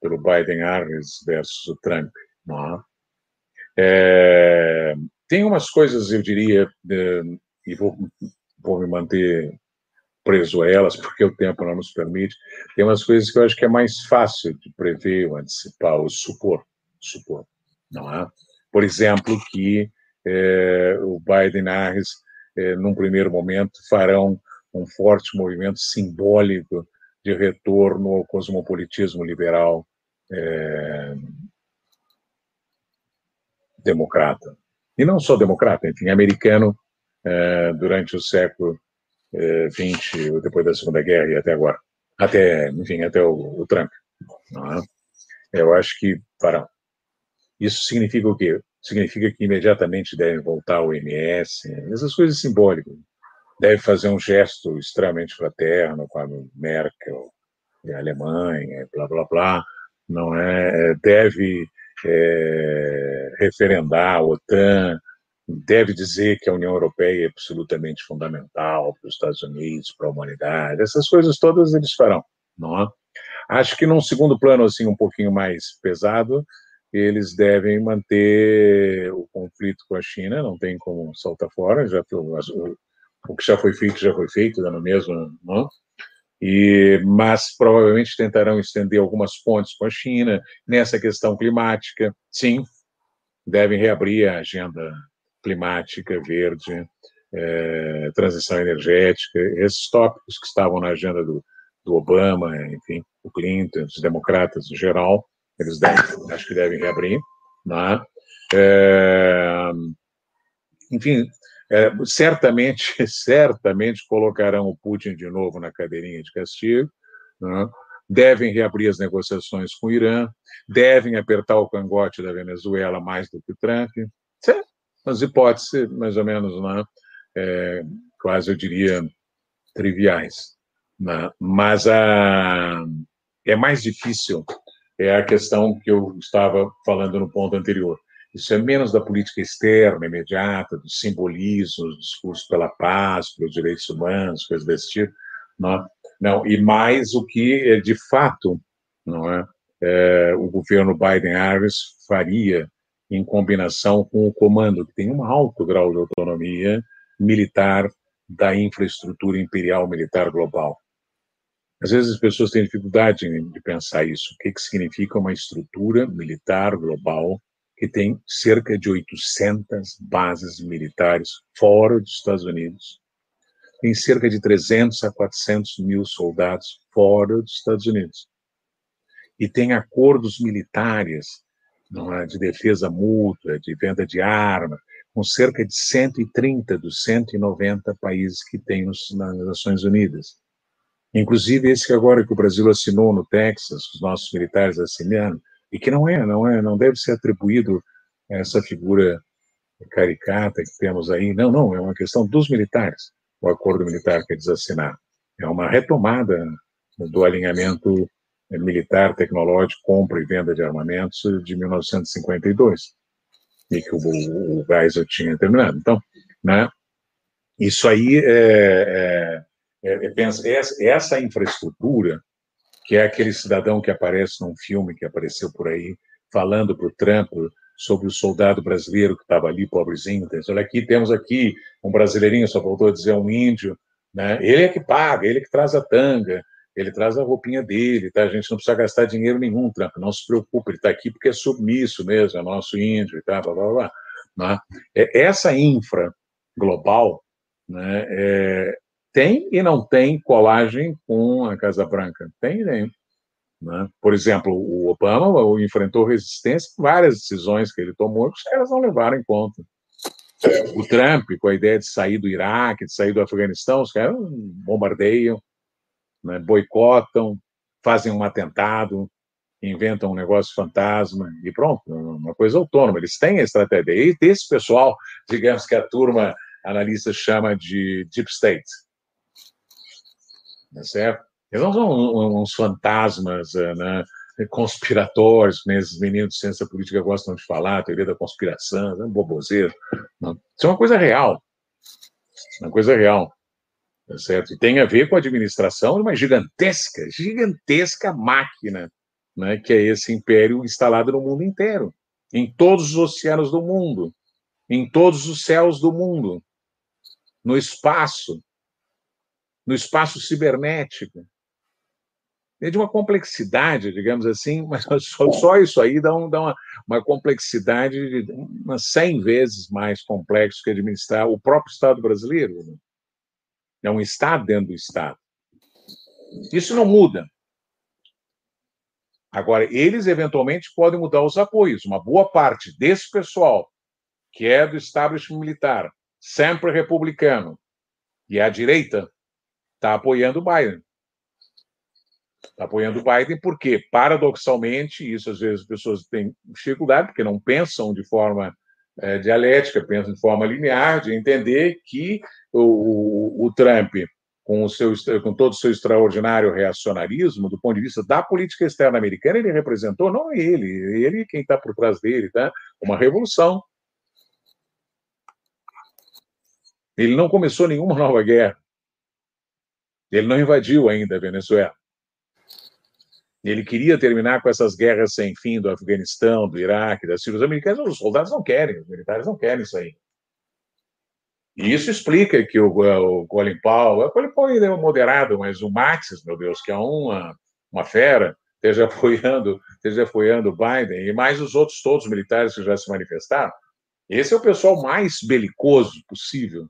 pelo Biden-Harris versus o Trump. É? é, tem umas coisas, eu diria, e vou, vou me manter preso a elas, porque o tempo não nos permite. Tem umas coisas que eu acho que é mais fácil de prever, ou antecipar, ou supor, supor, não é? Por exemplo, que é, o Biden e Harris, é, num primeiro momento, farão um forte movimento simbólico de retorno ao cosmopolitismo liberal é, democrata. E não só democrata, enfim, americano é, durante o século XX, é, depois da Segunda Guerra e até agora. Até, enfim, até o, o Trump. É? Eu acho que farão. Isso significa o quê? Significa que imediatamente devem voltar ao MS, essas coisas simbólicas. Deve fazer um gesto extremamente fraterno com a Merkel e a Alemanha, blá, blá, blá. Não é? Deve é, referendar a OTAN, deve dizer que a União Europeia é absolutamente fundamental para os Estados Unidos, para a humanidade, essas coisas todas eles farão, não é? Acho que num segundo plano assim um pouquinho mais pesado, eles devem manter o conflito com a China, não tem como saltar fora, já o, que já foi feito já foi feito, dando mesmo, não? É? E, mas provavelmente tentarão estender algumas pontes com a China nessa questão climática. Sim, devem reabrir a agenda climática, verde, é, transição energética, esses tópicos que estavam na agenda do, do Obama, enfim, o Clinton, os democratas em geral, eles devem, acho que devem reabrir. Né? É, enfim, é, certamente, certamente colocarão o Putin de novo na cadeirinha de castigo, né? Devem reabrir as negociações com o Irã, devem apertar o cangote da Venezuela mais do que o Trump. Sim, as hipóteses, mais ou menos, né? É, quase eu diria triviais. Né? Mas a, é mais difícil, é a questão que eu estava falando no ponto anterior isso é menos da política externa, imediata, dos simbolismos, discurso pela paz, pelos direitos humanos, coisas desse tipo. Não, não e mais o que, de fato, não é, é o governo Biden-Harris faria em combinação com o comando, que tem um alto grau de autonomia militar da infraestrutura imperial militar global. Às vezes as pessoas têm dificuldade de pensar isso. O que, que significa uma estrutura militar global que tem cerca de 800 bases militares fora dos Estados Unidos, tem cerca de 300 a 400 mil soldados fora dos Estados Unidos, e tem acordos militares é, de defesa mútua, de venda de armas, com cerca de 130 dos 190 países que tem nos, nas Nações Unidas. Inclusive esse que agora que o Brasil assinou no Texas, os nossos militares assinaram, e que não é, não é, não deve ser atribuído a essa figura caricata que temos aí. Não, não, é uma questão dos militares, o acordo militar que eles assinaram. É uma retomada do alinhamento militar, tecnológico, compra e venda de armamentos de 1952, e que o, o, Geisel tinha terminado. Então, né, isso aí é, é, é, é essa infraestrutura que é aquele cidadão que aparece num filme que apareceu por aí, falando para o Trump sobre o soldado brasileiro que estava ali, pobrezinho. Olha aqui, temos aqui um brasileirinho, só voltou a dizer um índio, né? Ele é que paga, ele é que traz a tanga, ele traz a roupinha dele, tá? A gente não precisa gastar dinheiro nenhum, Trump, não se preocupe, ele está aqui porque é submisso mesmo, é nosso índio e tal, blá, blá, blá. Né? É, essa infra global, né, é, tem e não tem colagem com a Casa Branca. Tem e tem. Né? Por exemplo, o Obama enfrentou resistência em várias decisões que ele tomou que os caras não levaram em conta. O Trump, com a ideia de sair do Iraque, de sair do Afeganistão, os caras bombardeiam, né? boicotam, fazem um atentado, inventam um negócio fantasma e pronto, uma coisa autônoma. Eles têm a estratégia. E desse pessoal, digamos que a turma analista chama de deep state, né, certo? Eles não são uns fantasmas eh, né, conspiratórios, que esses meninos de ciência política gostam de falar, teoria da conspiração, é um boboseiro. Não. Isso é uma coisa real. Uma coisa real. Tá certo? E tem a ver com a administração de uma gigantesca, gigantesca máquina, né, que é esse império instalado no mundo inteiro, em todos os oceanos do mundo, em todos os céus do mundo, no espaço, no espaço cibernético. É de uma complexidade, digamos assim, mas só, só isso aí dá, um, dá uma, uma, complexidade de umas 100 vezes mais complexo que administrar o próprio Estado brasileiro. Né? É um Estado dentro do Estado. Isso não muda. Agora, eles eventualmente podem mudar os apoios. Uma boa parte desse pessoal, que é do establishment militar, sempre republicano, e a direita, está apoiando o Biden. Está apoiando o Biden porque, paradoxalmente, isso às vezes as pessoas têm dificuldade, porque não pensam de forma é, dialética, pensam de forma linear, de entender que o, o, o Trump com, o seu, com todo o seu extraordinário reacionarismo, do ponto de vista da política externa americana, ele representou, não ele, ele quem está por trás dele, tá? uma revolução. Ele não começou nenhuma nova guerra. Ele não invadiu ainda a Venezuela. Ele queria terminar com essas guerras sem fim do Afeganistão, do Iraque, das Síria. Os americanos, os soldados não querem, os militares não querem isso aí. E isso explica que o, o Colin Powell, o Colin Powell ainda é moderado, mas o Mattis, meu Deus, que é uma, uma fera, esteja apoiando, esteja apoiando o Biden, e mais os outros todos os militares que já se manifestaram. Esse é o pessoal mais belicoso possível.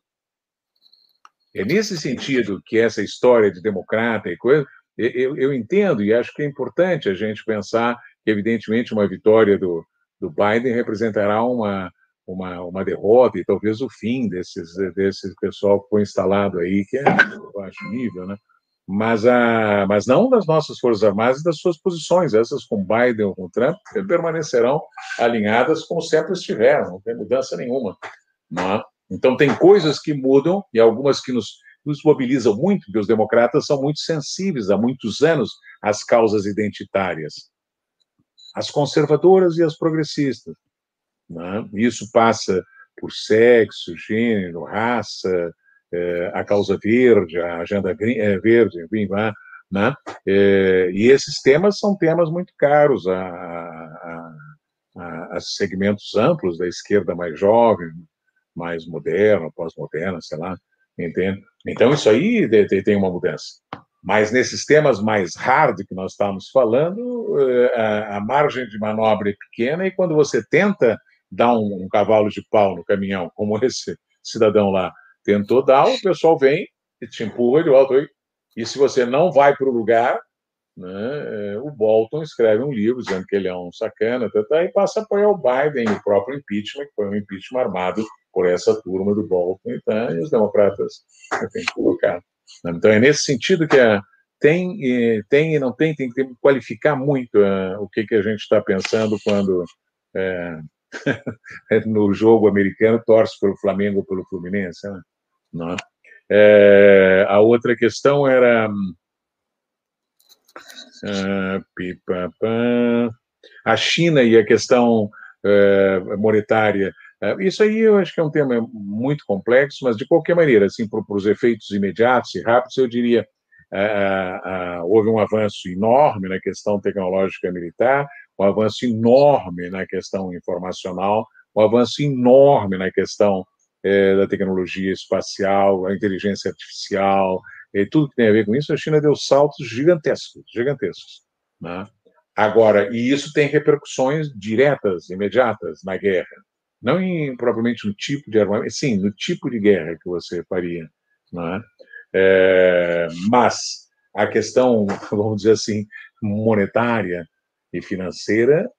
É nesse sentido que essa história de democrata e coisa, eu, eu entendo e acho que é importante a gente pensar que, evidentemente, uma vitória do, do Biden representará uma, uma, uma derrota e talvez o fim desses, desse pessoal que foi instalado aí, que é de baixo nível, né? Mas, a, mas não das nossas Forças Armadas e das suas posições, essas com Biden ou com Trump, permanecerão alinhadas como sempre estiveram, não tem mudança nenhuma. Não é? Então, tem coisas que mudam e algumas que nos, nos mobilizam muito, porque os democratas são muito sensíveis há muitos anos às causas identitárias. As conservadoras e as progressistas. Né? Isso passa por sexo, gênero, raça, é, a causa verde, a agenda é, verde, enfim, né? É, e esses temas são temas muito caros a, a, a, a, segmentos amplos da esquerda mais jovem, mais moderna, pós-moderna, sei lá, entende? Então, isso aí tem uma mudança. Mas nesses temas mais hard que nós estamos falando, a, a margem de manobra é pequena e quando você tenta dar um, um, cavalo de pau no caminhão, como esse cidadão lá tentou dar, o pessoal vem e te empurra de volta. E se você não vai para o lugar, né, é, o Bolton escreve um livro dizendo que ele é um sacana, tá, tá, e passa a apoiar o Biden e o próprio impeachment, que foi um impeachment armado por essa turma do Bolton, tá, e os democratas têm que colocar. Então é nesse sentido que é, tem, tem e não tem, tem que qualificar muito é, o que, que a gente está pensando quando é, no jogo americano torce pelo Flamengo ou pelo Fluminense. Né? Não. É, a outra questão era. Uh, a China e a questão uh, monetária. Uh, isso aí eu acho que é um tema muito complexo, mas de qualquer maneira, assim, para os efeitos imediatos e rápidos, eu diria houve um avanço enorme na questão tecnológica militar, um avanço enorme na questão informacional, um avanço enorme na questão é, da tecnologia espacial, a inteligência artificial, e tudo que tem a ver com isso, a China deu saltos gigantescos, gigantescos. Né? Agora, e isso tem repercussões diretas, imediatas na guerra, não em, propriamente no tipo de armamento, sim, no tipo de guerra que você faria, né? É, mas a questão, vamos dizer assim, monetária, e financeira,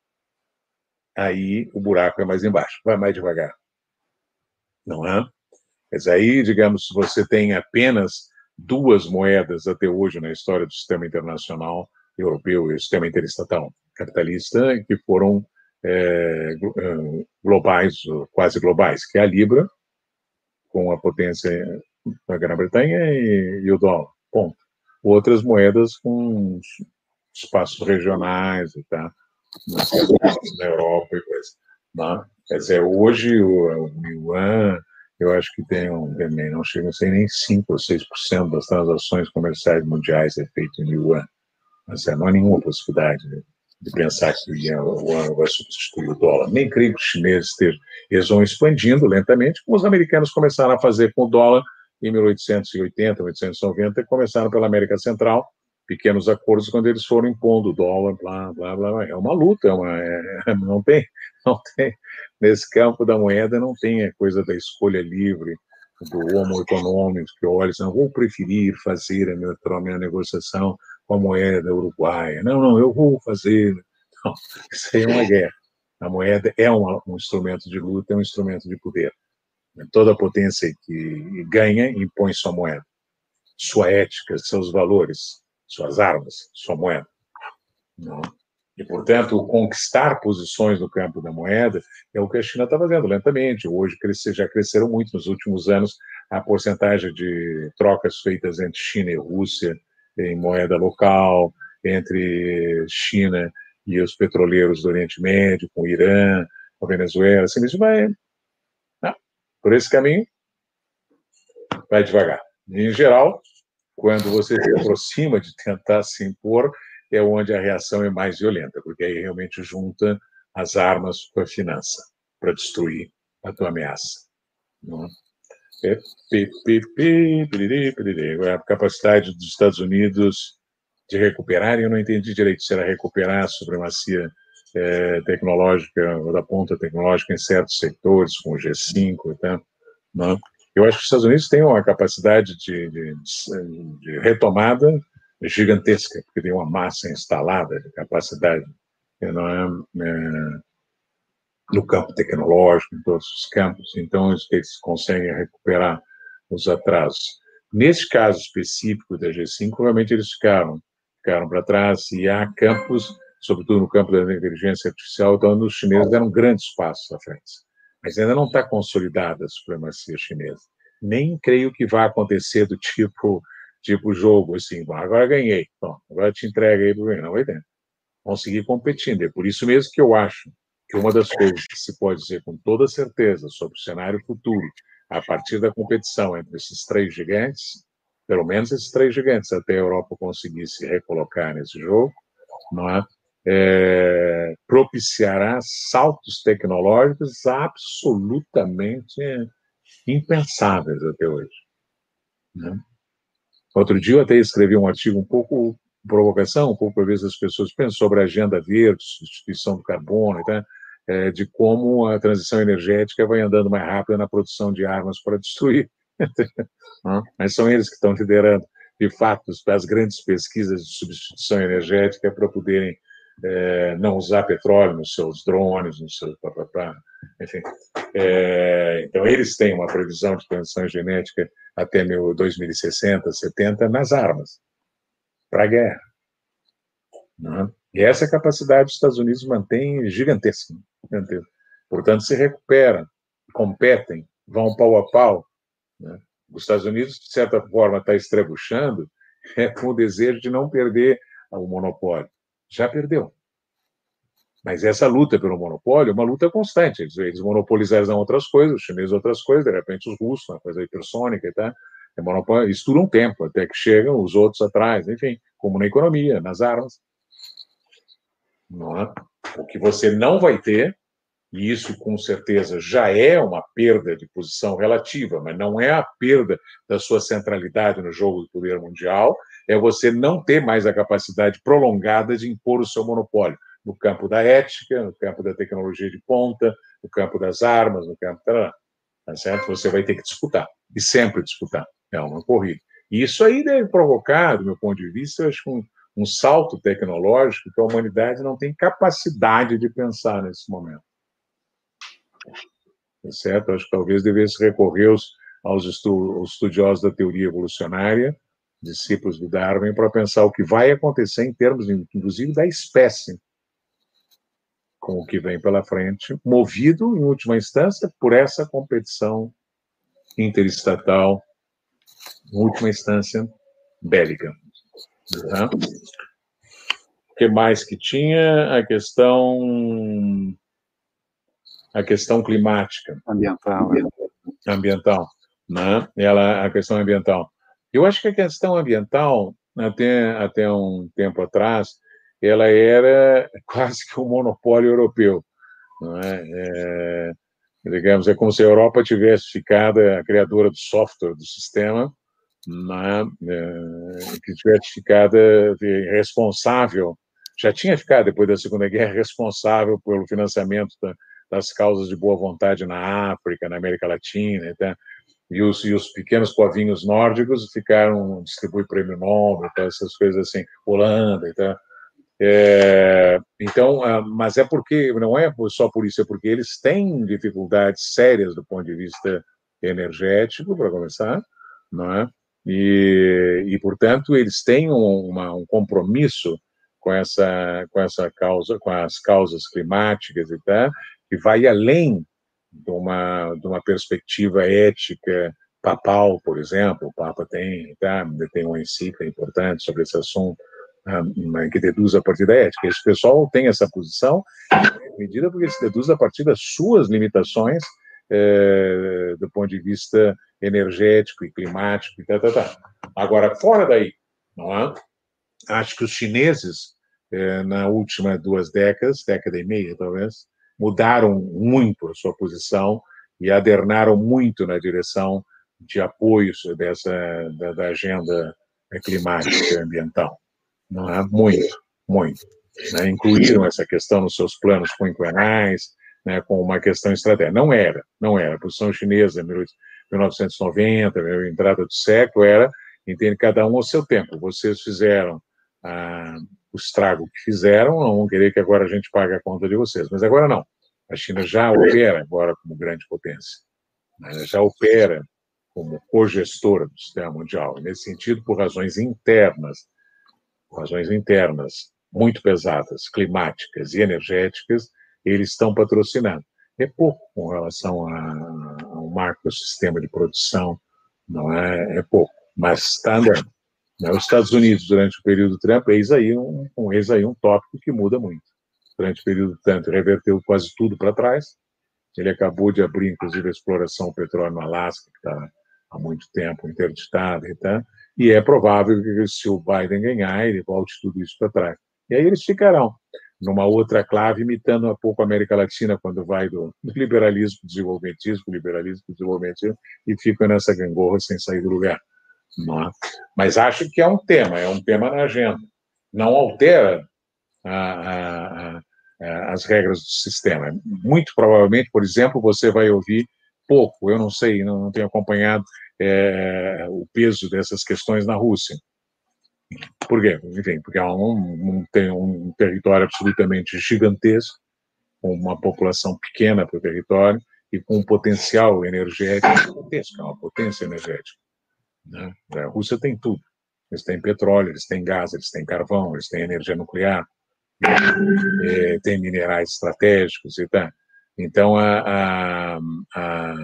aí o buraco é mais embaixo, vai mais devagar. Não é? Mas aí, digamos, se você tem apenas duas moedas até hoje na história do sistema internacional europeu e sistema interestatal capitalista que foram é, é globais, quase globais, que é a Libra, com a potência da Grã-Bretanha e, e, o dólar, ponto. Outras moedas com espaços regionais e tá, na Europa e coisa. Né? Quer dizer, hoje o, o yuan, eu acho que tem um, também, não chega a ser nem 5 ou 6% das transações comerciais mundiais é feito em yuan. Mas é, não há nenhuma possibilidade de, de pensar que o yuan vai substituir o dólar. Nem creio que os chineses estejam. Eles vão expandindo lentamente, como os americanos começaram a fazer com o dólar em 1880, 1890, começaram pela América Central, pequenos acordos quando eles foram impondo o dólar, blá, blá, blá. É uma luta, é uma, é, não, tem, não tem, nesse campo da moeda não tem a coisa da escolha livre, do homo econômico, que olha, não vou preferir fazer a minha, a minha negociação com a moeda uruguaia. Não, não, eu vou fazer. Não, isso aí é uma guerra. A moeda é um instrumento de luta, é um instrumento de poder. Toda potência que ganha impõe sua moeda, sua ética, seus valores, suas armas, sua moeda. Não? E, portanto, conquistar posições no campo da moeda é o que a China está fazendo lentamente. Hoje já cresceram muito nos últimos anos a porcentagem de trocas feitas entre China e Rússia em moeda local, entre China e os petroleiros do Oriente Médio, com o Irã, com a Venezuela, assim, isso vai né? por esse caminho, vai devagar. Em geral, quando você se aproxima de tentar se impor, é onde a reação é mais violenta, porque aí realmente junta as armas com a finança para destruir a tua ameaça. Não é? é a capacidade dos Estados Unidos de recuperar, e eu não entendi direito se era recuperar a supremacia é, tecnológica, ou da ponta tecnológica em certos setores, com o G5 e tal. Não? Eu acho que os Estados Unidos têm uma capacidade de, de, de retomada gigantesca, porque tem uma massa instalada de capacidade não é, é, no campo tecnológico, em todos os campos, então eles conseguem recuperar os atrasos. Nesse caso específico da G5, realmente eles ficaram, ficaram para trás, e há campos, sobretudo no campo da inteligência artificial, então os chineses deram grandes passos à frente. Mas ainda não está consolidada a supremacia chinesa. Nem creio que vá acontecer do tipo tipo jogo, assim, agora ganhei, bom, agora te entrega aí para não vai ter. Vamos seguir competindo. É por isso mesmo que eu acho que uma das coisas que se pode dizer com toda certeza sobre o cenário futuro, a partir da competição entre esses três gigantes, pelo menos esses três gigantes, até a Europa conseguir se recolocar nesse jogo, não é? é propiciará saltos tecnológicos absolutamente impensáveis até hoje. Né? Outro dia eu até escrevi um artigo um pouco provocação, um pouco para ver se as pessoas pensam sobre a agenda verde, substituição do carbono, tá? é, de como a transição energética vai andando mais rápido na produção de armas para destruir. Mas são eles que estão liderando, de fato, as grandes pesquisas de substituição energética para poderem é, não usar petróleo nos seus drones, nos seus papapá, enfim. É, então, eles têm uma previsão de transição genética até 2060, 70 nas armas, para a guerra. Né? E essa capacidade os Estados Unidos mantém gigantesca. gigantesca. Portanto, se recuperam, competem, vão pau a pau. Né? Os Estados Unidos, de certa forma, está estrebuchando é, com o desejo de não perder o monopólio. Já perdeu. Mas essa luta pelo monopólio é uma luta constante. Eles, eles monopolizaram outras coisas, os chineses outras coisas, de repente os russos, uma coisa hipersônica e tal. É monopólio, isso dura um tempo, até que chegam os outros atrás, enfim, como na economia, nas armas. Não é? O que você não vai ter, e isso com certeza já é uma perda de posição relativa, mas não é a perda da sua centralidade no jogo do poder mundial, é você não ter mais a capacidade prolongada de impor o seu monopólio no campo da ética, no campo da tecnologia de ponta, no campo das armas, no campo. Tá certo? Você vai ter que disputar, e sempre disputar. É uma corrida. E isso aí deve provocar, do meu ponto de vista, acho um, um salto tecnológico que a humanidade não tem capacidade de pensar nesse momento. Tá certo? Acho que talvez devesse recorrer aos, aos estudiosos da teoria evolucionária, discípulos do Darwin, para pensar o que vai acontecer em termos, inclusive, da espécie com o que vem pela frente, movido, em última instância, por essa competição interestatal, em última instância, bélica. Né? O que mais que tinha? A questão a questão climática. Ambiental. Ambiental. Né? Ela, a questão ambiental. Eu acho que a questão ambiental, até, até um tempo atrás, ela era quase que um monopólio europeu. É? é digamos, é como se a Europa tivesse ficado a criadora do software do sistema, né, que tivesse ficado responsável, já tinha ficado depois da Segunda Guerra responsável pelo financiamento da, das causas de boa vontade na África, na América Latina, tá? E, os, e os pequenos povinhos nórdicos ficaram distribui prêmio Nobel, tá? essas coisas assim, Holanda, tá? É, então, ah, mas é porque não é só por isso, é porque eles têm dificuldades sérias do ponto de vista energético, para começar, não é? E, e portanto, eles têm um, uma, um compromisso com essa, com essa causa, com as causas climáticas e tal, que vai além de uma, de uma perspectiva ética papal, por exemplo. O Papa tem, tá, tem uma encíclica importante sobre esse assunto que deduz a partir da ética. Esse pessoal tem essa posição, medida porque se deduz a partir das suas limitações é, do ponto de vista energético e climático e. Agora, fora daí, não é? acho que os chineses, é, na última duas décadas, década e meia talvez, mudaram muito a sua posição e adernaram muito na direção de apoio dessa da, da agenda climática e ambiental não é? Muito, muito. Né? Incluíram essa questão nos seus planos quinquenais, né, com uma questão estratégica. Não era, não era. A posição chinesa, em 1990, a entrada do século, era entende cada um ao seu tempo. Vocês fizeram ah, o estrago que fizeram, não vão querer que agora a gente pague a conta de vocês. Mas agora não. A China já opera agora como grande potência. Né? Já opera como cogestora do sistema mundial. E nesse sentido, por razões internas, razões internas muito pesadas, climáticas e energéticas, eles estão patrocinando. É pouco com relação a, ao macrosistema de produção, não é, é pouco, mas está andando. Né? Os Estados Unidos, durante o período Trump, eis aí um, um, eis aí um tópico que muda muito. Durante o período Trump, reverteu quase tudo para trás. Ele acabou de abrir, inclusive, a exploração do petróleo no Alasca, que está há muito tempo interditada e tal e é provável que se o Biden ganhar, ele volte tudo isso para trás. E aí eles ficarão numa outra clave, imitando um pouco a América Latina, quando vai do, liberalismo para o desenvolvimentismo, liberalismo para o desenvolvimentismo, e ficam nessa gangorra sem sair do lugar. Não é? Mas acho que é um tema, é um tema na agenda. Não altera a, a, a, as regras do sistema. Muito provavelmente, por exemplo, você vai ouvir pouco, eu não sei, não, não tenho acompanhado é, o peso dessas questões na Rússia. Por quê? Enfim, porque é tem um território absolutamente gigantesco, com uma população pequena para o território e com um potencial energético gigantesco, é uma potência energética. Né? A Rússia tem tudo. Eles têm petróleo, eles têm gás, eles têm carvão, eles têm energia nuclear, é, têm minerais estratégicos e tal. Então, a, a, a,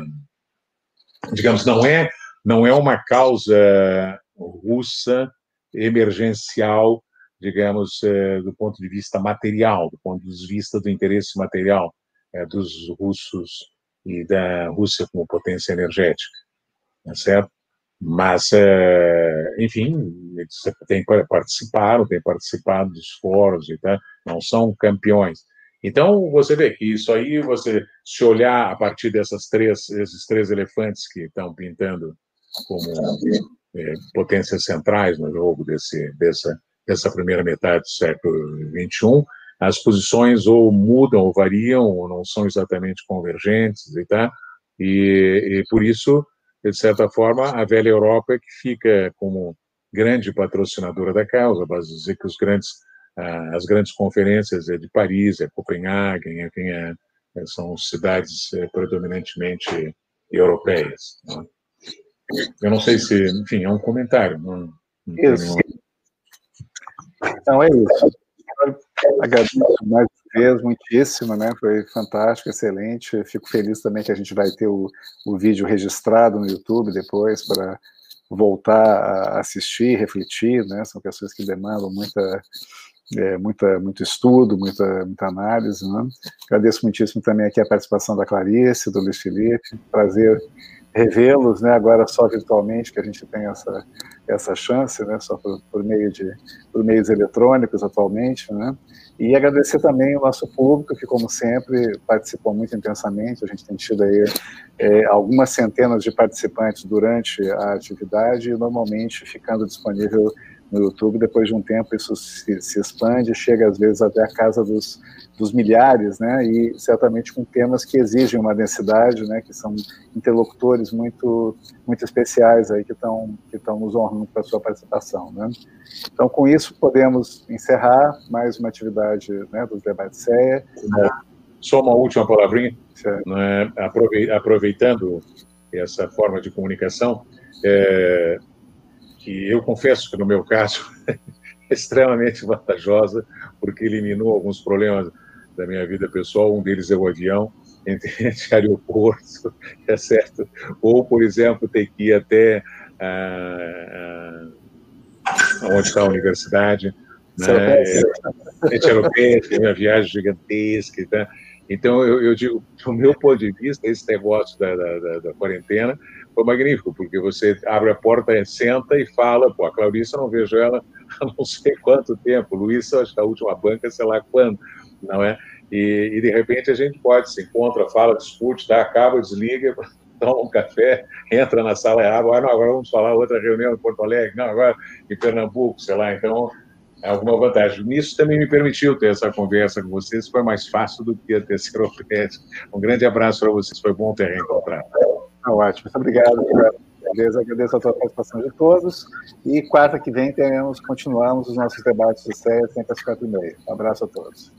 digamos, não é não é uma causa russa emergencial, digamos, é, do ponto de vista material, do ponto de vista do interesse material é, dos russos e da Rússia como potência energética, tá certo? Mas, é, enfim, eles têm participado, têm participado dos fóruns e tal, não são campeões. Então, você vê que isso aí, você se olhar a partir dessas três, esses três elefantes que estão pintando como é, potências centrais no jogo desse, dessa, dessa primeira metade do século XXI, as posições ou mudam ou variam, ou não são exatamente convergentes e tal, e, e por isso, de certa forma, a velha Europa é que fica como grande patrocinadora da causa, basta dizer que os grandes, as grandes conferências é de Paris, é Copenhague, enfim, é, são cidades é, predominantemente europeias. Não é? Eu não sei se, enfim, é um comentário. Não, não isso. Então é isso. Agradeço mais uma vez, muitíssimo, né? Foi fantástico, excelente. Fico feliz também que a gente vai ter o, o vídeo registrado no YouTube depois para voltar a assistir, refletir, né? São questões que demandam muita, é, muita, muito estudo, muita, muita análise, né? Agradeço muitíssimo também aqui a participação da Clarice, do Luiz Felipe. Prazer revê-los, né, agora só virtualmente, que a gente tem essa, essa chance, né, só por, por, meio de por meios eletrônicos atualmente, né, e agradecer também o nosso público que, como sempre, participou muito intensamente. A gente tem tido aí é, algumas centenas de participantes durante a atividade e normalmente ficando disponível no YouTube. Depois de um tempo, isso se, se expande, chega às vezes até a casa dos, dos milhares, né? E certamente com temas que exigem uma densidade, né? Que são interlocutores muito muito especiais aí que estão que nos honrando com a sua participação, né? Então, com isso podemos encerrar mais uma atividade né, dos debates CEA. Só uma última palavrinha, né? aproveitando essa forma de comunicação. É, que eu confesso que no meu caso é extremamente vantajosa, porque eliminou alguns problemas da minha vida pessoal, um deles é o avião, entre, aeroporto, é certo? Ou, por exemplo, ter que ir até ah, ah, onde está a universidade, né? É, uma viagem gigantesca, tá? Então, eu, eu, digo, do meu ponto de vista, esse negócio da, da, da, quarentena foi magnífico, porque você abre a porta, senta e fala, pô, a Clarice eu não vejo ela há não sei quanto tempo, Luiz, acho que a última banca, sei lá quando, não é? E, e, de repente a gente pode, se encontra, fala, discute, tá, acaba, desliga, toma um café, entra na sala e abre, ah, não, agora vamos falar outra reunião em Porto Alegre, não, agora em Pernambuco, sei lá, então alguma vantagem. Nisso também me permitiu ter essa conversa com vocês, foi mais fácil do que a terceira. Um grande abraço para vocês, foi bom ter reencontrado. Ah, ótimo, muito obrigado. Agradeço, agradeço a participação de todos. E quarta que vem teremos, continuamos os nossos debates de série sempre às quatro e meia. Um abraço a todos.